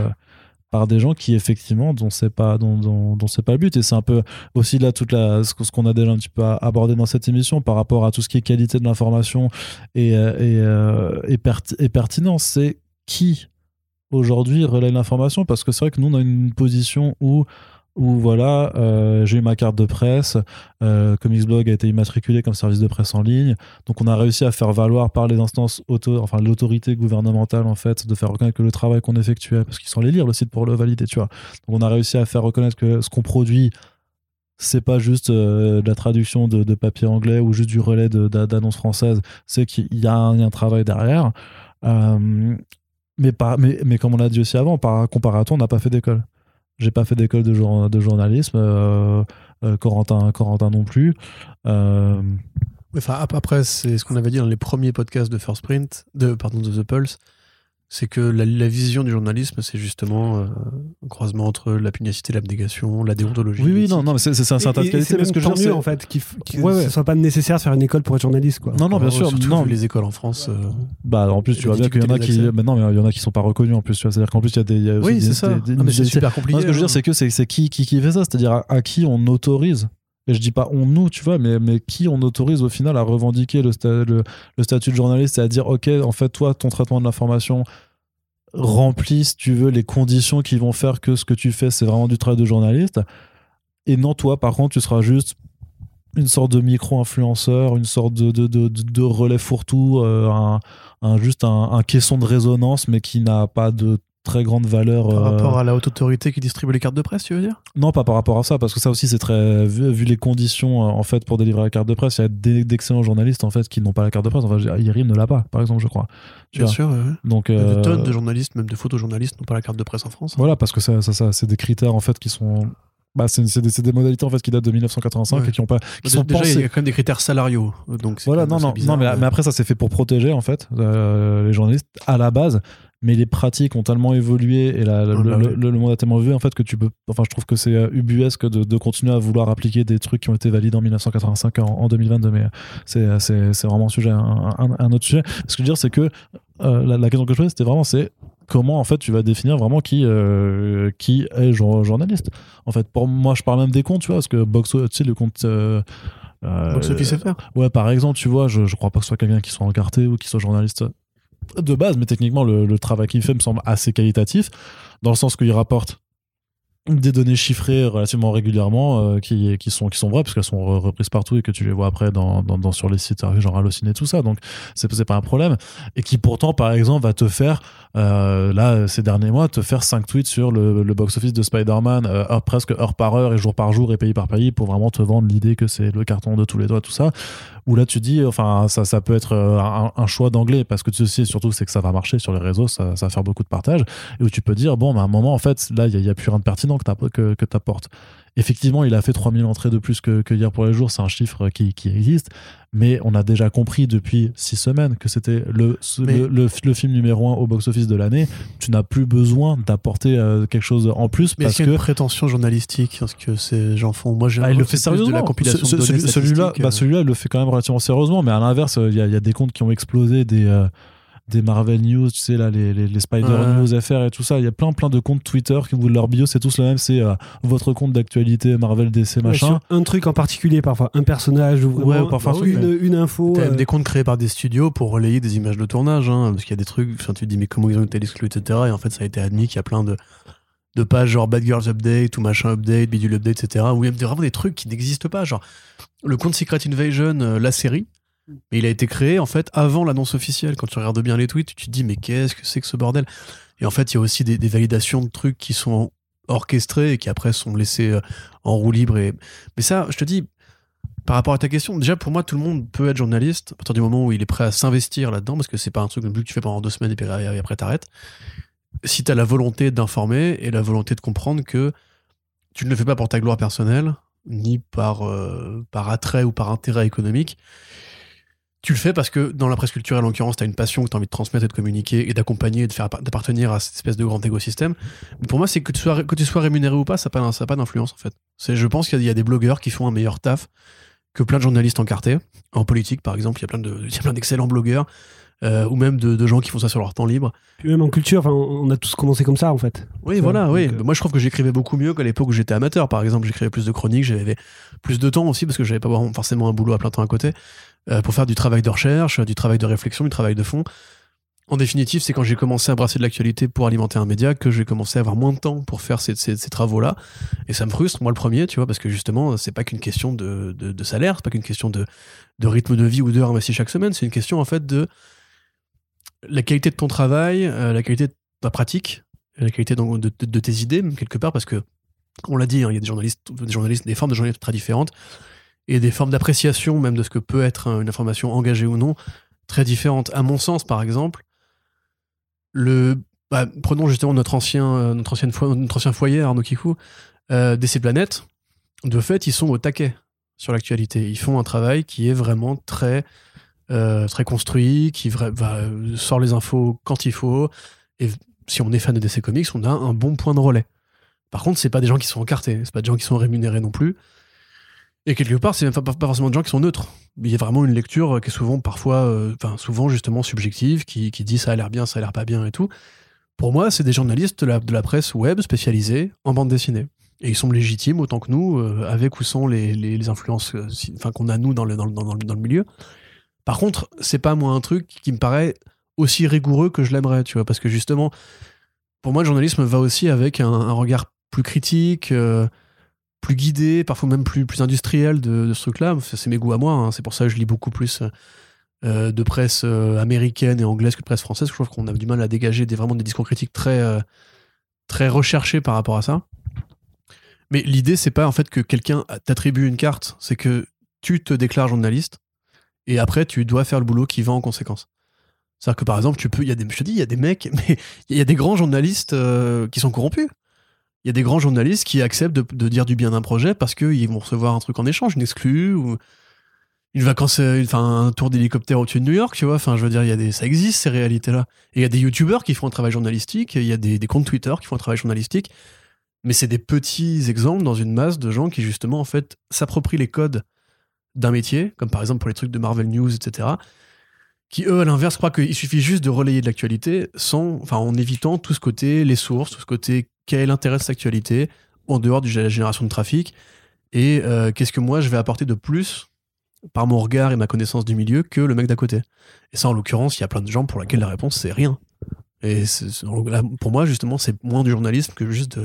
par des gens qui, effectivement, dont c'est pas, pas le but. Et c'est un peu aussi là toute ce qu'on a déjà un petit peu abordé dans cette émission par rapport à tout ce qui est qualité de l'information et, et, et pertinence. C'est qui aujourd'hui relaie l'information parce que c'est vrai que nous on a une position où où voilà euh, j'ai eu ma carte de presse euh, Comicsblog a été immatriculé comme service de presse en ligne. Donc on a réussi à faire valoir par les instances auto enfin l'autorité gouvernementale en fait de faire reconnaître que le travail qu'on effectuait parce qu'ils sont allés lire le site pour le valider tu vois. Donc on a réussi à faire reconnaître que ce qu'on produit c'est pas juste euh, de la traduction de, de papier anglais ou juste du relais d'annonces françaises c'est qu'il y a un travail derrière. Euh, mais, comme on l'a dit aussi avant, par comparaton, on n'a pas fait d'école. J'ai pas fait d'école de, jour- de journalisme, euh, euh, Corentin, non plus. Euh,
Enfin, ap- après, c'est ce qu'on avait dit dans les premiers podcasts de First Print, de, pardon, de The Pulse, c'est que la, la vision du journalisme, c'est justement euh, un croisement entre la pugnacité, l'abnégation, la déontologie.
oui, oui, non, non, mais c'est un certain qualité.
c'est
Mais ce
même
que
tant mieux, en fait, qu'il que
Ouais,
soit pas nécessaire de faire une école pour être journaliste, quoi.
Non, non, bien
Euh,
sûr.
surtout
Non,
vu les écoles en France. euh,
bah, en plus, tu vois bien qu'il y en a qui. mais il y en a qui sont pas reconnus en plus. C'est-à-dire qu'en plus, il y a des. il y a aussi
Oui, c'est ça.
des- des-
Ah, mais c'est super compliqué.
Non, ce que je veux dire,
hein.
c'est que c'est c'est qui, qui, qui fait ça? C'est-à-dire à, à qui on autorise et je dis pas on nous, tu vois, mais, mais qui on autorise au final à revendiquer le, sta- le, le statut de journaliste et à dire, ok, en fait, toi, ton traitement de l'information remplit, si tu veux, les conditions qui vont faire que ce que tu fais, c'est vraiment du travail de journaliste. Et non, toi, par contre, tu seras juste une sorte de micro-influenceur, une sorte de, relais fourre-tout, euh, un, juste un caisson de résonance, mais qui n'a pas de très grande valeur.
Par
euh,
rapport à la haute autorité qui distribue les cartes de presse, tu veux dire?
Non, pas par rapport à ça, parce que ça aussi, c'est très. Vu, vu les conditions, euh, en fait, pour délivrer la carte de presse, il y a d'excellents journalistes, en fait, qui n'ont pas la carte de presse. Enfin, Yerim ne l'a pas, par exemple, je crois. Tu
Bien
vois.
sûr. ouais.
Donc.
Il y a
euh,
Des tonnes de journalistes, même de photojournalistes, n'ont pas la carte de presse en France. hein.
Voilà, parce que ça, ça, ça, c'est des critères, en fait, qui sont. Bah, c'est des, des modalités, en fait, qui datent de 1985
Ouais.
et qui ont pas. Qui
Déjà,
sont
déjà, il y
pensées.
a quand même des critères salariaux. Donc
Voilà, non, non,
bizarre,
non mais, mais après, ça, c'est fait pour protéger, en fait, euh, les journalistes à la base. Mais les pratiques ont tellement évolué et la- le,
Ah bah
le-
oui.
le- le monde a tellement évolué en fait que tu peux. Enfin, je trouve que c'est euh, ubuesque de, de continuer à vouloir appliquer des trucs qui ont été validés en 1985 en, en 2022. Mais c'est, c'est, c'est vraiment un sujet, un, un- un autre sujet. Ce que je veux dire, c'est que euh, la, la question que je posais, c'était vraiment c'est comment en fait tu vas définir vraiment qui, euh, qui est jour- journaliste. En fait, pour moi, je parle même des comptes, tu vois, parce que Boxo, tu sais, le compte. euh, euh,
Box Office FR.
Ouais, par exemple, tu vois, je, je crois pas que ce soit quelqu'un qui soit encarté ou qui soit journaliste de base, mais techniquement, le, le travail qu'il fait me semble assez qualitatif, dans le sens qu'il rapporte des données chiffrées relativement régulièrement euh, qui, qui, sont, qui sont vraies, parce qu'elles sont re- reprises partout et que tu les vois après dans, dans, sur les sites euh, genre Allociné tout ça, donc c'est c'est pas un problème. Et qui pourtant, par exemple, va te faire, euh, là, ces derniers mois, te faire 5 tweets sur le, le box-office de Spider-Man, presque heure par heure et jour par jour et pays par pays, pour vraiment te vendre l'idée que c'est le carton de tous les doigts, tout ça. Où là tu dis enfin ça, ça peut être un, choix d'anglais parce que tu sais surtout c'est que ça va marcher sur les réseaux ça, ça va faire beaucoup de partage. Et où tu peux dire bon bah, à un moment en fait là il n'y a plus rien de pertinent que tu que, que apportes effectivement il a fait 3000 entrées de plus que, que hier pour les jours c'est un chiffre qui, qui existe mais on a déjà compris depuis six semaines que c'était le,
Mais-
le, le, le film numéro un au box-office de l'année tu n'as plus besoin d'apporter euh, quelque chose en plus
Mais
parce
est-ce qu'il y a
que
une prétention journalistique Parce que ces gens font? Moi, j'ai
ah, il le fait sérieusement.
de la compilation
Ce- ce- celui-là, bah,
euh.
celui-là, il le fait quand même relativement sérieusement, mais à l'inverse, il y, a- il y a des comptes qui ont explosé, des, euh, des Marvel News, tu sais, là, les, les, les Spider
Ouais.
News FR et tout ça. Il y a plein, plein de comptes Twitter qui, où leur bio, c'est tous le même, c'est euh, votre compte d'actualité Marvel DC,
Ouais,
machin.
sur un truc en particulier, parfois un personnage ou vraiment
Ouais, parfois un truc,
une, une info.
T'as
euh,
des comptes créés par des studios pour relayer des images de tournage, hein, parce qu'il y a des trucs, enfin, tu te dis mais comment ils ont été exclus, etc. Et en fait, ça a été admis qu'il y a plein de, de pages genre Bad Girls Update ou machin Update, Bidule Update, etc. Où il y a vraiment des trucs qui n'existent pas. Genre, le compte Secret Invasion, euh, la série, mais il a été créé en fait avant l'annonce officielle. Quand tu regardes bien les tweets, tu te dis mais qu'est-ce que c'est que ce bordel? Et en fait, il y a aussi des, validations de trucs qui sont orchestrés et qui après sont laissés euh, en roue libre. Et... Mais ça, je te dis, par rapport à ta question, déjà pour moi, tout le monde peut être journaliste à partir du moment où il est prêt à s'investir là-dedans, parce que c'est pas un truc que tu fais pendant deux semaines et puis après t'arrêtes. Si t'as la volonté d'informer et la volonté de comprendre que tu ne le fais pas pour ta gloire personnelle, ni par, euh, par attrait ou par intérêt économique, tu le fais parce que dans la presse culturelle, en l'occurrence, tu as une passion que tu as envie de transmettre et de communiquer et d'accompagner et de faire d'appartenir à cette espèce de grand écosystème. Mais pour moi, c'est que tu sois, rémunéré ou pas, ça n'a pas, d'influence en fait. Je pense qu'il y, a des blogueurs qui font un meilleur taf que plein de journalistes encartés. En politique, par exemple, il y a plein de, d'excellents blogueurs. Euh, ou même de, gens qui font ça sur leur temps libre.
Puis même en culture, on a tous commencé comme ça en fait.
Oui, voilà, oui. Euh, Moi je trouve que j'écrivais beaucoup mieux qu'à l'époque où j'étais amateur. Par exemple, j'écrivais plus de chroniques, j'avais plus de temps aussi parce que j'avais pas forcément un boulot à plein temps à côté euh, pour faire du travail de recherche, du travail de réflexion, du travail de fond. En définitive, c'est quand j'ai commencé à brasser de l'actualité pour alimenter un média que j'ai commencé à avoir moins de temps pour faire ces, ces, travaux-là. Et ça me frustre, moi le premier, tu vois, parce que justement, c'est pas qu'une question de, de, de salaire, c'est pas qu'une question de, de, rythme de vie ou d'heures investies chaque semaine, c'est une question en fait de la qualité de ton travail, euh, la qualité de ta pratique, la qualité de, tes idées, quelque part, parce que, on l'a dit, hein, il y a des journalistes, des journalistes, des formes de journalistes très différentes, et des formes d'appréciation même de ce que peut être une information engagée ou non, très différentes. À mon sens, par exemple, le, bah, prenons justement notre ancien, euh, notre, ancienne ancien foyer, Arnaud Kikou, euh, DC Planète, de fait, ils sont au taquet sur l'actualité. Ils font un travail qui est vraiment très, euh, très construit, qui va, sort les infos quand il faut. Et si on est fan de DC Comics, on a un bon point de relais. Par contre, c'est pas des gens qui sont encartés, c'est pas des gens qui sont rémunérés non plus. Et quelque part, c'est pas, pas, forcément des gens qui sont neutres. Il y a vraiment une lecture qui est souvent, parfois, euh, souvent justement subjective, qui, dit ça a l'air bien, ça a l'air pas bien et tout. Pour moi, c'est des journalistes de la, presse web spécialisés en bande dessinée. Et ils sont légitimes autant que nous, euh, avec ou sans les, influences euh, qu'on a nous dans le, dans, dans, dans le milieu. Par contre, c'est pas moi un truc qui me paraît aussi rigoureux que je l'aimerais, tu vois, parce que justement, pour moi, le journalisme va aussi avec un, regard plus critique, plus guidé, parfois même plus, industriel de, ce truc-là. C'est mes goûts à moi, hein. c'est pour ça que je lis beaucoup plus euh, de presse euh, américaine et anglaise que de presse française. Je trouve qu'on a du mal à dégager des, vraiment des discours critiques très, euh, très recherchés par rapport à ça. Mais l'idée, c'est pas en fait que quelqu'un t'attribue une carte, c'est que tu te déclares journaliste et après tu dois faire le boulot qui va en conséquence. C'est-à-dire que par exemple, tu peux, il y a des, je te dis, il y a des mecs, mais il y a des grands journalistes qui sont corrompus il y a des grands journalistes qui acceptent de, dire du bien d'un projet parce qu'ils vont recevoir un truc en échange, une exclue ou une vacance, euh, enfin un tour d'hélicoptère au-dessus de New York, tu vois. Enfin, je veux dire, il y a des, ça existe ces réalités-là. Et il y a des youtubeurs qui font un travail journalistique, il y a des, comptes Twitter qui font un travail journalistique, mais c'est des petits exemples dans une masse de gens qui justement en fait s'approprient les codes d'un métier, comme par exemple pour les trucs de Marvel News, etc. Qui eux, à l'inverse, croient qu'il suffit juste de relayer de l'actualité sans, enfin, en évitant tout ce côté, les sources, tout ce côté quel est l'intérêt de cette actualité en dehors de la génération de trafic et euh, qu'est-ce que moi je vais apporter de plus par mon regard et ma connaissance du milieu que le mec d'à côté. Et ça, en l'occurrence, il y a plein de gens pour lesquels la réponse c'est rien. Et pour moi, justement, c'est moins du journalisme que juste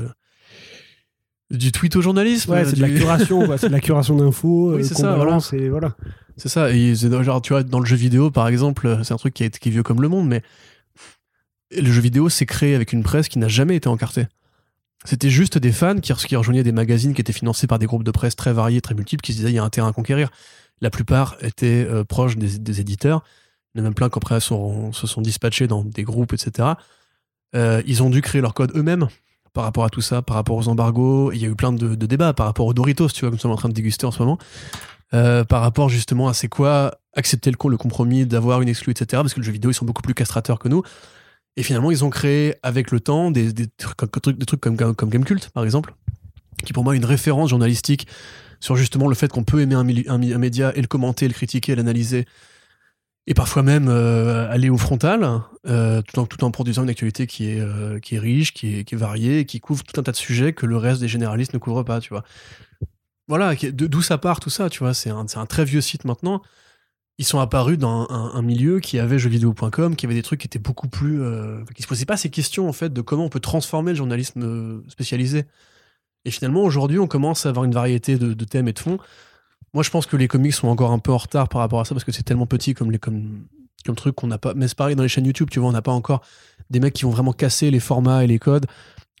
du tweet au journalisme.
Ouais, c'est de la curation, c'est de la curation d'infos.
Oui, euh, c'est ça, voilà.
voilà.
C'est ça. Et genre, tu vois, dans le jeu vidéo, par exemple, c'est un truc qui est, qui est vieux comme le monde, mais le jeu vidéo s'est créé avec une presse qui n'a jamais été encartée. C'était juste des fans qui, rejoignaient des magazines qui étaient financés par des groupes de presse très variés, très multiples, qui se disaient il y a un terrain à conquérir. La plupart étaient euh, proches des, éditeurs. Il y en a même plein qui après se sont dispatchés dans des groupes, etc. Euh, ils ont dû créer leur code eux-mêmes par rapport à tout ça, par rapport aux embargos. Il y a eu plein de, débats par rapport aux Doritos, tu vois, comme nous sommes en train de déguster en ce moment. Euh, par rapport justement à c'est quoi accepter le, le compromis d'avoir une exclue, etc. Parce que le jeu vidéo, ils sont beaucoup plus castrateurs que nous. Et finalement, ils ont créé avec le temps des, trucs, des trucs comme, comme Gamecult, par exemple, qui pour moi est une référence journalistique sur justement le fait qu'on peut aimer un, média et le commenter, le critiquer, l'analyser, et parfois même euh, aller au frontal, euh, tout, en, tout en produisant une actualité qui est, euh, qui est riche, qui est, qui est variée, qui couvre tout un tas de sujets que le reste des généralistes ne couvrent pas, tu vois. Voilà, d'où ça part tout ça, tu vois. C'est un, un, très vieux site maintenant ils sont apparus dans un, milieu qui avait jeuxvideo.com, qui avait des trucs qui étaient beaucoup plus. Qui se posaient pas ces questions, en fait, de comment on peut transformer le journalisme spécialisé. Et finalement, aujourd'hui, on commence à avoir une variété de, thèmes et de fonds. Moi, je pense que les comics sont encore un peu en retard par rapport à ça, parce que c'est tellement petit comme, truc qu'on n'a pas. Mais c'est pareil dans les chaînes YouTube, tu vois, on n'a pas encore des mecs qui vont vraiment casser les formats et les codes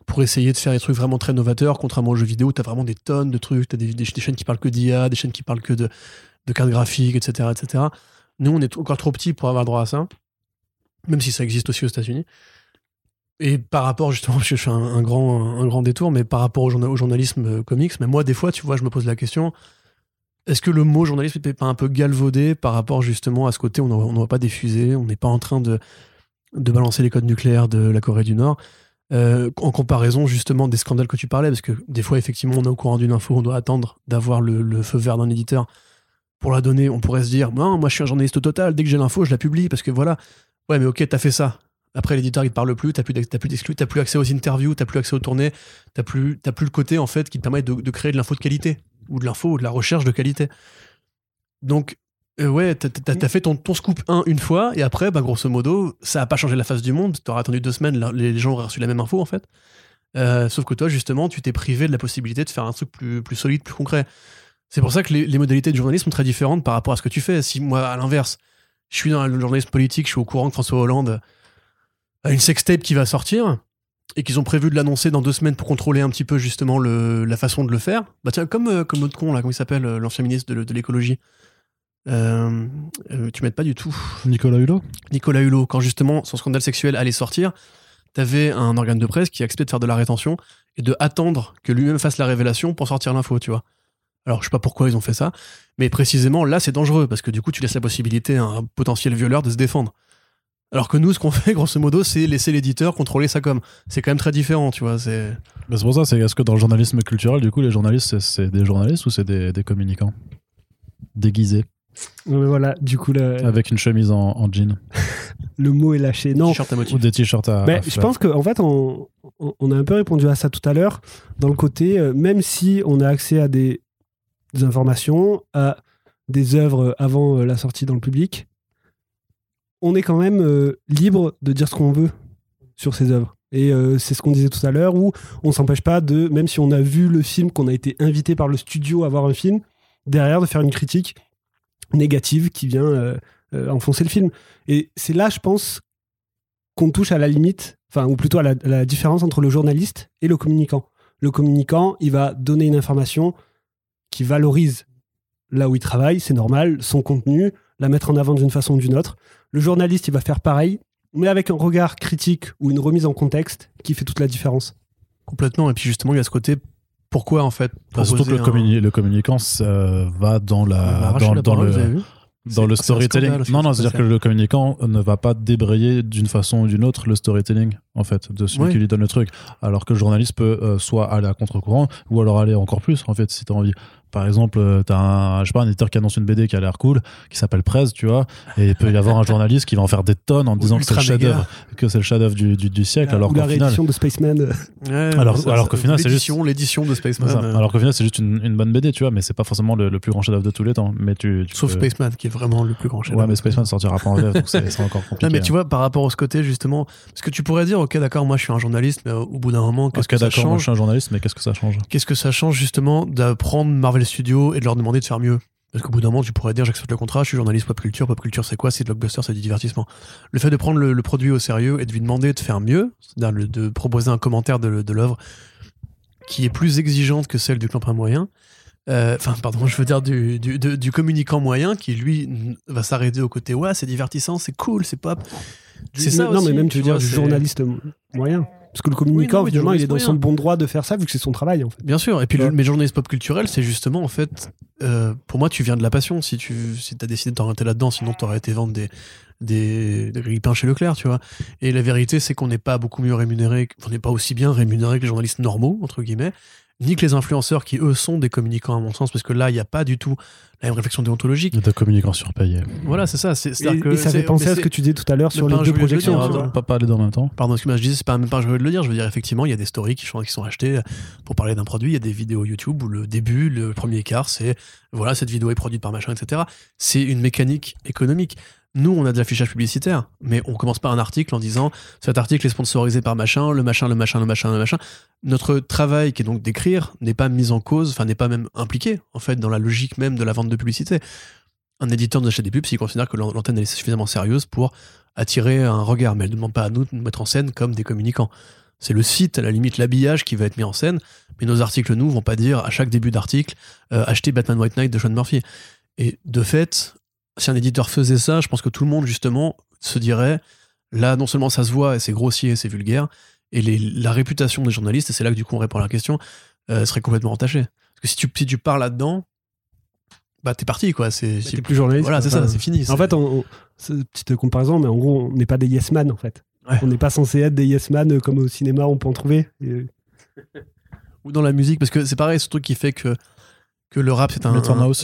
pour essayer de faire des trucs vraiment très novateurs, contrairement aux jeux vidéo, tu as vraiment des tonnes de trucs, tu as des, chaînes qui parlent que d'IA, des chaînes qui parlent que de, cartes graphiques, etc., etc. Nous, on est encore trop petits pour avoir droit à ça, même si ça existe aussi aux États-Unis. Et par rapport, justement, je fais un, grand, détour, mais par rapport au journalisme euh, comics, mais moi, des fois, tu vois, je me pose la question est-ce que le mot journalisme n'est pas un peu galvaudé par rapport justement à ce côté on ne va pas des fusées, on n'est pas en train de, balancer les codes nucléaires de la Corée du Nord euh, en comparaison justement des scandales que tu parlais, parce que des fois, effectivement, on est au courant d'une info, on doit attendre d'avoir le, feu vert d'un éditeur pour la donner. On pourrait se dire, non, moi je suis un journaliste au total, dès que j'ai l'info, je la publie, parce que voilà. Ouais, mais ok, t'as fait ça. Après, l'éditeur, il parle plus, t'as plus d'exclus, t'as plus accès aux interviews, t'as plus accès aux tournées, t'as plus, plus le côté, en fait, qui te permet de créer de l'info de qualité, ou de l'info, ou de la recherche de qualité. Donc, euh, ouais, t'as- fait ton, scoop 1 une fois, et après, bah, grosso modo, ça a pas changé la face du monde. T'aurais attendu deux semaines, les gens auraient reçu la même info, en fait. Euh, sauf que toi, justement, tu t'es privé de la possibilité de faire un truc plus, solide, plus concret. C'est pour ça que les, modalités du journalisme sont très différentes par rapport à ce que tu fais. Si moi, à l'inverse, je suis dans le journalisme politique, je suis au courant que François Hollande a une sextape qui va sortir et qu'ils ont prévu de l'annoncer dans deux semaines pour contrôler un petit peu justement le, la façon de le faire. Bah tiens, comme, euh, comme l'autre con, là, comment il s'appelle, euh, l'ancien ministre de, de l'écologie. Euh, tu m'aides pas du tout.
Nicolas Hulot?
Nicolas Hulot, quand justement son scandale sexuel allait sortir, t'avais un organe de presse qui acceptait de faire de la rétention et de attendre que lui-même fasse la révélation pour sortir l'info, tu vois. Alors, je sais pas pourquoi ils ont fait ça, mais précisément là, c'est dangereux parce que du coup, tu laisses la possibilité à un potentiel violeur de se défendre. Alors que nous, ce qu'on fait, grosso modo, c'est laisser l'éditeur contrôler sa com. C'est quand même très différent, tu vois. C'est
Bah, C'est pour ça, c'est est-ce que dans le journalisme culturel, du coup, les journalistes, c'est- des journalistes ou c'est des, des communicants? Déguisés,
voilà, du coup, le,
avec une chemise en, en jean
le mot est lâché. Non,
t-shirt à motif.
ou des t-shirts à.
Ben,
à
je pense qu'en fait, on, on- on a un peu répondu à ça tout à l'heure, dans le côté, euh, même si on a accès à des, des informations, à des œuvres avant euh, la sortie dans le public, on est quand même euh, libre de dire ce qu'on veut sur ces œuvres. Et euh, c'est ce qu'on disait tout à l'heure, où on s'empêche pas de, même si on a vu le film, qu'on a été invité par le studio à voir un film, derrière de faire une critique négative qui vient euh, enfoncer le film. Et c'est là, je pense, qu'on touche à la limite, ou plutôt la, à la différence entre le journaliste et le communicant. Le communicant, il va donner une information qui valorise là où il travaille, c'est normal, son contenu, la mettre en avant d'une façon ou d'une autre. Le journaliste, il va faire pareil, mais avec un regard critique ou une remise en contexte qui fait toute la différence.
Complètement. Et puis justement, il y a ce côté. Pourquoi en fait
surtout que le,
un-
communicant ça va dans, la, dans,
la
dans
parole,
le, dans storytelling.
scandale,
Non, non, c'est-à-dire que le communicant ne va pas débrayer d'une façon ou d'une autre le storytelling, en fait, de celui
Oui.
qui lui donne le truc. Alors que le journaliste peut euh, soit aller à contre-courant, ou alors aller encore plus, en fait, si t'as envie. Par exemple, euh, t'as un, je sais pas, un éditeur qui annonce une BD qui a l'air cool, qui s'appelle Prez, tu vois, et il peut y avoir un journaliste qui va en faire des tonnes en disant que c'est le chef-d'œuvre, que c'est le chef-d'œuvre du, du, du siècle, alors
ou la
qu'au final.
réédition de Spaceman.
Ouais,
Alors-
ça-
alors qu'au final, c'est juste-
l'édition, l'édition de Spaceman.
ça.
euh,
Alors qu'au final, c'est juste une, une bonne BD, tu vois, mais c'est pas forcément le, le plus grand chef-d'œuvre de tous les temps. Mais tu, tu
Sauf
peux-
Spaceman, qui est vraiment le plus grand chef.
Ouais, mais Spaceman sortira pas en VF, donc c'est encore compliqué.
Non, mais tu vois, par rapport à ce côté, justement, parce que tu pourrais dire, ok, d'accord, moi je suis un journaliste, mais au bout d'un moment, qu'est-ce que ça
d'accord, moi je
change
suis un journaliste, mais qu'est-ce que ça change?
Qu'est-ce que ça change, justement, d'apprendre Marvel Studios et de leur demander de faire mieux Parce qu'au bout d'un moment, tu pourrais dire, j'accepte le contrat, je suis journaliste pop culture, pop culture c'est quoi? C'est de blockbuster, c'est du divertissement. Le fait de prendre le, le produit au sérieux et de lui demander de faire mieux, c'est-à-dire de proposer un commentaire de, de l'œuvre qui est plus exigeante que celle du clampin moyen, euh, enfin, pardon, je veux dire du, du, de- du communicant moyen qui, lui, va s'arrêter au côté, ouais, c'est divertissant, c'est cool, c'est pop. C'est ça
non,
aussi,
mais même, tu veux dire, du journaliste moyen. Parce que le communicant,
Oui, non,
finalement, il est dans son bon droit de faire ça, vu que c'est son travail, en fait.
Bien sûr, et puis
Ouais.
le journalisme pop culturel, c'est justement en fait, euh, pour moi, tu viens de la passion. Si tu si as décidé de t'orienter là-dedans, sinon tu aurais été vendre des, des, des chez Leclerc, tu vois. Et la vérité, c'est qu'on n'est pas beaucoup mieux rémunéré, on n'est pas aussi bien rémunéré que les journalistes normaux, entre guillemets, ni que les influenceurs qui, eux, sont des communicants, à mon sens, parce que là, il n'y a pas du tout la même réflexion déontologique.
De communicants surpayés.
Voilà, c'est ça. C'est,
Et,
que
et ça fait penser à ce que tu disais tout à l'heure sur les deux
de
projections.
dire,
tu
attends.
vois.
Pas parler dans le même temps.
Pardon, excuse-moi, je disais, c'est pas même pas joyeux de le dire. Je veux dire, effectivement, il y a des stories qui sont, qui sont achetées pour parler d'un produit. Il y a des vidéos YouTube où le début, le premier quart, c'est voilà, cette vidéo est produite par machin, etc. C'est une mécanique économique. Nous, on a de l'affichage publicitaire, mais on commence pas un article en disant cet article est sponsorisé par machin, le machin, le machin, le machin, le machin. Notre travail, qui est donc d'écrire, n'est pas mis en cause, enfin, n'est pas même impliqué, en fait, dans la logique même de la vente de publicité. Un éditeur nous achète des pubs s'il considère que l'an- l'antenne est suffisamment sérieuse pour attirer un regard, mais elle ne demande pas à nous de nous mettre en scène comme des communicants. C'est le site, à la limite, l'habillage qui va être mis en scène. Mais nos articles, nous, vont pas dire à chaque début d'article euh, acheter Batman White Knight de Sean Murphy. Et de fait, si un éditeur faisait ça, je pense que tout le monde, justement, se dirait là, non seulement ça se voit et c'est grossier et c'est vulgaire, et les- la réputation des journalistes, et c'est là que du coup on répond à la question, euh, serait complètement entachée. Parce que si tu, si tu parles là-dedans, bah t'es parti quoi. C'est,
T'es plus journaliste.
voilà, c'est ça, c'est fini.
En fait, on, on- c'est une petite comparaison, mais en gros, on n'est pas des yes man en fait.
Ouais.
On n'est pas censé être des yes man euh, comme au cinéma, on peut en trouver. Et-
ou dans la musique, parce que c'est pareil, ce truc qui fait que, que le rap c'est un,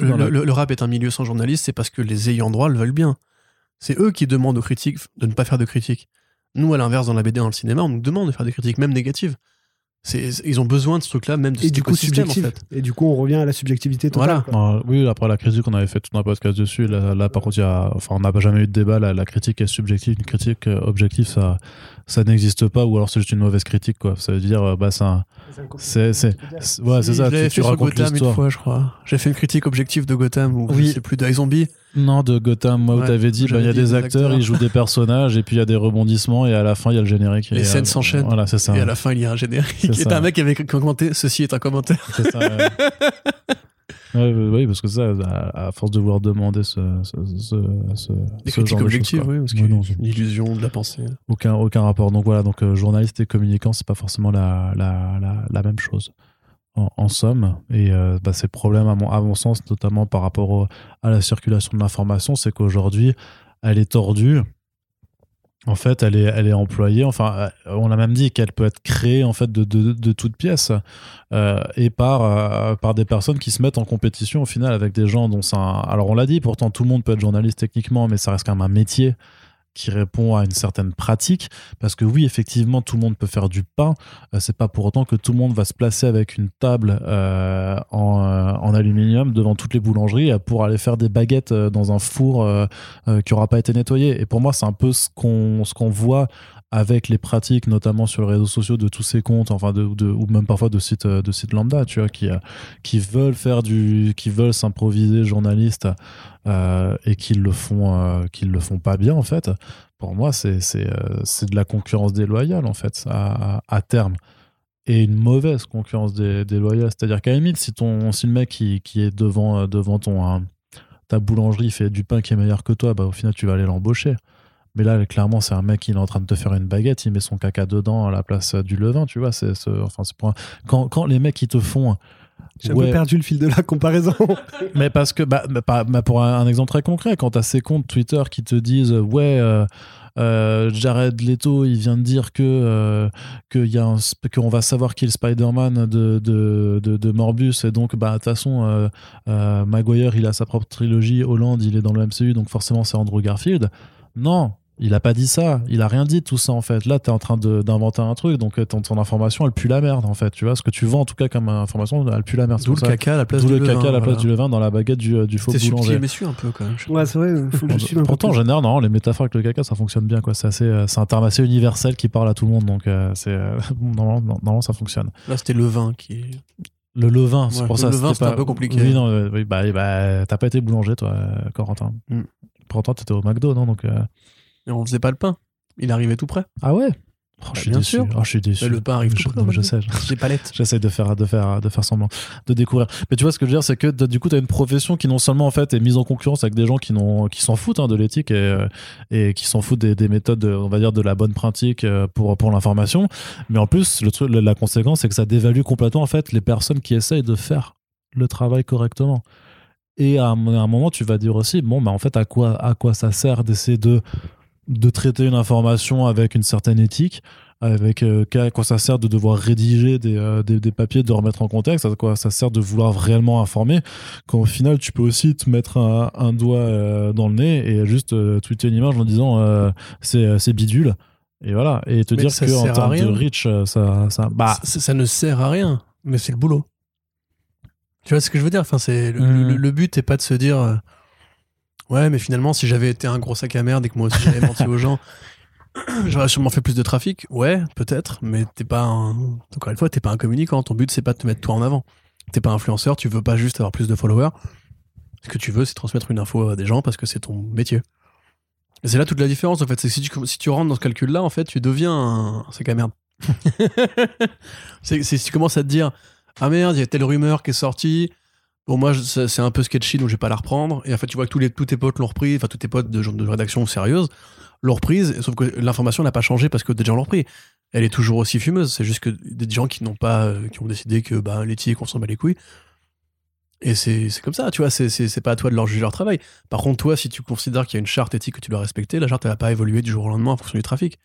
le, le- le rap est un milieu sans journaliste, c'est parce que les ayants droit le veulent bien. C'est eux qui demandent aux critiques de ne pas faire de critiques. Nous, à l'inverse, dans la BD, dans le cinéma, on nous demande de faire des critiques, même négatives. C'est, ils ont besoin de ce truc-là, même de
Et
cet
du coup,
en
subjectif.
fait.
Et du coup, on revient à la subjectivité totale.
Voilà.
Euh, oui, après la critique, on avait fait tout un podcast dessus. Là, là, par contre, il y a, enfin, on n'a pas jamais eu de débat. La, la critique est subjective, une critique euh, objective, ça, ça n'existe pas, ou alors c'est juste une mauvaise critique, quoi. Ça veut dire, euh, bah, c'est un- c'est, c'est, c'est- ouais, c'est ça. Tu,
fait
tu
sur
racontes
Gotham une fois, je crois. J'ai fait une critique objective de Gotham, ou
Oui.
sais plus, de Zombie.
Non, de Gotham, moi, où
Ouais,
t'avais dit, bah, il y a des acteurs,
acteurs.
ils jouent des personnages, et puis il y a des rebondissements, et à la fin, il y a le générique.
Les
et,
scènes
euh,
s'enchaînent.
Voilà, c'est ça.
Et à la fin, il y a un générique. Et t'as un mec qui avait commenté Ceci est un commentaire.
C'est ça, ouais. Ouais, ouais, oui, parce que ça, à, force de vouloir demander ce, ce, ce, ce-
Des
ce genre de choses,
oui, parce a
non,
de la pensée.
aucun, aucun rapport. Donc voilà, donc euh, journaliste et communicant, c'est pas forcément la, la, la, la même chose. En, somme, et euh, bah, ces problèmes, à mon, sens, notamment par rapport à la circulation de l'information, c'est qu'aujourd'hui, elle est tordue. En fait, elle est, employée. Enfin, euh, on a même dit qu'elle peut être créée en fait de, de, de toutes pièces euh, et par, euh, par des personnes qui se mettent en compétition au final avec des gens dont un... Alors on l'a dit, pourtant tout le monde peut être journaliste techniquement, mais ça reste quand même un métier qui répond à une certaine pratique parce que oui effectivement tout le monde peut faire du pain. Euh, c'est pas pour autant que tout le monde va se placer avec une table euh, en, euh, en aluminium devant toutes les boulangeries euh, pour aller faire des baguettes dans un four qui aura pas été nettoyé. Et pour moi c'est un peu ce qu'on ce qu'on voit avec les pratiques notamment sur les réseaux sociaux de tous ces comptes enfin ou même parfois de sites euh, de sites lambda tu vois qui euh, qui veulent faire du qui veulent s'improviser journalistes euh, et qui le font qui le font pas bien en fait pour moi c'est c'est de la concurrence déloyale en fait à, à terme. Et une mauvaise concurrence dé- déloyale. C'est à dire qu'à la limite si ton si le mec qui, qui est devant devant ton euh, ta boulangerie fait du pain qui est meilleur que toi bah au final tu vas aller l'embaucher mais là clairement c'est un mec qui est en train de te faire une baguette il met son caca dedans à la place euh, du levain tu vois c'est enfin quand quand les mecs qui te font
J'ai un
Ouais.
peu perdu le fil de la comparaison.
mais parce que, bah, bah, bah, pour un, un exemple très concret, quand t'as ces comptes Twitter qui te disent Ouais, euh, euh, Jared Leto, il vient de dire que euh, qu'il y a un sp- qu'on va savoir qui est le Spider-Man de, de, de, de Morbus, et donc, bah, de toute façon, euh, euh, Maguire, il a sa propre trilogie, Holland, il est dans le MCU, donc forcément, c'est Andrew Garfield. Non! Il a pas dit ça, il a rien dit de tout ça en fait. Là, tu es en train de- d'inventer un truc, donc ton, ton information, elle pue la merde en fait. Tu vois, ce que tu vends en tout cas comme information, elle pue la merde. C'est
D'où le
ça-
caca à la place du
le
levain,
caca à la place
voilà.
du levain dans la baguette du, du faux
C'est subtil
boulanger.
mais su un peu quand même.
ouais, c'est vrai, il faut que je suive un peu.
Pourtant, en général, non, les métaphores avec le caca, ça fonctionne bien. quoi. C'est euh, c'est un terme assez universel qui parle à tout le monde, donc euh, c'est euh, normalement, ça fonctionne.
Là, c'était le vin qui.
Le levain, c'est
Ouais,
pour
le
ça.
levain,
c'était
un peu compliqué.
Oui, non, euh, oui, bah, bah, t'as pas été boulanger, toi, Corentin.
Mm.
Pourtant, t'étais au McDo, non donc,
Et on faisait pas le pain. Il arrivait tout près.
Ah ouais? Oh,
Bah,
Je suis
bien
déçu.
sûr.
Oh, je suis déçu.
Mais le pain arrive tout
je,
près,
non, mais
au
je
McDo.
sais. je-
Des palettes.
J'essaie de faire, de, faire, de faire semblant, de découvrir. Mais tu vois, ce que je veux dire, c'est que du coup, tu as une profession qui non seulement en fait est mise en concurrence avec des gens qui, n'ont- qui s'en foutent hein, de l'éthique et, euh, et qui s'en foutent des, des méthodes, de- on va dire, de la bonne pratique euh, pour, pour l'information. Mais en plus, le truc, la- conséquence, c'est que ça dévalue complètement en fait les personnes qui essayent de faire le travail correctement. Et à un, à un moment, tu vas dire aussi, bon, bah, en fait, à quoi, à quoi ça sert d'essayer de, de traiter une information avec une certaine éthique avec euh, qu'à quoi ça sert de devoir rédiger des, euh, des, des papiers, de remettre en contexte, à quoi ça sert de vouloir réellement informer, quand au final tu peux aussi te mettre un, un doigt euh, dans le nez et juste euh, tweeter une image en disant c'est c'est bidule. Et voilà. Et te
Mais
dire que en
à
termes de reach, ça, ça, bah,
ça, ça ne sert à rien, mais c'est le boulot. Tu vois ce que je veux dire? Enfin, c'est le, le- le but n'est pas de se dire ouais, mais finalement, si j'avais été un gros sac à merde et que moi aussi j'avais menti aux gens, j'aurais sûrement fait plus de trafic. Ouais, peut-être, mais t'es pas un... encore une fois, t'es pas un communicant. Ton but c'est pas de te mettre toi en avant. T'es pas influenceur. Tu veux pas juste avoir plus de followers. Ce que tu veux, c'est transmettre une info à des gens parce que c'est ton métier. Et c'est là toute la différence en fait. C'est que si tu, si tu rentres dans ce calcul-là, en fait, tu deviens un sac à merde. c'est c'est- si tu commences à te dire ah merde il y a telle rumeur qui est sortie bon moi c'est un peu sketchy donc je vais pas la reprendre. Et en fait tu vois que tous les tous tes potes l'ont repris enfin tous tes potes de, de rédaction sérieuse l'ont reprise sauf que l'information n'a pas changé parce que des gens l'ont repris. Elle est toujours aussi fumeuse c'est juste que des gens qui n'ont pas euh, qui ont décidé que bah laitier qu'on s'en bat les couilles. Et c'est comme ça tu vois c'est pas à toi de leur juger leur travail. Par contre toi si tu considères qu'il y a une charte éthique que tu dois respecter la charte elle va pas évoluer du jour au lendemain en fonction du trafic.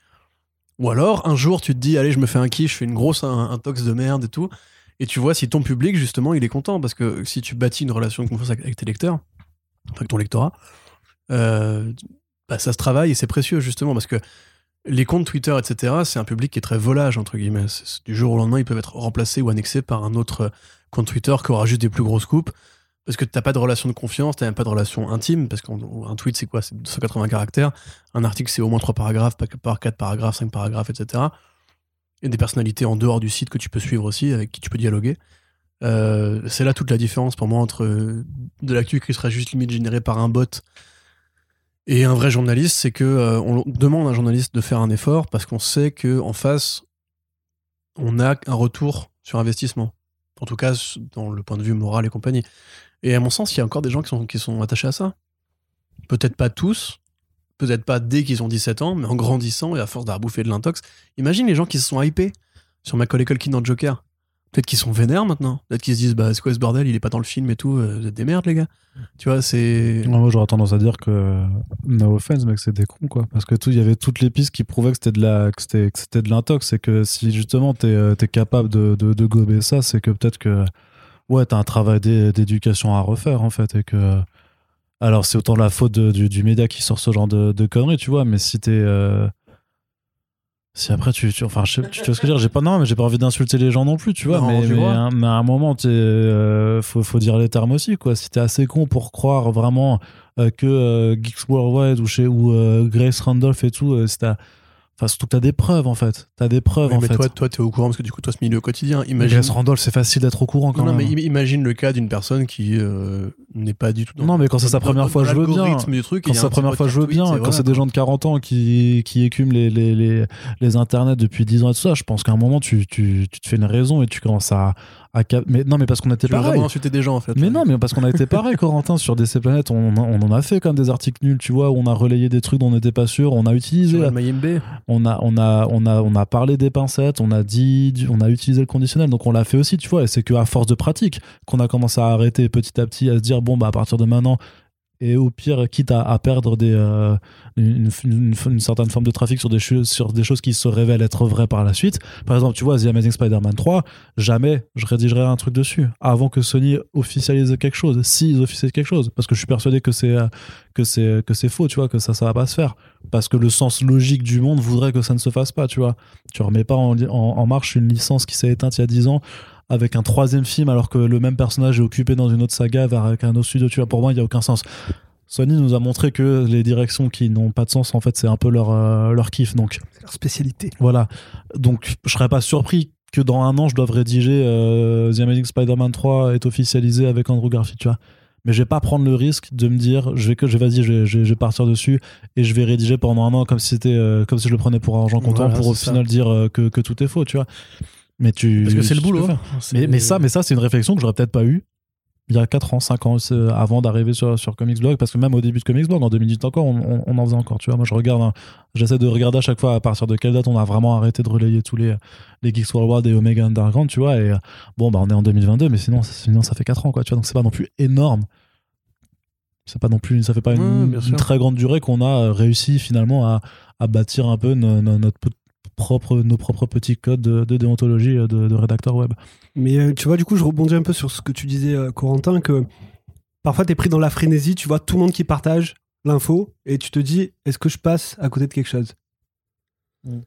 Ou alors, un jour, tu te dis, allez, je me fais un kiff, je fais une grosse un, un tox de merde et tout. Et tu vois si ton public, justement, il est content. Parce que si tu bâtis une relation de confiance avec, tes lecteurs, avec ton lectorat, euh, bah, ça se travaille et c'est précieux, justement. Parce que les comptes Twitter, etc., c'est un public qui est très volage, entre guillemets. Du jour au lendemain, ils peuvent être remplacés ou annexés par un autre euh, compte Twitter qui aura juste des plus grosses coupes. Parce que t'as pas de relation de confiance, t'as même pas de relation intime, parce qu'un tweet, c'est quoi? C'est 280 caractères. Un article, c'est au moins 3 paragraphes, par 4 paragraphes, 5 paragraphes, etc. Et des personnalités en dehors du site que tu peux suivre aussi, avec qui tu peux dialoguer. Euh, c'est là toute la différence pour moi entre euh, de l'actu qui serait juste limite généré par un bot et un vrai journaliste, c'est que euh, on demande à un journaliste de faire un effort parce qu'on sait que en face, on a un retour sur investissement. En tout cas, dans le point de vue moral et compagnie. Et à mon sens, il y a encore des gens qui sont attachés à ça. Peut-être pas tous, peut-être pas dès qu'ils ont 17 ans, mais en grandissant et à force d'avoir bouffé de l'intox. Imagine les gens qui se sont hypés sur Macaulay Culkin dans Joker. Peut-être qu'ils sont vénères maintenant. Peut-être qu'ils se disent, bah, c'est quoi ce bordel? Il est pas dans le film et tout. euh, Vous êtes des merdes, les gars. Tu vois, c'est.
Moi, j'aurais tendance à dire que no offense, mec, c'est des cons, quoi. Parce que tout, il y avait toutes les pistes qui prouvaient que c'était de la, c'était, de l'intox. Et que si justement t'es, euh, capable de, de, gober ça, c'est que peut-être que, ouais, t'as un travail d'é- d'éducation à refaire, en fait. Et que, alors, c'est autant la faute de- du, du média qui sort ce genre de, de conneries, tu vois. Mais si t'es, euh, si après tu, tu enfin, je tu, vois ce que je veux dire, j'ai pas, non, mais j'ai pas envie d'insulter les gens non plus, tu vois.
Non,
mais, mais,
vois.
mais à un moment, t'es, euh, faut, faut dire les termes aussi, quoi. Si t'es assez con pour croire vraiment euh, que euh, Geeks Worldwide ou chez ou Grace Randolph et tout, euh, c'est ta- enfin surtout que t'as des preuves en fait. T'as des preuves
Oui,
en
mais
fait.
toi, toi, t'es au courant parce que du coup, toi, ce milieu au quotidien. Imagine.
Grace Randolph, c'est facile d'être au courant quand
Non, non, mais
même.
im- imagine le cas d'une personne qui euh, n'est pas du tout. dans-
Non, mais quand c'est sa première fois, je veux bien.
du truc,
quand c'est la première fois, je veux bien. Quand
voilà,
c'est des gens de 40 ans qui, qui écument les, les, les, les internets depuis 10 ans et tout ça, je pense qu'à un moment, tu, tu, tu te fais une raison et tu commences à. À cap- mais non, mais parce qu'on était
Tu veux
pareil.
vraiment insulter des gens, en fait.
Mais non, mais parce qu'on a été pareil, Corentin, sur DC Planète, on, on en a fait comme des articles nuls, tu vois, où on a relayé des trucs dont on n'était pas sûr, on a utilisé, la- on a, on a, on a, on a parlé des pincettes, on a dit, du- on a utilisé le conditionnel, donc on l'a fait aussi, tu vois, et c'est qu'à force de pratique qu'on a commencé à arrêter petit à petit, à se dire, bon, bah, à partir de maintenant, et au pire, quitte à, perdre des, euh, une, certaine forme de trafic sur des, choses- sur des choses qui se révèlent être vraies par la suite. Par exemple, tu vois, The Amazing Spider-Man 3, jamais je rédigerai un truc dessus avant que Sony officialise quelque chose, s'ils officialisent quelque chose, parce que je suis persuadé que c'est euh, c'est que c'est faux, tu vois, que ça ça va pas se faire, parce que le sens logique du monde voudrait que ça ne se fasse pas, tu vois. Tu remets pas en, en marche une licence qui s'est éteinte il y a 10 ans avec un troisième film alors que le même personnage est occupé dans une autre saga avec un autre studio, tu vois. Pour moi, il y a aucun sens. Sony nous a montré que les directions qui n'ont pas de sens, en fait, c'est un peu leur, euh, leur kiff. Donc,
C'est leur spécialité.
voilà. Donc, je serais pas surpris que dans un an, je doive rédiger euh, The Amazing Spider-Man 3 est officialisé avec Andrew Garfield, tu vois. Mais je vais pas prendre le risque de me dire, je vais que je vais, vas-y, je vais, je vais- je vais partir dessus et je vais rédiger pendant un an comme si c'était, euh, comme si je le prenais pour argent comptant
Voilà,
pour au
ça.
final dire que, que tout est faux, tu vois. Mais tu.
Parce que c'est le boulot.
Mais, mais ça, mais ça c'est une réflexion que j'aurais peut-être pas eu il y a 4 ans, 5 ans euh, avant d'arriver sur, sur Comics Blog, parce que même au début de Comics Blog, en 2018 encore, on, on- on en faisait encore. Tu vois, moi je regarde, j'essaie de regarder à chaque fois à partir de quelle date on a vraiment arrêté de relayer tous les, les Geeks Worldwide et Omega Underground, tu vois. Et euh, bon, bah on est en 2022, mais sinon, sinon ça fait 4 ans, quoi, tu vois, donc c'est pas non plus énorme. C'est pas non plus, ça fait pas une,
Ouais,
très grande durée qu'on a euh, réussi finalement à, à bâtir un peu no- no- notre nos propres petits codes de, de déontologie de, de rédacteur web.
Mais euh, tu vois, du coup, je rebondis un peu sur ce que tu disais, euh, Corentin, que parfois tu es pris dans la frénésie, tu vois tout le monde qui partage l'info, et tu te dis, est-ce que je passe à côté de quelque chose?
Mm.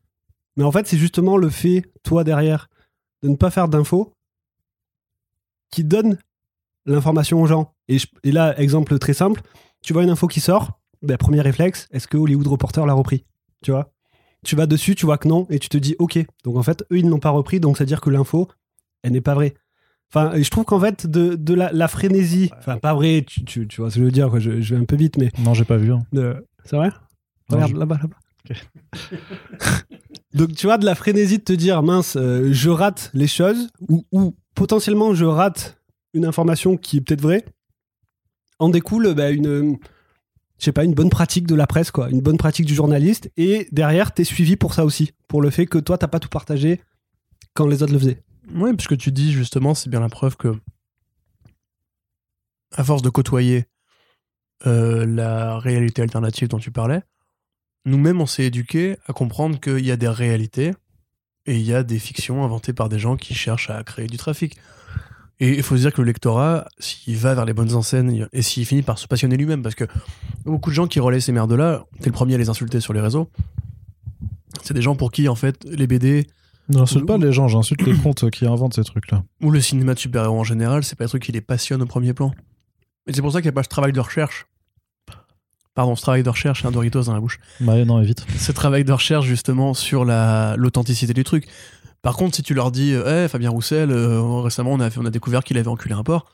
Mais en fait, c'est justement le fait, toi derrière, de ne pas faire d'infos qui donne l'information aux gens. Et, je- et là, exemple très simple, tu vois une info qui sort, ben, premier réflexe, est-ce que Hollywood Reporter l'a repris? Tu vois? Tu vas dessus, tu vois que non, et tu te dis, ok. Donc en fait, eux, ils ne l'ont pas repris, donc c'est-à-dire que l'info, elle n'est pas vraie. Enfin, je trouve qu'en fait, de, de la, la frénésie, enfin, pas vrai, tu, tu, tu vois ce que je veux dire, quoi, je, je vais un peu vite, mais.
Non, j'ai pas vu. hein.
de- C'est vrai?
Non,
Regarde
je-
là-bas, là-bas. Donc tu vois, de la frénésie de te dire, mince, euh, je rate les choses, ou, ou potentiellement je rate une information qui est peut-être vraie, en découle bah, une, je sais pas, une bonne pratique de la presse, quoi, une bonne pratique du journaliste, et derrière, t'es suivi pour ça aussi, pour le fait que toi, t'as pas tout partagé quand les autres le faisaient.
Oui, parce que tu dis justement, c'est bien la preuve que, à force de côtoyer euh, la réalité alternative dont tu parlais, nous-mêmes, on s'est éduqués à comprendre qu'il y a des réalités et il y a des fictions inventées par des gens qui cherchent à créer du trafic. Et il faut se dire que le lectorat, s'il va vers les bonnes enseignes et s'il finit par se passionner lui-même, parce que beaucoup de gens qui relaient ces merdes-là, t'es le premier à les insulter sur les réseaux. C'est des gens pour qui, en fait, les BD
J'insulte pas les gens, j'insulte les comptes qui inventent ces trucs-là.
ou le cinéma de super-héros en général, c'est pas des trucs qui les passionnent au premier plan. Et c'est pour ça qu'il n'y a pas ce travail de recherche. Pardon, ce travail de recherche, un Doritos dans la bouche.
Bah non, évite.
ce travail de recherche justement sur la l'authenticité du truc. Par contre, si tu leur dis, eh Fabien Roussel, euh, récemment on a, fait- on a découvert qu'il avait enculé un porc,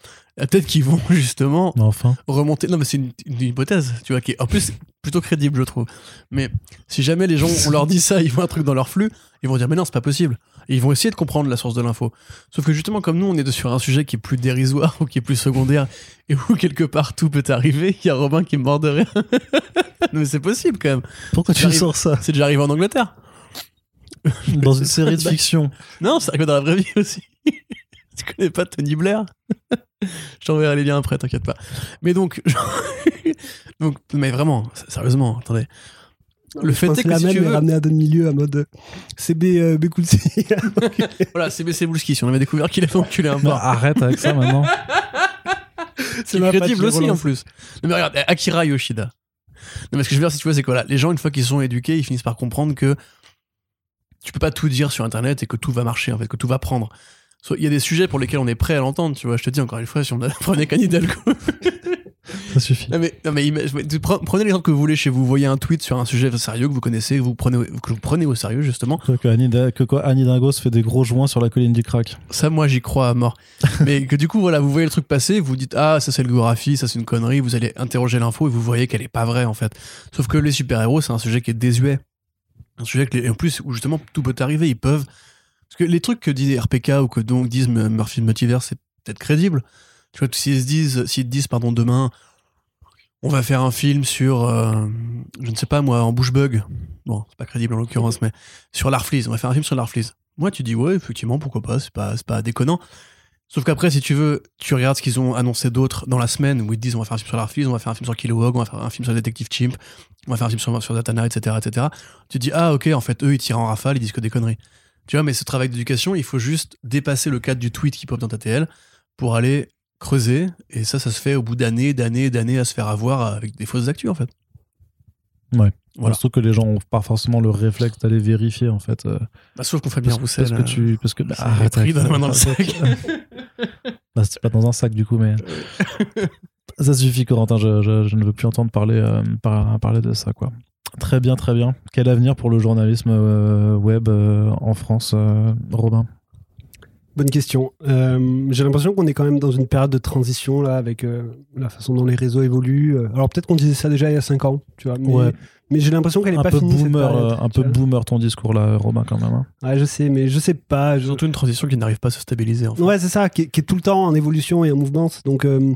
euh, peut-être qu'ils vont justement
enfin.
remonter. Non, mais c'est une, une hypothèse, tu vois, qui est en plus plutôt crédible, je trouve. Mais si jamais les gens, on leur dit ça, ils voient un truc dans leur flux, ils vont dire, mais non, c'est pas possible. Et ils vont essayer de comprendre la source de l'info. Sauf que justement, comme nous, on est sur un sujet qui est plus dérisoire ou qui est plus secondaire et où quelque part tout peut arriver, il y a Robin qui est mort de rire. non, mais c'est possible quand même.
Pourquoi tu sors ça?
C'est déjà arrivé en Angleterre.
Dans une série de fiction.
Non, c'est arrivé dans la vraie vie aussi. tu connais pas Tony Blair? Je t'enverrai les liens après, t'inquiète pas. Mais donc, donc, mais vraiment, sérieusement, attendez. Le fait est que
la
si
même
tu veux,
ramenée à demi-milieu à mode euh, CB euh, Bekoulsi.
voilà, c'est BC Boulski, si on avait découvert qu'il avait enculé un
Bon,
mort.
arrête avec ça maintenant.
C'est crédible aussi
relance.
en plus. Non mais regarde, Akira Yoshida. Non mais ce que je veux dire, si tu vois, c'est que voilà, les gens, une fois qu'ils sont éduqués, ils finissent par comprendre que tu peux pas tout dire sur Internet et que tout va marcher, en fait, que tout va prendre. Il y a des sujets pour lesquels on est prêt à l'entendre, tu vois. Je te dis encore une fois, si on prenait qu'un Hidalgo.
Ça suffit.
Non mais, non mais prenez l'exemple que vous voulez chez vous, voyez un tweet sur un sujet sérieux que vous connaissez, que vous prenez, au- que vous prenez au sérieux justement.
Que, Annie, Da- que quoi, Annie Dingos fait des gros joints sur la colline du crack.
Ça, moi, j'y crois à mort. mais que du coup, voilà, vous voyez le truc passer, vous dites ah ça c'est le graphie, ça c'est une connerie, vous allez interroger l'info et vous voyez qu'elle est pas vraie en fait. Sauf que les super héros, c'est un sujet qui est désuet, un sujet que les- et en plus où justement tout peut arriver, ils peuvent. Parce que les trucs que dit RPK ou que donc disent Murphy Multiverse, c'est peut-être crédible. Tu vois, s'ils se disent, s'ils te disent pardon demain. On va faire un film sur, euh, je ne sais pas moi, en bouche bug. Bon, c'est pas crédible en l'occurrence, mais sur l'Arfleeze. On va faire un film sur l'Arfleeze. Moi, tu dis, ouais, effectivement, pourquoi pas, c'est pas, pas déconnant. Sauf qu'après, si tu veux, tu regardes ce qu'ils ont annoncé d'autres dans la semaine où ils te disent, on va faire un film sur l'Arfleeze, on va faire un film sur Kilowog, on va faire un film sur le détective Chimp, on va faire un film sur, sur Zatanna, etc., etc. Tu te dis, ah, ok, en fait, eux, ils tirent en rafale, ils disent que des conneries. Tu vois, mais ce travail d'éducation, il faut juste dépasser le cadre du tweet qui pop dans ta TL pour aller creuser. Et ça, ça se fait au bout d'années, d'années, d'années à se faire avoir avec des fausses actus, en fait.
Ouais.
Voilà.
Surtout que les gens ont pas forcément le réflexe d'aller vérifier en fait. euh,
Bah, sauf qu'on fait bien Roussel.
parce que tu. Parce que, bah, arrête
pris dans la
ça.
main dans le sac.
Bah, c'est pas dans un sac du coup, mais. ça suffit, Corentin. Je, je- je ne veux plus entendre parler, euh, par- parler de ça, quoi. Très bien, très bien. Quel avenir pour le journalisme euh, web euh, en France, euh, Robin?
Bonne question. Euh, J'ai l'impression qu'on est quand même dans une période de transition là, avec euh, la façon dont les réseaux évoluent. Euh, Alors peut-être qu'on disait ça déjà il y a 5 ans, tu vois. Mais,
Ouais.
mais j'ai l'impression qu'elle est
Un
pas
peu
finie. cette
boomer,
période,
euh, un peu
vois.
boomer ton discours là, Robin, quand même. hein.
Ouais, je sais, mais je sais pas. je-
Surtout une transition qui n'arrive pas à se stabiliser.
Ouais, c'est ça, qui est, qui est tout le temps en évolution et en mouvement. Donc, euh,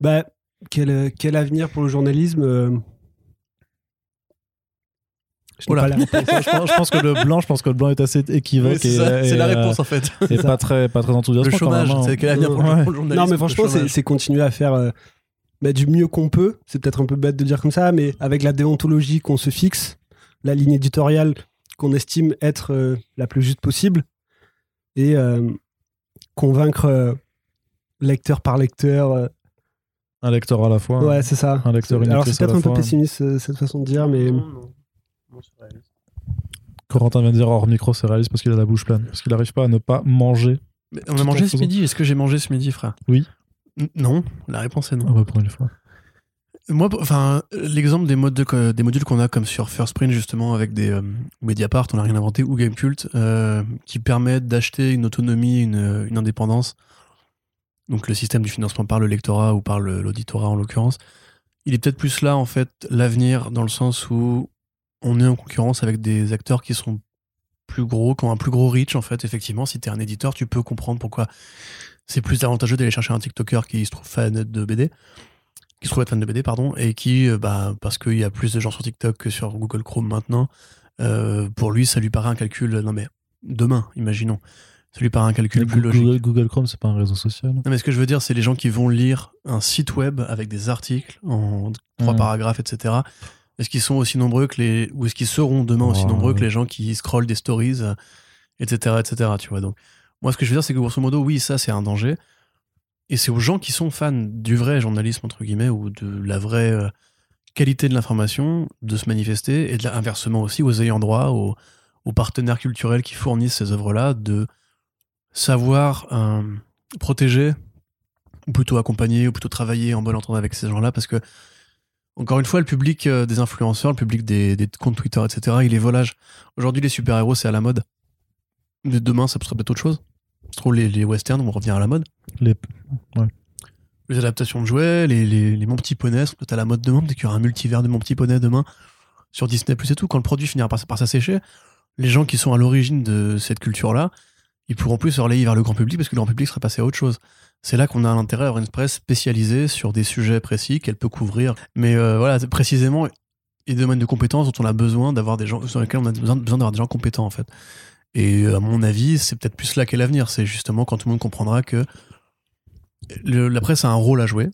bah, quel, quel avenir pour le journalisme euh, Je
Oula.
pas la
je, pense, je pense que le blanc, je pense que le blanc est assez équivoque.
Ouais, c'est la
euh,
réponse, en fait.
Et pas très, pas très enthousiasmant.
Le chômage,
hein.
c'est quel avenir pour, le-
Ouais.
pour le journalisme
Non, mais franchement, c'est continuer à faire euh, bah, du mieux qu'on peut. C'est peut-être un peu bête de dire comme ça, mais avec la déontologie qu'on se fixe, la ligne éditoriale qu'on estime être euh, la plus juste possible, et euh, convaincre euh, lecteur par lecteur. euh,
Un lecteur à la fois.
ouais, c'est ça.
Un lecteur, une
Alors c'est peut-être un peu
fois.
pessimiste euh, cette façon de dire, mais
Corentin vient de dire hors micro, c'est réaliste parce qu'il a la bouche pleine. Parce qu'il n'arrive pas à ne pas manger.
Mais on a mangé ce midi Est-ce que j'ai mangé ce midi, frère
Oui.
N- Non, la réponse est non.
Ah bah pour une fois.
Moi, enfin, l'exemple des, modes de co- des modules qu'on a comme sur First Print, justement, avec des euh, Mediapart, on n'a rien inventé, ou Gamecult, euh, qui permettent d'acheter une autonomie, une, une indépendance. Donc le système du financement par le lectorat ou par l'auditorat en l'occurrence. Il est peut-être plus là, en fait, l'avenir, dans le sens où on est en concurrence avec des acteurs qui sont plus gros, qui ont un plus gros reach, en fait, effectivement, si tu es un éditeur, tu peux comprendre pourquoi c'est plus avantageux d'aller chercher un TikToker qui se trouve fan de BD, qui se trouve être fan de BD, pardon, et qui, euh, bah, parce qu'il y a plus de gens sur TikTok que sur Google Chrome maintenant, euh, pour lui, ça lui paraît un calcul, non mais demain, imaginons, ça lui paraît un calcul plus
Google,
logique.
Google Chrome, c'est pas un réseau social.
Non, mais ce que je veux dire, c'est les gens qui vont lire un site web avec des articles en trois paragraphes, etc. Est-ce qu'ils sont aussi nombreux que les, ou est-ce qu'ils seront demain aussi nombreux que les gens qui scrollent des stories, euh, etc., etc. Tu vois. Donc, moi, ce que je veux dire, c'est que grosso modo, oui, ça, c'est un danger. Et c'est aux gens qui sont fans du vrai journalisme entre guillemets ou de la vraie euh, qualité de l'information de se manifester et de inversement aussi aux ayants droit, aux, aux partenaires culturels qui fournissent ces œuvres-là, de savoir euh, protéger, ou plutôt accompagner, ou plutôt travailler en bonne entente avec ces gens-là, parce que, encore une fois, le public euh, des influenceurs, le public des, des comptes Twitter, etc., il est volage. Aujourd'hui, les super-héros, c'est à la mode. Mais demain, ça sera peut-être autre chose. Je trouve les, les westerns vont revenir à la mode.
Les- ouais.
Les adaptations de jouets, les, les, les Mon Petit Poney sont peut-être à la mode demain, peut-être qu'il y aura un multivers de Mon Petit Poney demain sur Disney Plus et tout. Quand le produit finira par, par s'assécher, les gens qui sont à l'origine de cette culture-là, ils pourront plus se relayer vers le grand public parce que le grand public sera passé à autre chose. C'est là qu'on a l'intérêt d'avoir une presse spécialisée sur des sujets précis qu'elle peut couvrir. Mais euh, voilà, précisément les domaines de compétences dont on a besoin d'avoir des gens sur lesquels on a besoin, d'avoir des gens compétents en fait. Et euh, à mon avis, c'est peut-être plus là qu'est l'avenir. C'est justement quand tout le monde comprendra que la presse a un rôle à jouer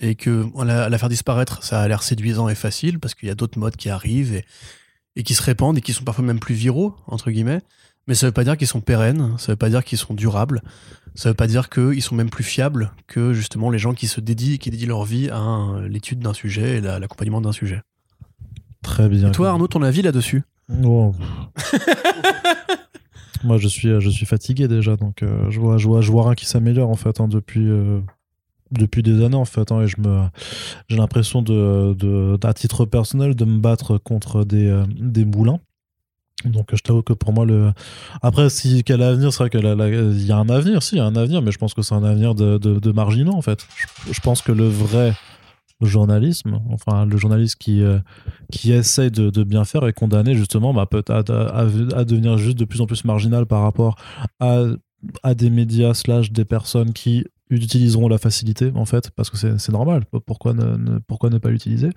et que la, faire disparaître, ça a l'air séduisant et facile parce qu'il y a d'autres modes qui arrivent et qui se répandent et qui sont parfois même plus viraux, entre guillemets. Mais ça veut pas dire qu'ils sont pérennes, ça veut pas dire qu'ils sont durables, ça veut pas dire qu'ils sont même plus fiables que justement les gens qui se dédient, qui dédient leur vie à l'étude d'un sujet et la- l'accompagnement d'un sujet.
Très bien.
Et toi, Arnaud, ton avis là-dessus?
Moi, je suis, je suis fatigué déjà, donc euh, je, vois, je, vois, je vois rien qui s'améliore en fait hein, depuis, euh, depuis des années en fait, hein, et je me, j'ai l'impression de, de, à titre personnel, de me battre contre des, euh, des moulins. Donc je t'avoue que pour moi le après si quel avenir c'est vrai qu'il y a un avenir si il y a un avenir mais je pense que c'est un avenir de, de, marginaux en fait. Je, pense que le vrai journalisme, enfin le journaliste qui, euh, qui essaye de, bien faire est condamné justement bah, peut- à, à- à devenir juste de plus en plus marginal par rapport à, à des médias slash des personnes qui utiliseront la facilité en fait parce que c'est normal. Pourquoi ne, pas l'utiliser?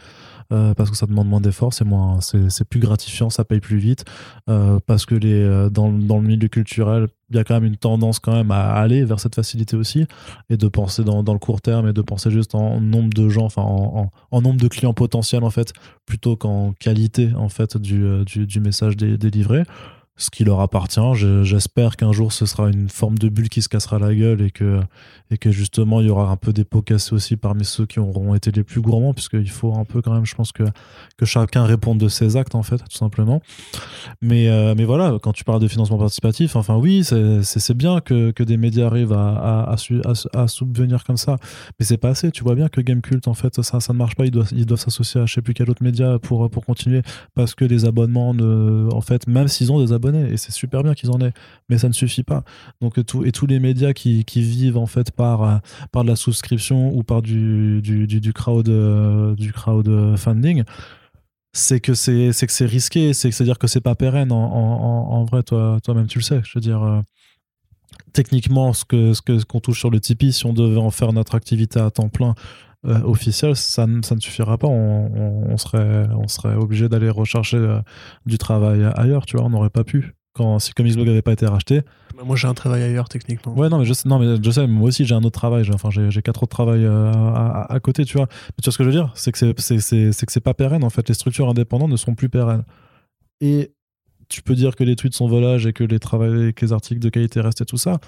Euh, parce que ça demande moins d'efforts c'est moins c'est plus gratifiant ça paye plus vite. Euh, parce que les euh, dans, le- milieu culturel il y a quand même une tendance quand même à aller vers cette facilité aussi. Et de penser dans, le court terme et de penser juste en nombre de gens enfin en, nombre de clients potentiels en fait plutôt qu'en qualité en fait du, du, du message dé- délivré ce qui leur appartient Je- j'espère qu'un jour ce sera une forme de bulle qui se cassera la gueule et que, et que justement il y aura un peu des pots cassés aussi parmi ceux qui auront été les plus gourmands puisqu'il faut un peu quand même je pense que, que chacun réponde de ses actes en fait tout simplement mais, euh, mais voilà, quand tu parles de financement participatif, enfin oui, c'est- bien que, que des médias arrivent à, à, à, su- à- à subvenir comme ça, mais c'est pas assez. Tu vois bien que Gamecult, en fait, ça, ça ne marche pas. Ils doivent ils doivent s'associer à je sais plus quel autre média pour, pour continuer, parce que les abonnements, ne, en fait, même s'ils ont des et c'est super bien qu'ils en aient, mais ça ne suffit pas. Donc, tout, et tous les médias qui, vivent, en fait, par, euh, par de la souscription ou par du, du, du, crowd, euh, du crowdfunding, c'est que c'est c'est que c'est risqué c'est c'est à dire que c'est pas pérenne en, en, en- vrai toi toi même tu le sais je veux dire euh, techniquement ce que ce que ce qu'on touche sur le Tipeee si on devait en faire notre activité à temps plein euh, officielle ça ne ça ne suffira pas on, on, on serait on serait obligé d'aller rechercher euh, du travail ailleurs tu vois on n'aurait pas pu quand si comme Xblog n'avait pas été racheté
Bah, Moi, j'ai un travail ailleurs, techniquement.
Ouais, non, mais je sais, non, mais je sais, moi aussi j'ai un autre travail. J'ai, enfin, j'ai, quatre autres travails euh, à, côté, tu vois. Mais tu vois ce que je veux dire? C'est que c'est, c'est, que c'est pas pérenne en fait. Les structures indépendantes ne sont plus pérennes. Et tu peux dire que les tweets sont volages et que les, que les articles de qualité restent et tout ça.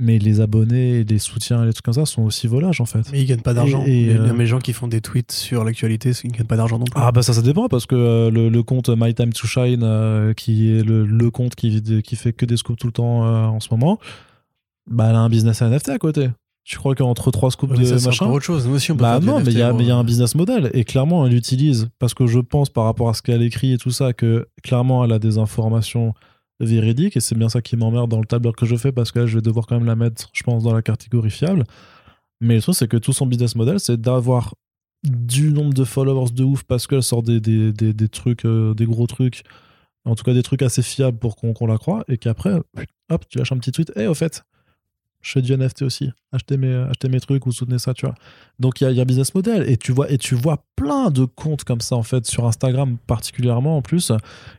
Mais les abonnés, les soutiens et les trucs comme ça sont aussi volages en fait.
Mais ils gagnent pas d'argent.
Et- et,
les,
euh,
les gens qui font des tweets sur l'actualité, ils gagnent pas d'argent non plus.
Ah bah ça ça dépend parce que euh, le, le compte My Time to Shine euh, qui est le, le compte qui, qui fait que des scoops tout le temps euh, en ce moment bah elle a un business à NFT à côté tu crois qu'entre trois scoops
mais
de
ça, c'est
machin
autre chose. Nous aussi, on peut
bah non mais il y, a-
NFT,
mais il y a
moi.
un business model et clairement elle l'utilise parce que je pense par rapport à ce qu'elle écrit et tout ça que clairement elle a des informations véridiques et c'est bien ça qui m'emmerde dans le tableur que je fais parce que là, je vais devoir quand même la mettre je pense dans la catégorie fiable. Mais le truc c'est que tout son business model c'est d'avoir du nombre de followers de ouf parce qu'elle sort des, des, des, des trucs, euh, des gros trucs en tout cas des trucs assez fiables pour qu'on la croit, et qu'après, hop, tu lâches un petit tweet, et au fait, je fais du NFT aussi. Achetez mes, mes trucs ou soutenez ça, tu vois. Donc il y a, y a business model et tu vois et tu vois plein de comptes comme ça en fait sur Instagram particulièrement en plus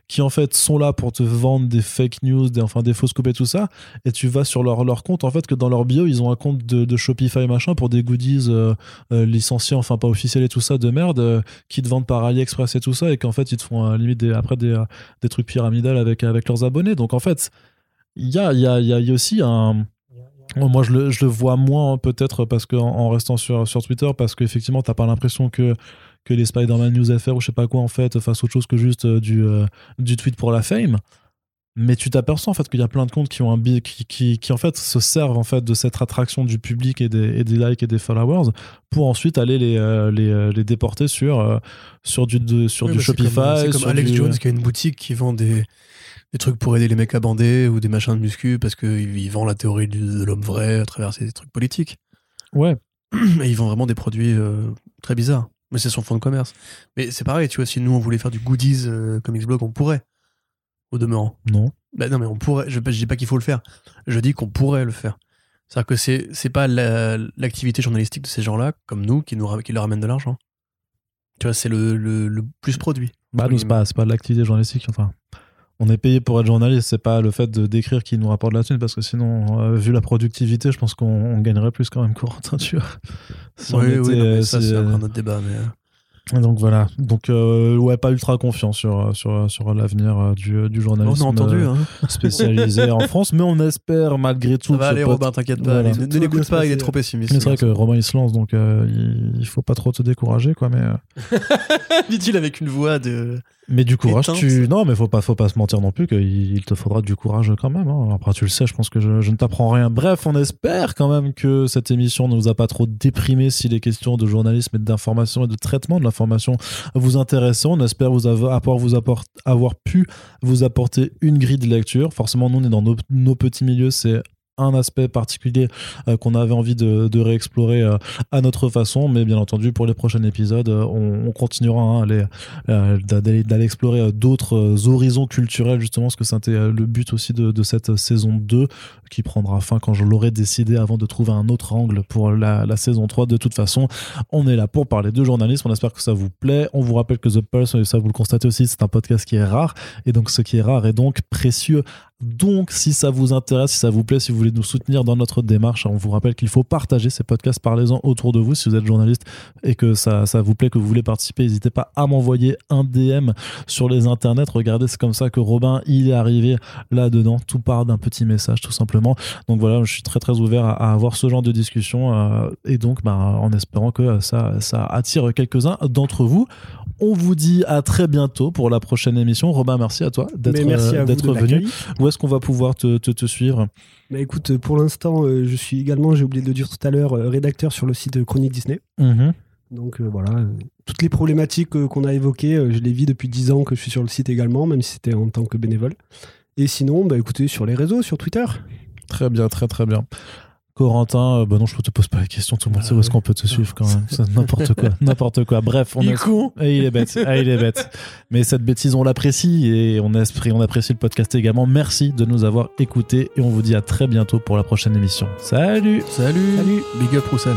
qui en fait sont là pour te vendre des fake news, des enfin des fausses coupes et tout ça. Et tu vas sur leur, leur compte en fait que dans leur bio ils ont un compte de, de Shopify machin pour des goodies euh, euh, licenciés enfin pas officiels et tout ça de merde euh, qui te vendent par AliExpress et tout ça et qu'en fait ils te font euh, limite après des, des trucs pyramidales avec avec leurs abonnés. Donc en fait il y a y a, y a- aussi un Moi, je le, je le vois moins, peut-être, parce qu'en en restant sur, sur Twitter, parce qu'effectivement, t'as pas l'impression que, que les Spider-Man News FR ou je sais pas quoi, en fait, fassent autre chose que juste euh, du, euh, du tweet pour la fame. Mais tu t'aperçois, en fait, qu'il y a plein de comptes qui ont un qui, qui, qui, en fait, se servent, en fait, de cette attraction du public et des, et des likes et des followers pour ensuite aller les, euh, les, les déporter sur, euh, sur du, de- sur du
bah, c'est
Shopify.
comme- C'est comme,
sur
Alex
du-
Jones qui a une boutique qui vend des, des trucs pour aider les mecs à bander ou des machins de muscu parce qu'il il vend la théorie de l'homme vrai à travers ses trucs politiques.
Ouais,
Et il vend vraiment des produits euh, très bizarres. Mais c'est son fonds de commerce. Mais c'est pareil, tu vois, si nous on voulait faire du goodies euh, comme Xblog, on pourrait. Au demeurant.
non.
Bah non, mais on pourrait. Je, je dis pas qu'il faut le faire. Je dis qu'on pourrait le faire. C'est-à-dire que c'est, c'est pas la- l'activité journalistique de ces gens-là, comme nous, qui, nous, qui leur amène de l'argent. Tu vois, c'est le, le, le plus produit.
Bah, nous, c'est pas, c'est pas de l'activité journalistique. Enfin, on est payé pour être journaliste, c'est pas le fait de d'écrire qui nous rapporte la thune, parce que sinon, euh, vu la productivité, je pense qu'on on gagnerait plus quand même, tu vois. Si
oui, oui,
était,
non, mais
euh,
ça, c'est
euh,
encore un autre débat. Mais... euh,
Donc voilà. Donc, euh, ouais, pas ultra confiant sur, sur, sur l'avenir euh, du, du
On
journalisme
a entendu,
euh,
hein.
spécialisé en France, mais on espère malgré tout.
Ça va aller, Robin, t'inquiète pas.
Voilà.
Ne, l'écoute pas, il est trop pessimiste.
C'est vrai que Romain il se lance, donc euh, il, faut pas trop te décourager, quoi. Mais, euh,
Dit-il avec une voix de.
Mais du courage,
Éteinte.
tu. Non, mais faut pas, faut pas se mentir non plus qu'il il te faudra du courage quand même. hein. Après, tu le sais, je pense que je, je ne t'apprends rien. Bref, on espère quand même que cette émission ne vous a pas trop déprimé si les questions de journalisme et d'information et de traitement de l'information vous intéressent. On espère vous avoir, avoir, vous apport- avoir pu vous apporter une grille de lecture. Forcément, nous, on est dans nos, nos petits milieux, c'est un aspect particulier euh, qu'on avait envie de, réexplorer euh, à notre façon, mais bien entendu pour les prochains épisodes, euh, on, on continuera hein, d'aller explorer d'autres horizons culturels justement, parce que c'était le but aussi de, de cette saison 2 qui prendra fin quand je l'aurai décidé avant de trouver un autre angle pour la, la saison 3. De toute façon, on est là pour parler de journalisme, on espère que ça vous plaît. On vous rappelle que The Pulse, et ça vous le constatez aussi, c'est un podcast qui est rare, et donc ce qui est rare est donc précieux. Donc, si ça vous intéresse, si ça vous plaît, si vous voulez nous soutenir dans notre démarche, on vous rappelle qu'il faut partager ces podcasts, parlez-en autour de vous. Si vous êtes journaliste et que ça, ça vous plaît, que vous voulez participer, n'hésitez pas à m'envoyer un DM sur les internets. Regardez, c'est comme ça que Robin, il est arrivé là-dedans. Tout part d'un petit message, tout simplement. Donc voilà, je suis très très ouvert à, avoir ce genre de discussion euh, et donc bah, en espérant que ça attire quelques-uns d'entre vous. On vous dit à très bientôt pour la prochaine émission. Robin, merci à toi d'être euh, venu. Où est-ce qu'on va pouvoir te, te, te suivre?
Bah écoute, pour l'instant, euh, je suis également, j'ai oublié de le dire tout à l'heure, euh, rédacteur sur le site de Chronique Disney.
Mhm.
Donc euh, voilà, euh, toutes les problématiques euh, qu'on a évoquées, euh, je les vis depuis 10 ans que je suis sur le site également, même si c'était en tant que bénévole. Et sinon, bah écoutez, sur les réseaux, sur Twitter.
Très bien, très très bien. Corentin, euh, bah non, je te pose pas la question, tout le monde sait où est-ce qu'on peut te suivre quand même. C'est n'importe quoi, n'importe quoi. Bref, on
Il est con.
Ah, il est bête, ah, il est bête. Mais cette bêtise, on l'apprécie et on, esprit- on apprécie le podcast également. Merci de nous avoir écoutés et on vous dit à très bientôt pour la prochaine émission. Salut
Salut. Salut. Big up Roussel.